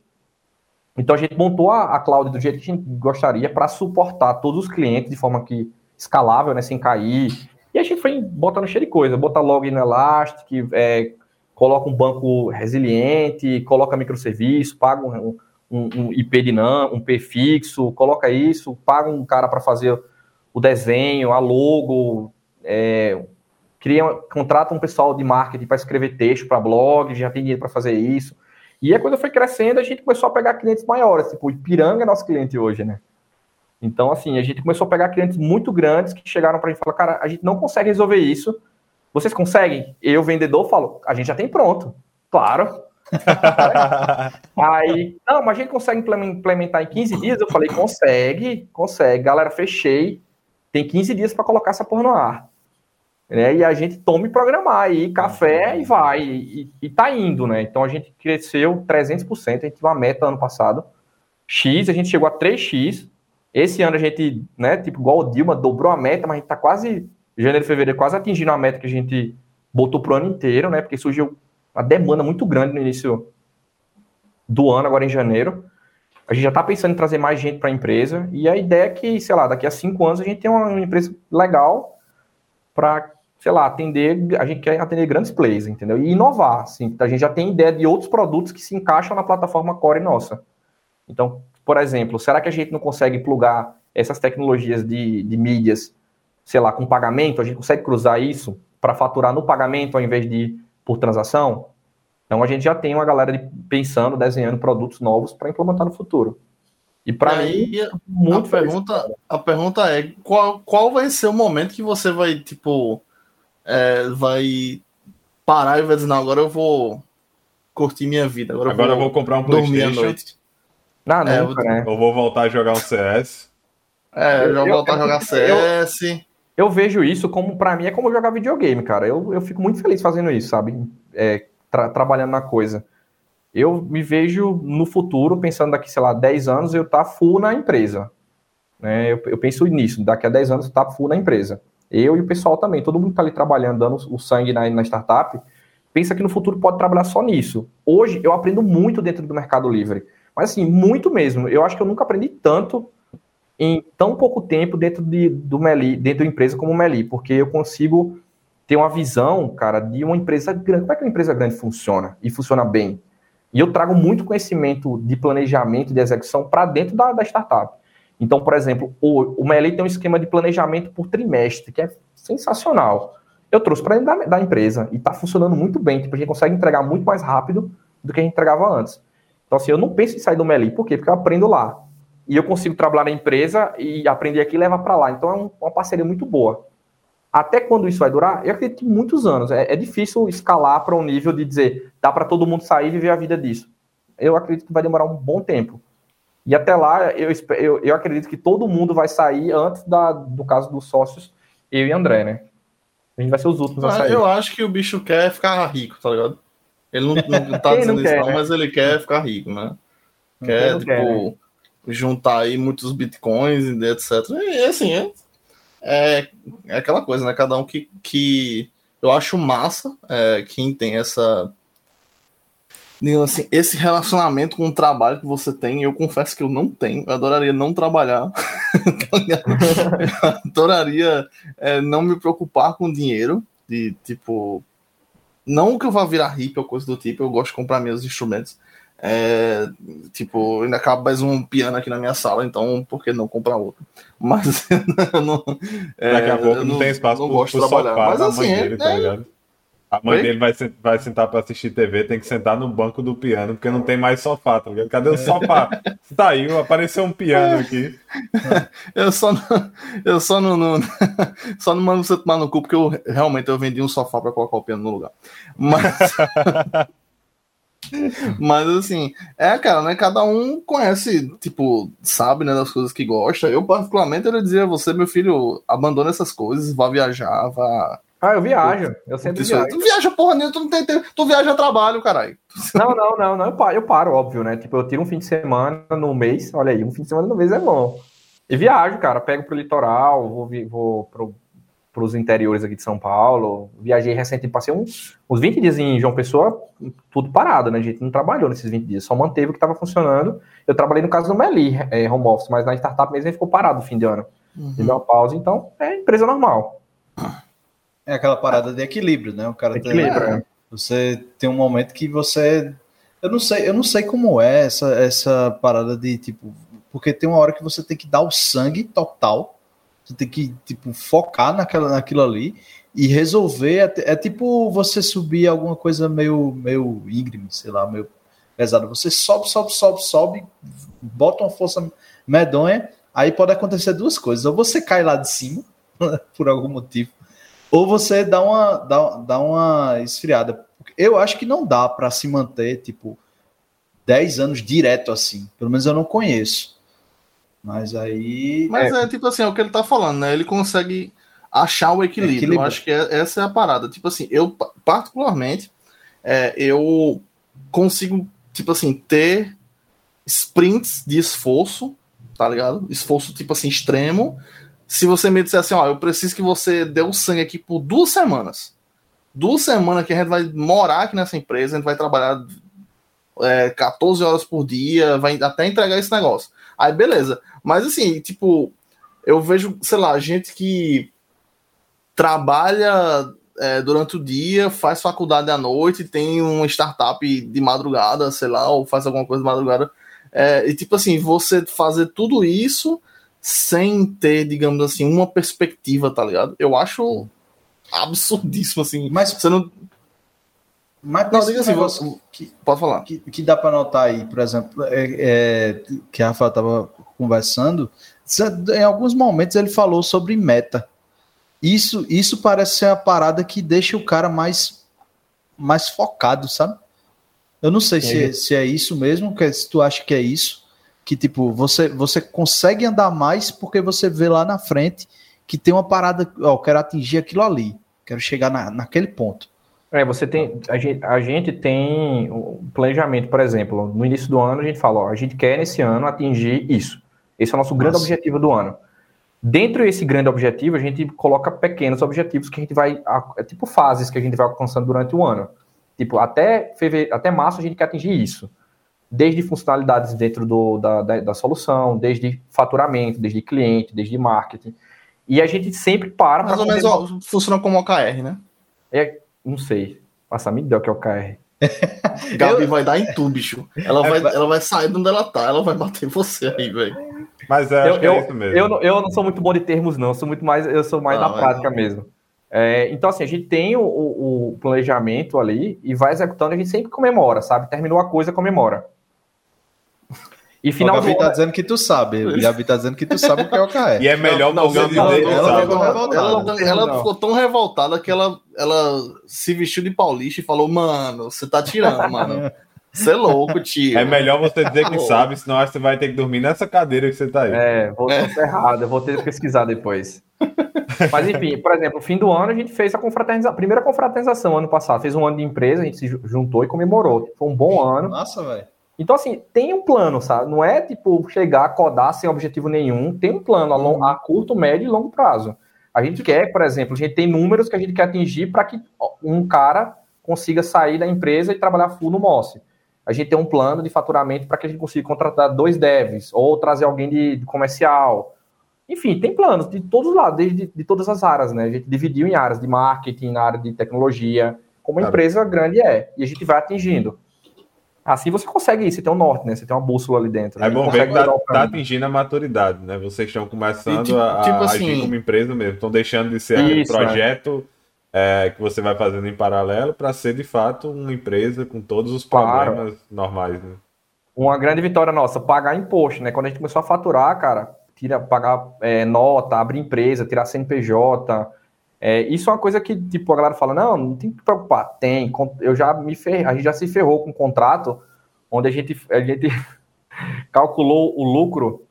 S2: Então a gente montou a, a cloud do jeito que a gente gostaria para suportar todos os clientes de forma que escalável, né? Sem cair. E a gente foi botando cheio de coisa, botar login no Elastic, é, coloca um banco resiliente, coloca microserviço, paga um, um, IP dinâmico, um P fixo, coloca isso, paga um cara para fazer o desenho, a logo, é, cria, contrata um pessoal de marketing para escrever texto para blog, já tem dinheiro para fazer isso. E a coisa foi crescendo, a gente começou a pegar clientes maiores, tipo, Ipiranga é nosso cliente hoje, né? Então, assim, a gente começou a pegar clientes muito grandes que chegaram para a gente e falaram, cara, a gente não consegue resolver isso. Vocês conseguem? Eu, vendedor, falo, a gente já tem pronto. Claro. Aí, não, mas a gente consegue implementar em 15 dias? Eu falei, consegue, consegue. Galera, fechei. Tem 15 dias para colocar essa porra no ar. Né? E a gente tome programar aí, café e vai. E, e tá indo, né? Então a gente cresceu 300%. A gente tinha uma meta ano passado. X, a gente chegou a 3x. Esse ano a gente, né, tipo, igual o Dilma, dobrou a meta, mas a gente tá quase, janeiro e fevereiro, quase atingindo a meta que a gente botou pro ano inteiro, né? Porque surgiu uma demanda muito grande no início do ano, agora em janeiro. A gente já está pensando em trazer mais gente para a empresa e a ideia é que, sei lá, daqui a cinco anos a gente tem uma empresa legal para, sei lá, atender, a gente quer atender grandes players, entendeu? E inovar, assim, a gente já tem ideia de outros produtos que se encaixam na plataforma core nossa. Então, por exemplo, será que a gente não consegue plugar essas tecnologias de, de mídias, sei lá, com pagamento? A gente consegue cruzar isso para faturar no pagamento ao invés de por transação? Então a gente já tem uma galera de, pensando, desenhando produtos novos para implementar no futuro.
S3: E para mim, muito a pergunta, a pergunta é qual, qual vai ser o momento que você vai tipo é, vai parar e vai dizer não, agora eu vou curtir minha vida. Agora,
S1: agora eu vou, eu vou comprar um PlayStation.
S2: Não, não, é, né?
S1: Eu vou voltar a jogar um CS.
S3: É, eu vou voltar a jogar CS.
S2: Eu, vejo isso como, para mim, é como jogar videogame, cara. Eu, eu fico muito feliz fazendo isso, sabe? É, tra trabalhando na coisa. Eu me vejo no futuro, pensando daqui, sei lá, 10 anos, eu tá full na empresa. Né? Eu, eu penso nisso, daqui a 10 anos eu tá full na empresa. Eu e o pessoal também, todo mundo que tá ali trabalhando, dando o sangue na, na startup, pensa que no futuro pode trabalhar só nisso. Hoje eu aprendo muito dentro do Mercado Livre. Mas assim, muito mesmo. Eu acho que eu nunca aprendi tanto em tão pouco tempo dentro de, do Meli, dentro da empresa como o Meli, porque eu consigo ter uma visão, cara, de uma empresa grande. Como é que uma empresa grande funciona e funciona bem? E eu trago muito conhecimento de planejamento de execução para dentro da, da, startup. Então, por exemplo, o, o Meli tem um esquema de planejamento por trimestre, que é sensacional. Eu trouxe para dentro da, da, empresa e está funcionando muito bem. Tipo, a gente consegue entregar muito mais rápido do que a gente entregava antes. Então, assim, eu não penso em sair do Meli. Por quê? Porque eu aprendo lá. E eu consigo trabalhar na empresa e aprender aqui e levar para lá. Então, é um, uma parceria muito boa. Até quando isso vai durar? Eu acredito que muitos anos. É, é difícil escalar para um nível de dizer, dá para todo mundo sair e viver a vida disso. Eu acredito que vai demorar um bom tempo. E até lá, eu, eu, eu acredito que todo mundo vai sair antes da, do caso dos sócios, eu e André, né? A gente vai ser os últimos a sair.
S3: Eu acho que o bicho quer ficar rico, tá ligado? Ele não, não tá dizendo não quer, isso, não, né? mas ele quer ficar rico, né? Quer, tipo, quer, né? Juntar aí muitos bitcoins etc. E assim, é, é, é, aquela coisa, né? Cada um que, que eu acho massa é, quem tem essa. Assim, esse relacionamento com o trabalho que você tem, eu confesso que eu não tenho. Eu adoraria não trabalhar. eu adoraria é, não me preocupar com dinheiro. De tipo, não que eu vá virar hippie ou coisa do tipo, eu gosto de comprar meus instrumentos. É, tipo, ainda acaba mais um piano aqui na minha sala, então por que não comprar outro? Mas
S1: não, é, daqui a pouco não, não tem espaço
S3: não gosto de trabalhar. Mas assim,
S1: dele, é, tá ligado? A mãe Oi? dele vai, vai sentar para assistir TV, tem que sentar no banco do piano, porque não tem mais sofá, tá ligado? Cadê o sofá? Saiu, apareceu um piano aqui.
S3: Eu só não, eu só não, não só não mando você tomar no cu, porque eu realmente eu vendi um sofá para colocar o piano no lugar. Mas Mas assim, é, cara, né? Cada um conhece, tipo, sabe, né, das coisas que gosta. Eu, particularmente, eu dizia a você, meu filho, abandona essas coisas, vá viajar, vá
S2: ah, eu viajo. Eu sempre
S3: Isso,
S2: viajo.
S3: Tu viaja porra nenhuma, tu não tem tempo. Tu viaja a trabalho, caralho.
S2: Não, não, não, não. Eu paro, eu paro, óbvio, né? Tipo, eu tiro um fim de semana no mês. Olha aí, um fim de semana no mês é bom. E viajo, cara. Pego pro litoral, vou, vou pro, pros interiores aqui de São Paulo. Viajei recentemente, passei uns, uns 20 dias em João Pessoa, tudo parado, né? A gente não trabalhou nesses 20 dias, só manteve o que estava funcionando. Eu trabalhei no caso do Meli, é, home office, mas na startup mesmo ficou parado no fim de ano. Uhum. Deu uma pausa, então é empresa normal.
S4: É aquela parada de equilíbrio, né? O cara
S2: equilíbrio,
S4: tem,
S2: é.
S4: Você tem um momento que você. Eu não sei, eu não sei como é essa, essa parada de tipo. Porque tem uma hora que você tem que dar o sangue total. Você tem que, tipo, focar naquela, naquilo ali e resolver. É, é tipo você subir alguma coisa meio, meio íngreme, sei lá, meio pesada. Você sobe, sobe, sobe, sobe, bota uma força medonha, aí pode acontecer duas coisas. Ou você cai lá de cima, por algum motivo, ou você dá uma, dá, dá uma esfriada. Eu acho que não dá para se manter, tipo, 10 anos direto assim. Pelo menos eu não conheço. Mas aí.
S3: Mas é, é tipo assim, é o que ele tá falando, né? Ele consegue achar o equilíbrio. equilíbrio. Eu acho que é, essa é a parada. Tipo assim, eu, particularmente, é, eu consigo tipo assim, ter sprints de esforço, tá ligado? Esforço, tipo assim, extremo. Se você me disser assim, ó, eu preciso que você dê o sangue aqui por duas semanas. Duas semanas que a gente vai morar aqui nessa empresa, a gente vai trabalhar é, 14 horas por dia, vai até entregar esse negócio. Aí, beleza. Mas assim, tipo, eu vejo, sei lá, gente que trabalha é, durante o dia, faz faculdade à noite, tem uma startup de madrugada, sei lá, ou faz alguma coisa de madrugada. É, e tipo assim, você fazer tudo isso sem ter, digamos assim, uma perspectiva, tá ligado? Eu acho absurdíssimo, assim.
S4: Mas você não. Mas não, diga assim, você, que, pode falar. Que, que dá para notar aí, por exemplo, é, é, que a Rafa estava conversando, em alguns momentos ele falou sobre meta. Isso, isso parece ser a parada que deixa o cara mais, mais focado, sabe? Eu não sei se, é, se é isso mesmo, que, se tu acha que é isso, que tipo, você, você consegue andar mais porque você vê lá na frente que tem uma parada, ó, eu quero atingir aquilo ali, quero chegar na, naquele ponto.
S2: É, você tem, a gente, a gente tem um planejamento, por exemplo, no início do ano a gente fala, ó, a gente quer nesse ano atingir isso. Esse é o nosso grande Nossa. objetivo do ano. Dentro desse grande objetivo, a gente coloca pequenos objetivos que a gente vai. É tipo fases que a gente vai alcançando durante o ano. Tipo, até, fevereiro, até março a gente quer atingir isso. Desde funcionalidades dentro do, da, da, da, solução, desde faturamento, desde cliente, desde marketing. E a gente sempre para.
S3: Mais ou menos ó, funciona como OKR, né?
S2: É, não sei. Passa me deu que é OKR.
S3: Gabi eu... vai dar em tu, bicho. Ela, é, vai, ela vai sair de onde ela tá, ela vai bater em você aí, velho.
S2: Mas é, eu, é eu, é isso mesmo. Eu, eu, não sou muito bom de termos, não. Eu sou muito mais, eu sou mais ah, na prática não. mesmo. É, então, assim, a gente tem o, o, planejamento ali e vai executando, a gente sempre comemora, sabe? Terminou a coisa, comemora.
S4: E final o Gabi tá dizendo que tu sabe. O Gabi tá dizendo que tu sabe o que é o KR.
S1: E é melhor não, você dizer que
S3: ela, ela, ela, ficou tão revoltada que ela, ela se vestiu de paulista e falou, mano, você tá tirando, mano. Você é louco, tio.
S1: É melhor você dizer que sabe, senão você vai ter que dormir nessa cadeira que você tá aí.
S2: É, vou é. errado, eu vou ter que pesquisar depois. Mas enfim, por exemplo, no fim do ano a gente fez a confraternização, a primeira confraternização ano passado, fez um ano de empresa, a gente se juntou e comemorou. Foi um bom ano.
S4: Nossa, velho.
S2: Então, assim, tem um plano, sabe? Não é tipo chegar, codar sem objetivo nenhum. Tem um plano a, long, a curto, médio e longo prazo. A gente quer, por exemplo, a gente tem números que a gente quer atingir para que um cara consiga sair da empresa e trabalhar full no MOSS a gente tem um plano de faturamento para que a gente consiga contratar dois devs ou trazer alguém de, de comercial. Enfim, tem planos de todos os lados, de, de, todas as áreas, né? A gente dividiu em áreas de marketing, na área de tecnologia, como a empresa grande é, e a gente vai atingindo. Assim você consegue isso, você tem um norte, né? Você tem uma bússola ali dentro.
S1: É bom ver que tá, tá, atingindo a maturidade, né? Vocês estão começando e, tipo, a, tipo a assim, agir como empresa mesmo, estão deixando de ser isso, projeto é, que você vai fazendo em paralelo para ser de fato uma empresa com todos os problemas claro. normais. Né?
S2: Uma grande vitória nossa, pagar imposto, né? Quando a gente começou a faturar, cara, tira, pagar é, nota, abrir empresa, tirar CNPJ. É, isso é uma coisa que, tipo, a galera fala, não, não tem que preocupar. Tem, eu já me ferrei, a gente já se ferrou com um contrato onde a gente, a gente calculou o lucro,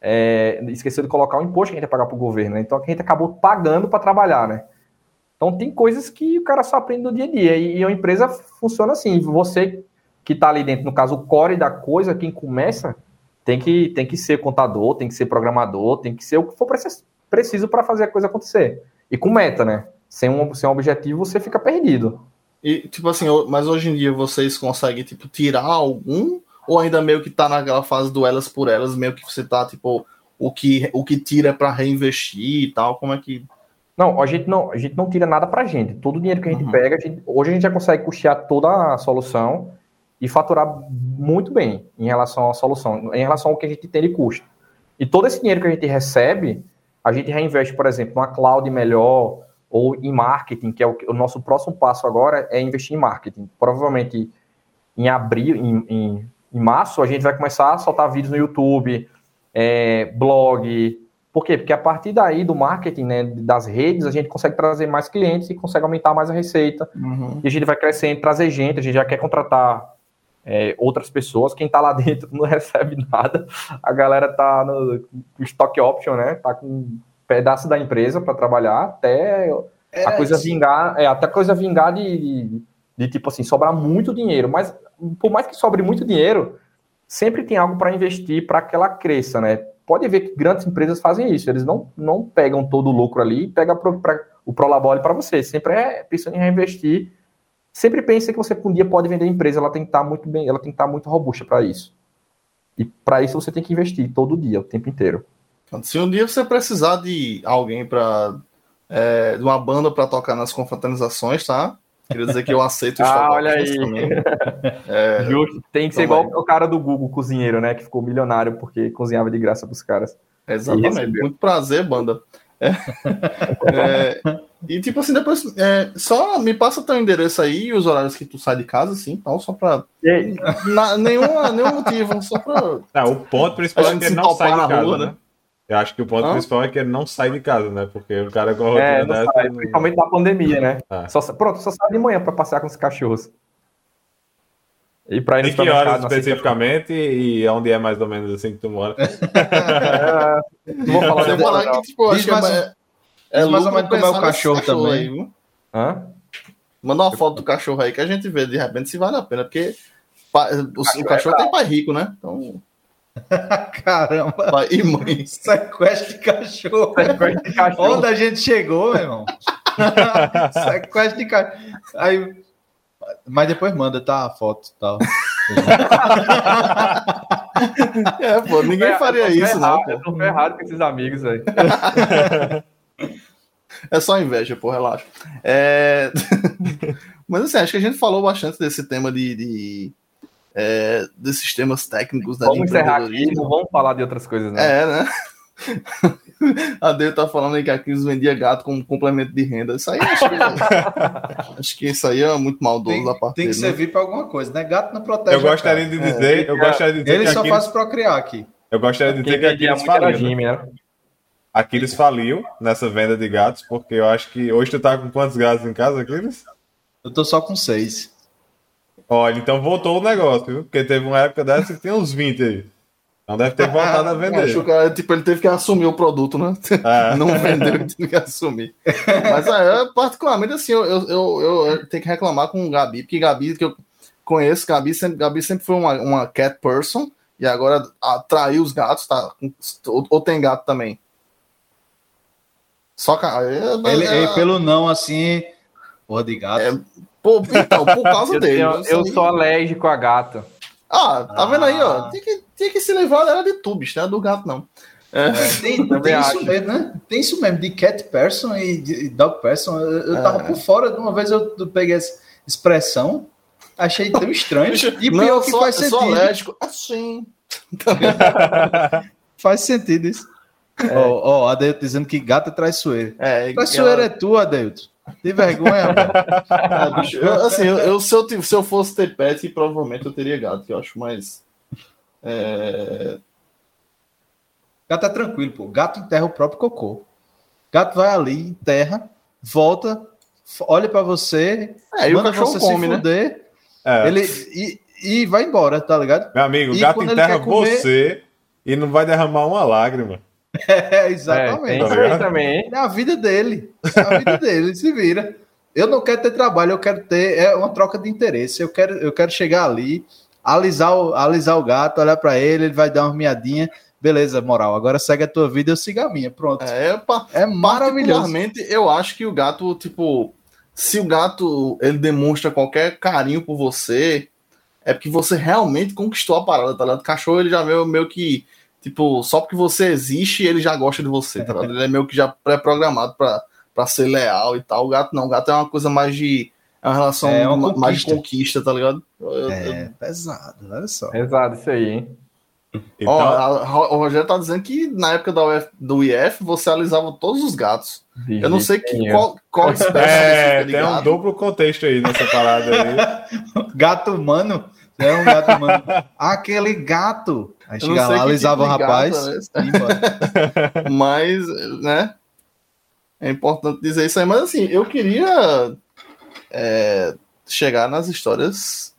S2: é, esqueceu de colocar o imposto que a gente ia pagar para o governo, né? Então a gente acabou pagando para trabalhar, né? Então tem coisas que o cara só aprende no dia a dia. E, a empresa funciona assim. Você que está ali dentro, no caso, o core da coisa, quem começa, tem que, tem que ser contador, tem que ser programador, tem que ser o que for preciso para fazer a coisa acontecer. E com meta, né? Sem um, sem um objetivo, você fica perdido.
S3: E, tipo assim, mas hoje em dia vocês conseguem, tipo, tirar algum? Ou ainda meio que tá naquela fase do elas por elas, meio que você tá, tipo, o que, o que tira é para reinvestir e tal? Como é que
S2: Não, a gente não, a gente não tira nada pra gente. Todo o dinheiro que a gente uhum. pega, a gente, hoje a gente já consegue custear toda a solução e faturar muito bem em relação à solução, em relação ao que a gente tem de custo. E todo esse dinheiro que a gente recebe, a gente reinveste, por exemplo, numa cloud melhor ou em marketing, que é o, o nosso próximo passo agora é investir em marketing. Provavelmente em abril, em, em, em março, a gente vai começar a soltar vídeos no YouTube, é, blog. Por quê? Porque a partir daí do marketing, né, das redes, a gente consegue trazer mais clientes e consegue aumentar mais a receita. Uhum. E a gente vai crescendo, trazer gente, a gente já quer contratar é, outras pessoas. Quem está lá dentro não recebe nada. A galera está no, no stock option, né? Tá com um pedaço da empresa para trabalhar até é, a coisa vingar, é, até a coisa vingar de, de, de, tipo assim, sobrar muito dinheiro. Mas por mais que sobre muito dinheiro, sempre tem algo para investir para que ela cresça, né? Pode ver que grandes empresas fazem isso, eles não, não pegam todo o lucro ali e pegam pro, pra, o Prolabore para você, sempre é pensando em reinvestir Sempre pense que você um dia pode vender a empresa, ela tem que estar muito bem, ela tem que estar muito robusta para isso. E para isso você tem que investir todo dia, o tempo inteiro.
S3: Se um dia você precisar de alguém para é, de uma banda para tocar nas confraternizações, tá? Queria dizer que eu aceito
S2: Ah, olha aí. É, Justo. Tem que ser igual o cara do Google, cozinheiro, né? Que ficou milionário porque cozinhava de graça para os caras.
S3: Exatamente. Muito prazer, banda. É, é, e tipo assim, depois é, só me passa teu endereço aí e os horários que tu sai de casa, assim, tal, só pra. Na, nenhuma, nenhum motivo, só pra.
S1: Não, o ponto principal é que ele não sai de casa, rua, né? né? Eu acho que o ponto Hã? principal é que ele não sai de casa, né? Porque o cara com a
S2: rotina é, dessa. Sai, Principalmente na pandemia, né? Ah. Só, pronto, só sai de manhã pra passear com os cachorros.
S1: E pra ir no que horas especificamente e onde é mais ou menos assim que tu mora? é,
S3: não vou falar, falar que, tipo, acho que é, é mais ou menos como é o cachorro, cachorro também. Aí, Hã? Manda uma foto do cachorro aí que a gente vê de repente se vale a pena, porque o, o cachorro, é tem pai rico, né? Então.
S4: Caramba! Pai e mãe. Sequestro de cachorro. Sequestro de cachorro. Onde a gente chegou, meu irmão? Sequestro de cachorro. Aí. Mas depois manda, tá? A foto e tal.
S3: é, pô, ninguém faria isso,
S2: não. Eu tô ferrado com esses amigos aí.
S3: É só inveja, pô, relaxa. É... Mas assim, acho que a gente falou bastante desse tema de, de é, desses temas técnicos
S2: da né, Vamos encerrar aqui, não vamos falar de outras coisas, né?
S3: É, né? A Deus tá falando aí que a Cris vendia gato como complemento de renda. Isso aí acho que, acho que isso aí é muito maldoso
S4: tem,
S3: da parte
S4: Tem que
S3: dele, né?
S4: servir né? para alguma coisa, né? Gato não protege.
S1: Eu gostaria de dizer, é, eu gostaria de dizer
S4: ele só Aquiles, faz procriar aqui.
S1: Eu gostaria de dizer que Aquiles faliu. Né? né? Aquiles faliu nessa venda de gatos, porque eu acho que hoje tu tá com quantos gatos em casa, Aquiles?
S4: Eu tô só com seis.
S1: Olha, então voltou o negócio, viu? Porque teve uma época dessa que tem uns 20 aí. Então deve ter voltado a vender. Acho
S3: que tipo, ele teve que assumir o produto, né? É. Não vendeu, ele teve que assumir. Mas é, particularmente assim, eu, eu, eu, eu, tenho que reclamar com o Gabi, porque Gabi, que eu conheço, Gabi sempre, Gabi sempre foi uma, uma cat person, e agora atraiu os gatos, tá? Ou, ou tem gato também?
S4: Só que. Ele, é, pelo não, assim. Porra de gato. É,
S3: pô, então, por causa
S2: eu
S3: dele.
S2: Tenho, eu sou alérgico a gato.
S3: Ah, tá ah. vendo aí, ó? Tinha que, tinha que se levar era de tubos, né? Do gato, não.
S4: É, é tem, tem isso mesmo, né? Tem isso mesmo, de cat person e de dog person. Eu, eu é. tava por fora, de uma vez eu, eu peguei essa expressão, achei tão estranho.
S3: E não, pior que sou, faz sentido. Sou alérgico, assim.
S4: faz sentido isso. Ó, é. ó, Adeilton dizendo que gato é traiçoeiro. É, traiçoeiro ela... é tu, Adeilton. De vergonha,
S3: ah, bicho, eu, assim, eu, eu, se, eu, se eu fosse ter pet, provavelmente eu teria gato, que eu acho mais. É...
S4: Gato é tranquilo, pô. Gato enterra o próprio cocô. Gato vai ali, enterra, volta, olha para você,
S3: é, manda você come, se né? fuder, né?
S4: é. ele, e, e vai embora, tá ligado?
S1: Meu amigo, o gato enterra comer... você e não vai derramar uma lágrima.
S4: É, exatamente. É,
S2: tem também.
S4: É a vida dele. É a vida dele, ele se vira. Eu não quero ter trabalho, eu quero ter é uma troca de interesse. Eu quero, eu quero chegar ali, alisar o, alisar o gato, olhar para ele, ele vai dar uma miadinha. Beleza, moral. Agora segue a tua vida, eu sigo a minha. Pronto.
S3: É, é maravilhoso. eu acho que o gato, tipo, se o gato ele demonstra qualquer carinho por você, é porque você realmente conquistou a parada, tá ligado? O cachorro ele já veio meio que Tipo, só porque você existe, ele já gosta de você, tá Ele é meio que já pré-programado pra, pra ser leal e tal. O gato não, o gato é uma coisa mais de. É uma relação é uma mais de conquista, tá ligado?
S4: Eu, é, eu... pesado, olha só.
S2: Pesado isso aí, hein?
S3: Então... Ó, a, o Rogério tá dizendo que na época da UF, do IF você alisava todos os gatos. eu não sei que, qual, qual espécie
S1: é, tem gato. um duplo contexto aí nessa parada aí.
S4: gato humano? É um gato humano. Aquele gato. Aí chega lá, alisava tipo o rapaz.
S3: Gato, mas, né? É importante dizer isso aí. Mas assim, eu queria é, chegar nas histórias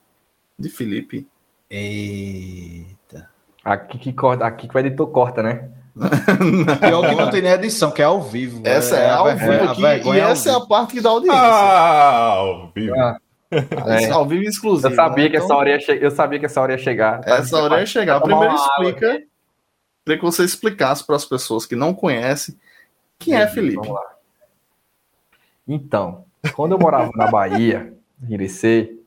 S3: de Felipe.
S4: E...
S2: Aqui que, corta, aqui que o editor corta, né?
S4: Pior que não tem nem edição, que é ao vivo.
S3: Essa é, é ao vivo aqui, e essa é a parte que dá audiência.
S1: Ah, ao vivo. Ah.
S3: É. Ao vivo exclusivo.
S2: Eu sabia, né? que essa então, hora ia che... eu sabia que essa hora ia chegar.
S3: Essa hora ia chegar. Primeiro explica. Queria que você explicasse para as pessoas que não conhecem quem é Felipe. Vamos lá.
S2: Então, quando eu morava na Bahia, em Irecê,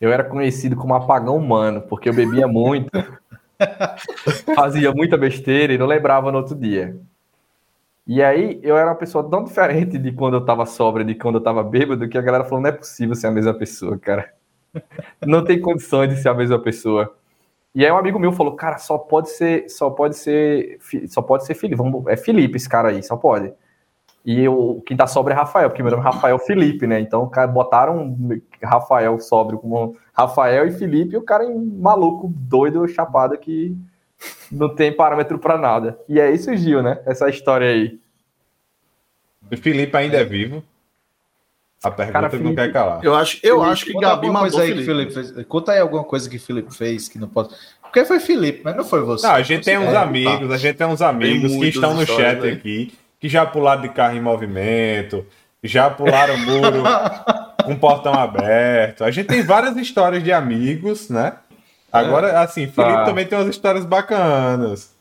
S2: eu era conhecido como apagão humano, porque eu bebia muito, fazia muita besteira e não lembrava no outro dia. E aí eu era uma pessoa tão diferente de quando eu tava sobra, de quando eu tava bêbado, que a galera falou: não é possível ser a mesma pessoa, cara. Não tem condições de ser a mesma pessoa. E aí um amigo meu falou: cara, só pode ser, só pode ser, só pode ser Felipe. Vamos, é Felipe esse cara aí, só pode. E eu, quem tá sobre é Rafael, porque meu nome é Rafael Felipe, né? Então, cara, botaram Rafael sobre como Rafael e Felipe, e o cara é um maluco, doido, chapado, que não tem parâmetro para nada. E aí surgiu, né? Essa história aí.
S1: O Felipe ainda é vivo. A pergunta cara, Felipe, não quer calar.
S3: Eu acho, eu Felipe, acho que Gabi
S4: mandou aí Felipe. Que Felipe fez. Conta aí alguma coisa que Felipe fez que não pode. Porque foi Felipe, mas não foi você.
S1: Não, a gente tem uns é, amigos, tá. a gente tem uns amigos tem que estão no chat aí. aqui que já pularam de carro em movimento, já pularam muro com portão aberto. A gente tem várias histórias de amigos, né? Agora, é. assim, Felipe ah. também tem umas histórias bacanas.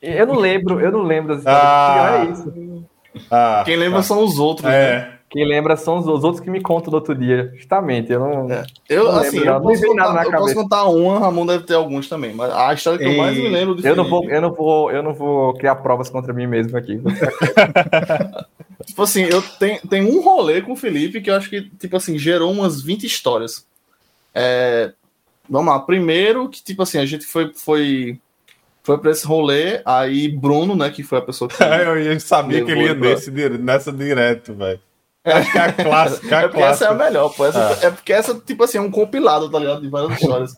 S2: Eu não lembro, eu não lembro das histórias. Ah. É isso.
S3: Ah, Quem lembra tá. são os outros, é.
S2: né? Quem lembra são os, outros que me contam do outro dia. Justamente, eu não. É.
S3: Eu, não assim, lembro, eu, posso contar, eu posso contar uma, Ramon deve ter alguns também. Mas a história que e... eu mais me lembro
S2: de eu não vou, eu não vou, eu não vou criar provas contra mim mesmo aqui.
S3: tipo assim, eu tenho, tenho um rolê com o Felipe que eu acho que, tipo assim, gerou umas 20 histórias. É, vamos lá. Primeiro, que, tipo assim, a gente foi. foi foi para esse rolê, aí Bruno, né, que foi a pessoa que.
S1: eu sabia que ele ia nesse, nessa direto, velho. Que é a clássica.
S3: É, porque essa é a melhor, pô. Essa, ah. É porque essa, tipo assim, é um compilado, tá ligado? De várias histórias.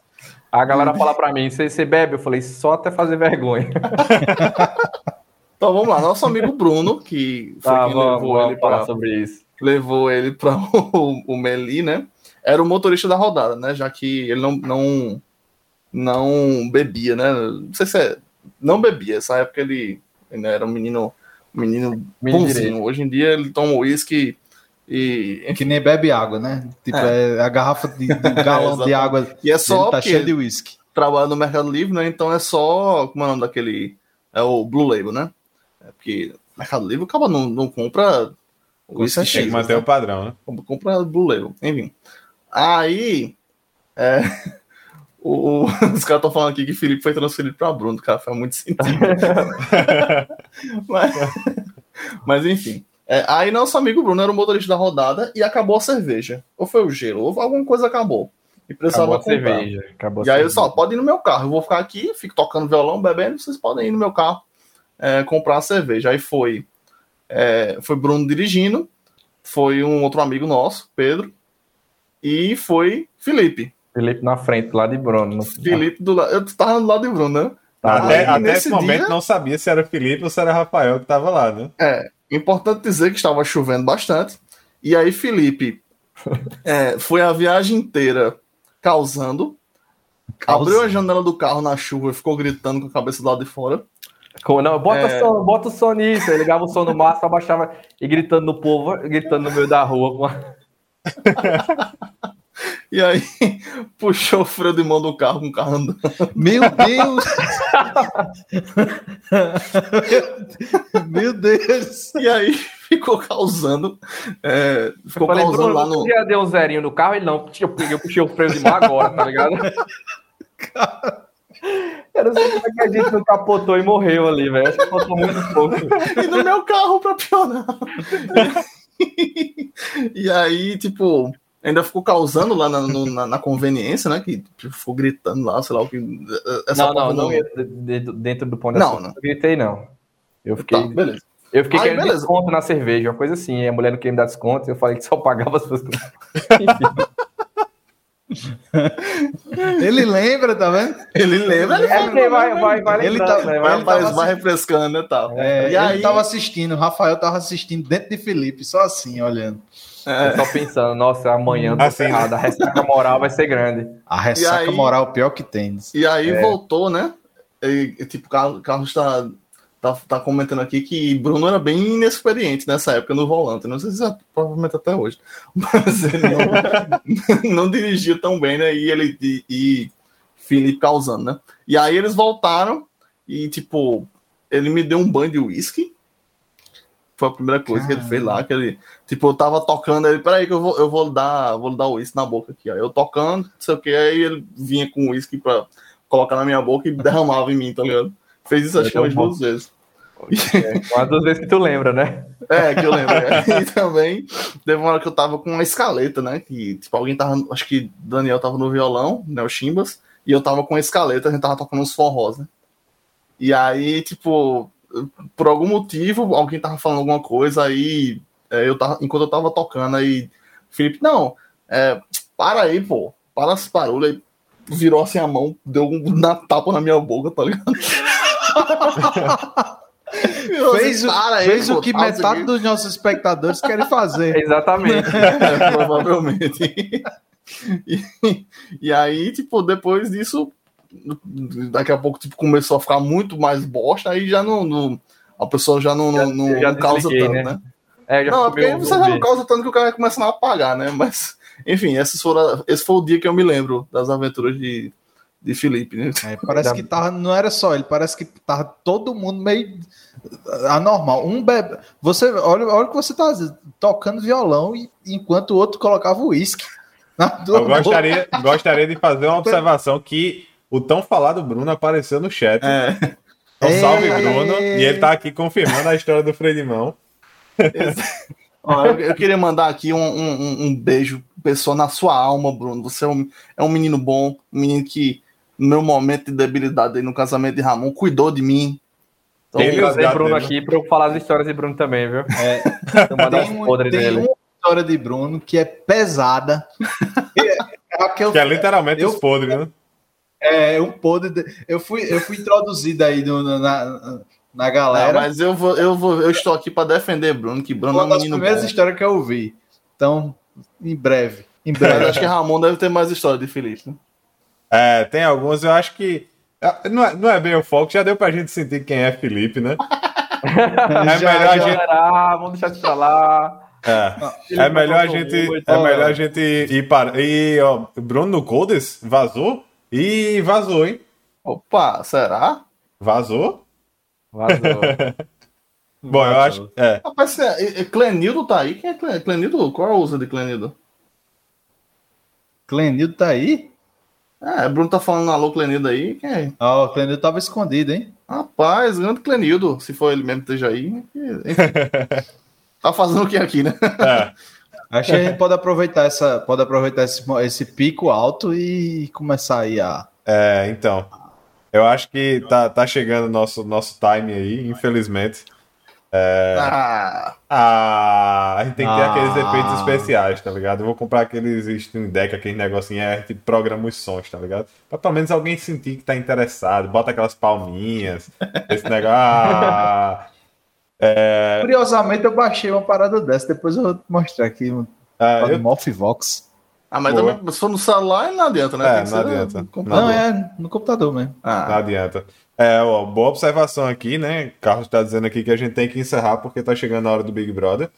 S2: A galera fala pra mim, você, bebe? Eu falei, só até fazer vergonha.
S3: então vamos lá, nosso amigo Bruno, que foi
S2: ah, quem vamos, levou vamos ele para sobre isso.
S3: Levou ele para o, o Meli, né? Era o motorista da rodada, né? Já que ele não, não, não bebia, né? Não sei se é. Não bebia, essa época ele, ele era um menino, menino bonzinho. Hoje em dia ele toma uísque e...
S4: Que nem bebe água, né? Tipo, é, é a garrafa de, de galão é, de água
S3: e é só
S4: tá cheio de uísque.
S3: Trabalha no Mercado Livre, né? Então é só. Como é o nome daquele? É o Blue Label, né? É porque Mercado Livre acaba não, não compra.
S1: Isso é Tem que manter né? o padrão, né?
S3: Compra Blue Label, enfim. Aí. É, o, o, os caras estão falando aqui que Felipe foi transferido para Bruno, cara, faz muito sentido. mas, mas enfim. É, aí nosso amigo Bruno era o motorista da rodada e acabou a cerveja. Ou foi o gelo, ou alguma coisa acabou. E precisava acabou comprar. Cerveja, acabou e aí eu só, pode ir no meu carro. Eu vou ficar aqui, fico tocando violão, bebendo, vocês podem ir no meu carro é, comprar a cerveja. Aí foi, é, foi Bruno dirigindo, foi um outro amigo nosso, Pedro, e foi Felipe.
S2: Felipe na frente, lá de Bruno. No...
S3: Felipe do lado. Eu tava do lado de Bruno, né?
S1: Até, até esse momento dia... não sabia se era Felipe ou se era Rafael que tava lá, né?
S3: É. Importante dizer que estava chovendo bastante. E aí, Felipe é, foi a viagem inteira causando. Abriu a janela do carro na chuva e ficou gritando com a cabeça do lado de fora.
S2: Não, bota, é... som, bota o som nisso. Ele ligava o som no máximo, abaixava e gritando no povo, gritando no meio da rua.
S3: E aí puxou o freio de mão do carro com o carro andando.
S4: Meu Deus! Meu Deus!
S3: E aí ficou causando. É, ficou falei, causando lá no.
S2: Já deu um zerinho no carro, ele não. Eu, eu puxei o freio de mão agora, tá ligado? Eu não sei como é que a gente não capotou e morreu ali, velho. Acho que faltou muito pouco.
S3: E no meu carro pra piorar. e aí, tipo, ainda ficou causando lá na, no, na, na, conveniência, né? Que tipo, ficou gritando lá, sei lá o que.
S2: Essa não, não, não, dentro, dentro do pão de
S3: Não, não.
S2: Gritei, não. Eu fiquei. Tá, beleza. Eu fiquei querendo beleza. desconto na cerveja, uma coisa assim. a mulher não queria me dar desconto, eu falei que só pagava as coisas.
S4: ele lembra, tá vendo?
S3: Ele lembra, ele,
S2: é porque vai, vai, vai,
S3: ele tá, né? vai, vai, vai refrescando e tal.
S4: É, e aí... tava assistindo, o Rafael tava assistindo dentro de Felipe, só assim, olhando.
S2: É. só pensando, nossa, amanhã tô assim, ferrado, a ressaca moral vai ser grande.
S4: A ressaca aí, moral pior que tem.
S3: E aí é. voltou, né? E, tipo, o Carlos tá tá, tá comentando aqui que Bruno era bem inexperiente nessa época no volante. Não sei se é, provavelmente até hoje. Mas ele não, não dirigia tão bem, né? E ele e, e Felipe causando, né? E aí eles voltaram e, tipo, ele me deu um banho de uísque. Foi a primeira coisa Caramba. que ele fez lá. Que ele, tipo, eu tava tocando, ele, peraí que eu vou, eu vou dar, vou dar o uísque na boca aqui. Ó. Eu tocando, não sei o que, aí ele vinha com uísque pra colocar na minha boca e derramava em mim, tá ligado? Fez isso acho que umas duas vezes.
S2: É, duas vezes que tu lembra, né?
S3: É, que eu lembro. É. E também teve uma hora que eu tava com uma escaleta, né? Que, tipo, alguém tava. Acho que Daniel tava no violão, né? O Chimbas, e eu tava com a escaleta, a gente tava tocando uns forrós, né? E aí, tipo, por algum motivo, alguém tava falando alguma coisa, aí é, eu tava, enquanto eu tava tocando, aí Felipe, não, é, para aí, pô, para esse barulho aí virou assim a mão, deu um na tapa na minha boca, tá ligado?
S4: Fez, aí, fez o que metade dos nossos espectadores querem fazer.
S2: Exatamente.
S3: é, provavelmente. E, e, aí, tipo, depois disso, daqui a pouco tipo, começou a ficar muito mais bosta, aí já não. não a pessoa já não, já, não, já não causa tanto, né? né? É, não, é porque você já não causa tanto que o cara começa a apagar, né? Mas, enfim, esses foram, esse foi o dia que eu me lembro das aventuras de, de Felipe, né?
S4: É, parece que tava, não era só ele, parece que tava todo mundo meio anormal. Um bebe, você olha, olha que você tá tocando violão e enquanto o outro colocava o uísque.
S1: Eu gostaria, gostaria de fazer uma observação que o tão falado Bruno apareceu no chat. É. Então, salve Bruno, e ele tá aqui confirmando a história do Fredimão.
S3: Ó, eu, eu, queria mandar aqui um, um, um, beijo, pessoa na sua alma, Bruno. Você é um, é um menino bom, um menino que no meu momento de debilidade aí no casamento de Ramon, cuidou de mim.
S2: Então, tem que trazer Bruno aqui para eu falar as histórias de Bruno também, viu? É,
S4: tem, um, tem dele. uma história de Bruno que é pesada.
S1: é, que é literalmente eu, os podres, né?
S4: É, um podre. De, eu, fui, eu fui introduzido aí no, na, na galera. Não,
S3: mas eu, vou, eu, vou, eu estou aqui para defender Bruno, que Bruno
S4: Uma
S3: é um
S4: das primeiras histórias que eu ouvi. Então, em breve. Em
S3: breve. Acho que Ramon deve ter mais história de Felipe, né?
S1: É, tem alguns, eu acho que. É, não é, não é bem o foco, já deu pra gente sentir quem é Felipe, né?
S2: é já, melhor a gente. Era, vamos deixar de falar.
S1: É, é melhor a gente, é melhor a gente ir para. E, ó, Bruno no Codes vazou? E vazou, hein?
S3: Opa, será?
S1: Vazou?
S2: Vazou.
S1: Bom, vazou. eu acho. É.
S3: Rapaz, é, Clenildo tá aí? Quem é Clenildo? Qual é o uso de Clenildo?
S4: Clenildo tá aí?
S3: É, Bruno tá falando alô Clenildo aí. Quem é?
S4: Ah, o Clenildo tava escondido, hein?
S3: Rapaz, grande Clenildo, se for ele mesmo que esteja aí. tá fazendo o que aqui, né? É.
S4: Acho que a gente pode aproveitar, essa, pode aproveitar esse, esse pico alto e começar aí a.
S1: É, então. Eu acho que tá, tá chegando o nosso, nosso time aí, infelizmente. É... Ah. ah, a gente tem que ter ah. aqueles efeitos especiais, tá ligado? Eu vou comprar aqueles Steam Deck, aqueles negocinhos, é, tipo, programa os sons, tá ligado? Pra pelo menos alguém sentir que tá interessado, bota aquelas palminhas, esse negócio. Ah,
S4: é... Curiosamente, eu baixei uma parada dessa, depois eu vou te mostrar aqui. Um ah, eu... Mofivox.
S3: Ah, mas também, se for no celular, não adianta, né?
S1: É, não adianta.
S4: Não, é no computador mesmo.
S1: Ah. Não adianta. É, ó, boa observação aqui, né? Carlos está dizendo aqui que a gente tem que encerrar porque tá chegando a hora do Big Brother.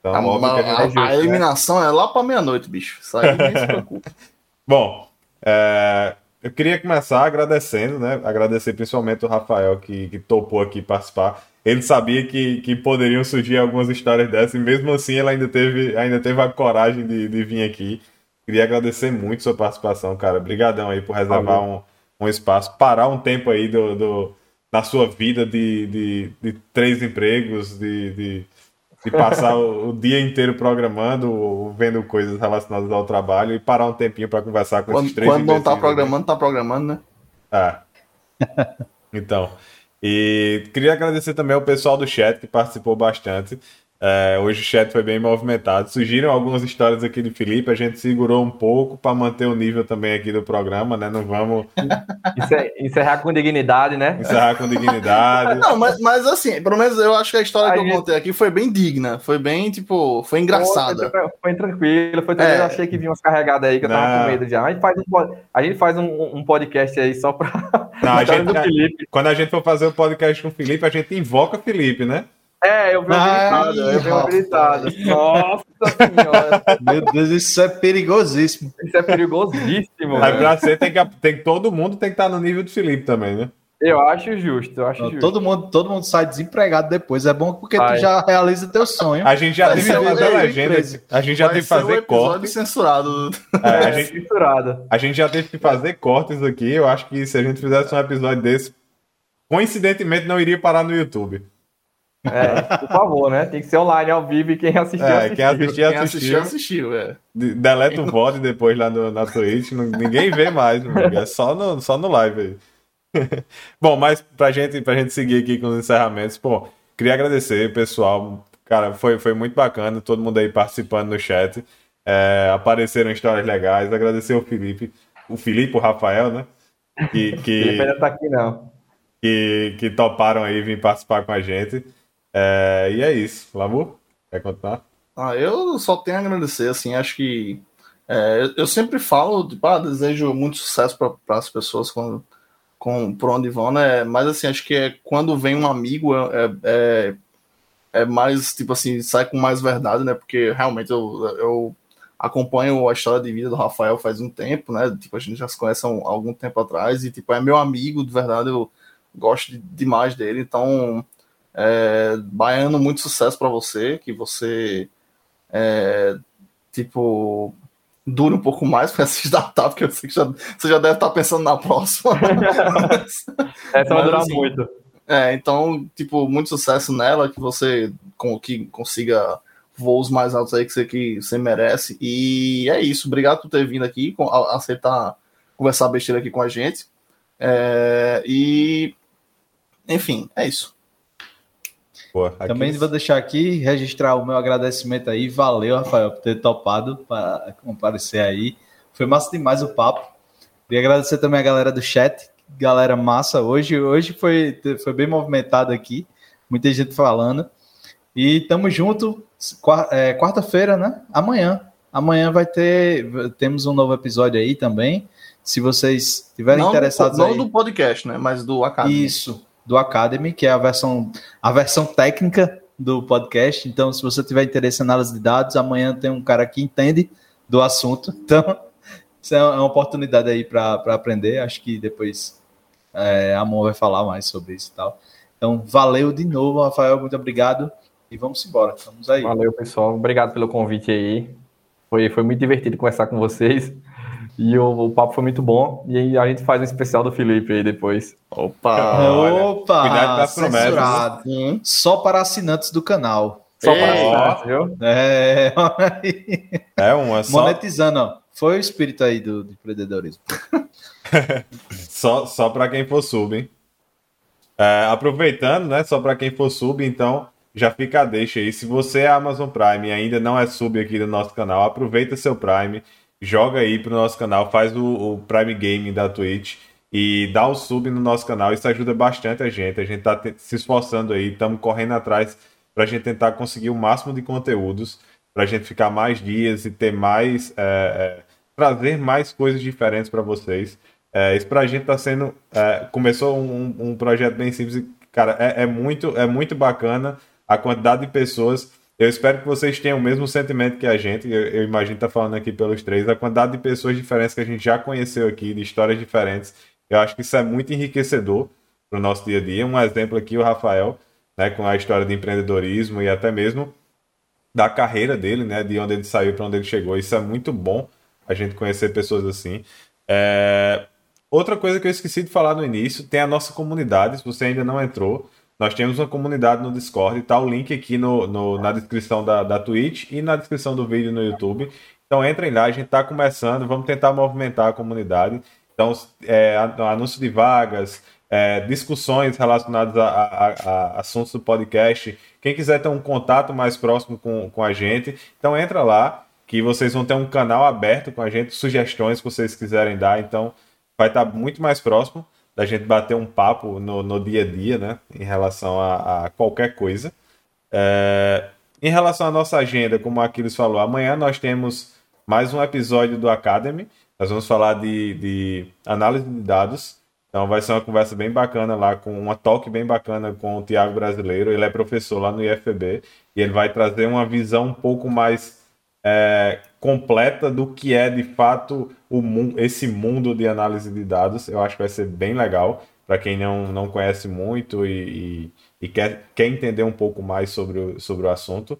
S3: Então, a, a, a, a né? eliminação é lá para meia-noite, bicho. Isso aí nem se preocupa.
S1: Bom, é, eu queria começar agradecendo, né? Agradecer principalmente o Rafael que, que topou aqui participar. Ele sabia que, que poderiam surgir algumas histórias dessas, e mesmo assim ele ainda teve, ainda teve a coragem de, de vir aqui. Queria agradecer muito sua participação, cara. Obrigadão aí por reservar um, um espaço, parar um tempo aí do, do na sua vida de, de, de três empregos, de, de, de passar o, o, dia inteiro programando ou vendo coisas relacionadas ao trabalho e parar um tempinho para conversar com
S3: quando,
S1: esses três
S3: Quando não está programando, está programando, né?
S1: Ah. Então, e queria agradecer também ao pessoal do chat que participou bastante. É, hoje o chat foi bem movimentado. Surgiram algumas histórias aqui de Felipe, a gente segurou um pouco para manter o nível também aqui do programa, né? Não vamos.
S2: Encerrar com dignidade, né?
S1: Encerrar com dignidade.
S3: Não, mas, mas assim, pelo menos eu acho que a história a que gente... eu contei aqui foi bem digna. Foi bem, tipo, foi engraçada.
S2: Foi, foi tranquilo, foi tranquilo. É. Eu achei que vinha umas carregadas aí que eu tava Não. com medo já. A gente faz um, a gente faz um, um podcast aí só pra.
S1: Não, a gente, quando a gente for fazer o um podcast com o Felipe, a gente invoca o Felipe, né?
S2: É, eu vi gritada, eu vi gritada. Nossa senhora.
S4: Meu Deus, isso é perigosíssimo.
S2: Isso é perigosíssimo.
S1: Aí pra ser, tem que, tem, todo mundo tem que estar no nível do Felipe também, né?
S2: Eu acho justo, eu acho
S4: Não,
S2: justo.
S4: Todo mundo, todo mundo sai desempregado depois. É bom porque Ai. tu já realiza teu sonho.
S1: A gente já tem que fazer legenda. A gente já tem que fazer cortes.
S3: censurado.
S1: É, a, gente, censurado. a gente já teve que fazer cortes aqui. Eu acho que se a gente fizesse um episódio desse, coincidentemente não iria parar no YouTube.
S2: É, por favor, né? Tem que ser online, ao vivo, e quem assistiu,
S1: é,
S2: assistiu.
S1: Quem assistiu, quem assistiu. assistiu é. Deleta o VOD depois lá no, na Twitch, ninguém vê mais, é só no, só no live aí. Bom, mas pra gente, pra gente seguir aqui com os encerramentos, pô, queria agradecer, pessoal. Cara, foi, foi muito bacana, todo mundo aí participando no chat. É, apareceram histórias legais. Agradecer o Felipe, o Felipe, o Rafael, né? Que, que,
S2: Felipe ainda tá aqui, não.
S1: Que, que toparam aí vir participar com a gente. É, e é isso. Lamu, quer contar?
S3: Ah, eu só tenho a agradecer, assim, acho que é, eu sempre falo, tipo, ah, desejo muito sucesso para as pessoas quando, com, por onde vão, né? Mas assim, acho que é, quando vem um amigo é, é, é, mais, tipo assim, sai com mais verdade, né? Porque realmente eu, eu acompanho a história de vida do Rafael faz um tempo, né? Tipo, a gente já se conhece há, um, algum tempo atrás e, tipo, é meu amigo, de verdade, eu gosto de, demais dele, então é, Baiano, muito sucesso para você, que você, é, tipo, dure um pouco mais com essa startup, porque eu sei que já, você já deve estar pensando na próxima.
S2: essa vai durar assim, muito.
S3: É, então, tipo, muito sucesso nela, que você com, que consiga voos mais altos aí que você, que você merece. E é isso. Obrigado por ter vindo aqui, com, a, aceitar conversar besteira aqui com a gente. É, e, enfim, é isso.
S4: Pô, Também vou deixar aqui, registrar o meu agradecimento aí. Valeu, Rafael, por ter topado para comparecer aí. Foi massa demais o papo. Queria agradecer também a galera do chat, galera massa hoje. Hoje foi, foi bem movimentado aqui, muita gente falando. E tamo junto, é, quarta-feira, né? Amanhã. Amanhã vai ter, temos um novo episódio aí também. Se vocês estiverem interessados
S3: não
S4: aí...
S3: do podcast, né? Mas do Academy.
S4: Isso do Academy, que é a versão, a versão técnica do podcast. Então, se você tiver interesse em análise de dados, amanhã tem um cara que entende do assunto. Então, isso é uma oportunidade aí para aprender. Acho que depois é, a Mon vai falar mais sobre isso e tal. Então, valeu de novo, Rafael. Muito obrigado. E vamos embora. Vamos aí.
S2: Valeu, pessoal. Obrigado pelo convite aí. Foi, foi muito divertido conversar com vocês. E o, o, papo foi muito bom. E a gente faz um especial do Felipe aí depois.
S4: Opa! Opa! Cuidado das promessas. Só para assinantes do canal.
S2: Só Ei, para assinantes, viu?
S4: É,
S1: é uma
S4: só... Monetizando, ó. Foi o espírito aí do, do empreendedorismo.
S1: só só para quem for sub, hein? É, aproveitando, né? Só para quem for sub, então já fica a deixa aí. Se você é Amazon Prime e ainda não é sub aqui do nosso canal, aproveita seu Prime joga aí pro nosso canal, faz o, o Prime Gaming da Twitch e dá o sub no nosso canal. Isso ajuda bastante a gente. A gente tá se esforçando aí, estamos correndo atrás para a gente tentar conseguir o máximo de conteúdos, para a gente ficar mais dias e ter mais. É, é, trazer mais coisas diferentes para vocês. É, isso para a gente está sendo. É, começou um, um, projeto bem simples, cara, é, é, muito, é muito bacana a quantidade de pessoas eu espero que vocês tenham o mesmo sentimento que a gente. Eu, eu imagino estar tá falando aqui pelos três, a quantidade de pessoas diferentes que a gente já conheceu aqui, de histórias diferentes. Eu acho que isso é muito enriquecedor para o nosso dia a dia. Um exemplo aqui, o Rafael, né, com a história de empreendedorismo e até mesmo da carreira dele, né, de onde ele saiu para onde ele chegou. Isso é muito bom a gente conhecer pessoas assim. É... outra coisa que eu esqueci de falar no início, tem a nossa comunidade, se você ainda não entrou, nós temos uma comunidade no Discord, tá o link aqui no, no, na descrição da, da Twitch e na descrição do vídeo no YouTube. Então entrem lá, a gente está começando, vamos tentar movimentar a comunidade. Então, é, anúncio de vagas, é, discussões relacionadas a, a, a, assuntos do podcast. Quem quiser ter um contato mais próximo com, com a gente, então entra lá, que vocês vão ter um canal aberto com a gente, sugestões que vocês quiserem dar. Então, vai estar muito mais próximo da gente bater um papo no, no dia a dia, né? Em relação a, a qualquer coisa. É, em relação à nossa agenda, como a Aquiles falou, amanhã nós temos mais um episódio do Academy. Nós vamos falar de, de análise de dados. Então vai ser uma conversa bem bacana lá, com uma talk bem bacana com o Tiago Brasileiro. Ele é professor lá no IFB e ele vai trazer uma visão um pouco mais é, completa do que é de fato o, esse mundo de análise de dados. Eu acho que vai ser bem legal para quem não, não conhece muito e, e, e, quer, quer entender um pouco mais sobre o, sobre o assunto.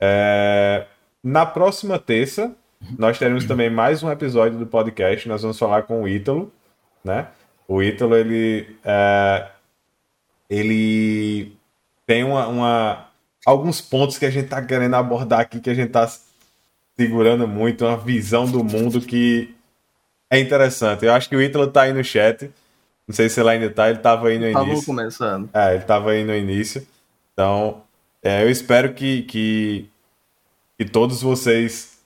S1: É, na próxima terça, nós teremos também mais um episódio do podcast. Nós vamos falar com o Ítalo, né? O Ítalo, ele, é, ele tem uma, uma, alguns pontos que a gente está querendo abordar aqui, que a gente está segurando muito uma visão do mundo que é interessante. Eu acho que o Ítalo tá aí no chat. Não sei se ele ainda tá, ele tava aí no Tava início.
S3: começando.
S1: É, ele tava aí no início. Então, é, eu espero que, que, que todos vocês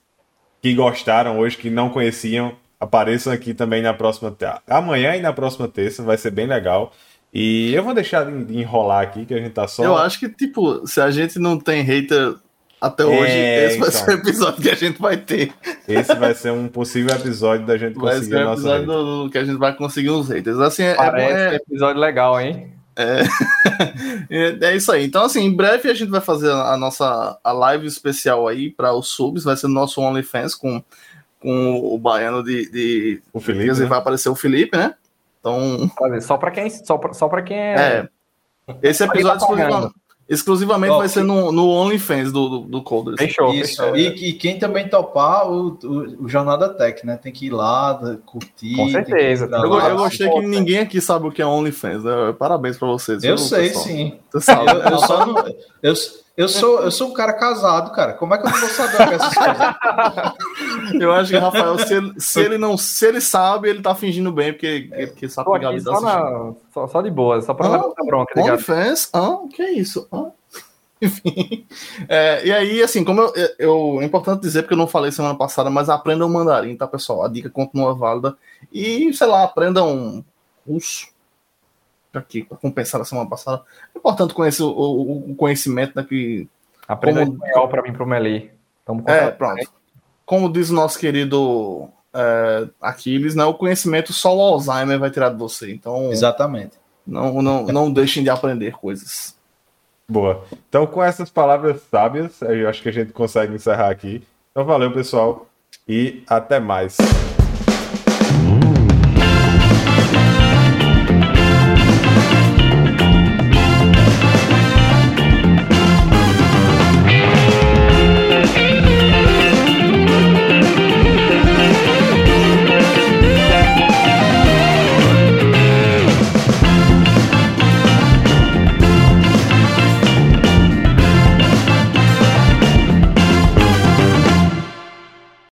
S1: que gostaram hoje, que não conheciam, apareçam aqui também na próxima. Amanhã e na próxima terça, vai ser bem legal. E eu vou deixar de enrolar aqui, que a gente tá só.
S3: Eu acho que, tipo, se a gente não tem hater até hoje, é, esse vai então. ser o episódio que a gente vai ter.
S1: Esse vai ser um possível episódio da gente
S3: vai conseguir ser um episódio do, que a gente vai conseguir uns haters. Assim, é,
S2: Parece é, é... episódio legal, hein?
S3: É... é isso aí. Então, assim, em breve a gente vai fazer a nossa a live especial aí para os subs. Vai ser no nosso OnlyFans com, com o baiano de. de...
S1: O Felipe.
S3: Né? Vai aparecer o Felipe, né? Então.
S2: Só para quem, só pra, só pra quem é.
S3: é. Esse episódio tá Exclusivamente vai ser no, no OnlyFans do, do, do Coders.
S4: Fechou, Isso. Fechou. E, e, quem também topar o, o, o, Jornada Tech, né? Tem que ir lá, curtir.
S2: Com certeza.
S3: Eu, lá, eu gostei que ninguém aqui sabe o que é OnlyFans. Né? Parabéns pra vocês.
S4: Eu
S3: viu,
S4: sei, pessoal? sim. Você sabe. Eu, eu só não. Eu, eu sou, eu sou um cara casado, cara. Como é que eu não vou saber essas coisas?
S3: eu acho que, Rafael, se ele, se ele, não se ele sabe, ele tá fingindo bem, porque, é. porque sabe
S2: que Gabi só, na, só, só, de boa, só pra ah, bronca.
S3: OnlyFans? Ah, o que é isso? Ah. Enfim. É, e aí, assim, como eu, eu, É importante dizer, porque eu não falei semana passada, mas aprendam mandarim, tá, pessoal? A dica continua válida. E, sei lá, aprendam russo aqui para compensar a semana passada. É importante conhecer o, o conhecimento né, que.
S2: Aprenda como... espanhol para mim pro Meli.
S3: É, pronto. Como diz o nosso querido é, Aquiles, né, o conhecimento só o Alzheimer vai tirar de você. Então.
S4: Exatamente.
S3: Não, não, não deixem de aprender coisas.
S1: Boa. Então, com essas palavras sábias, eu acho que a gente consegue encerrar aqui. Então, valeu, pessoal, e até mais.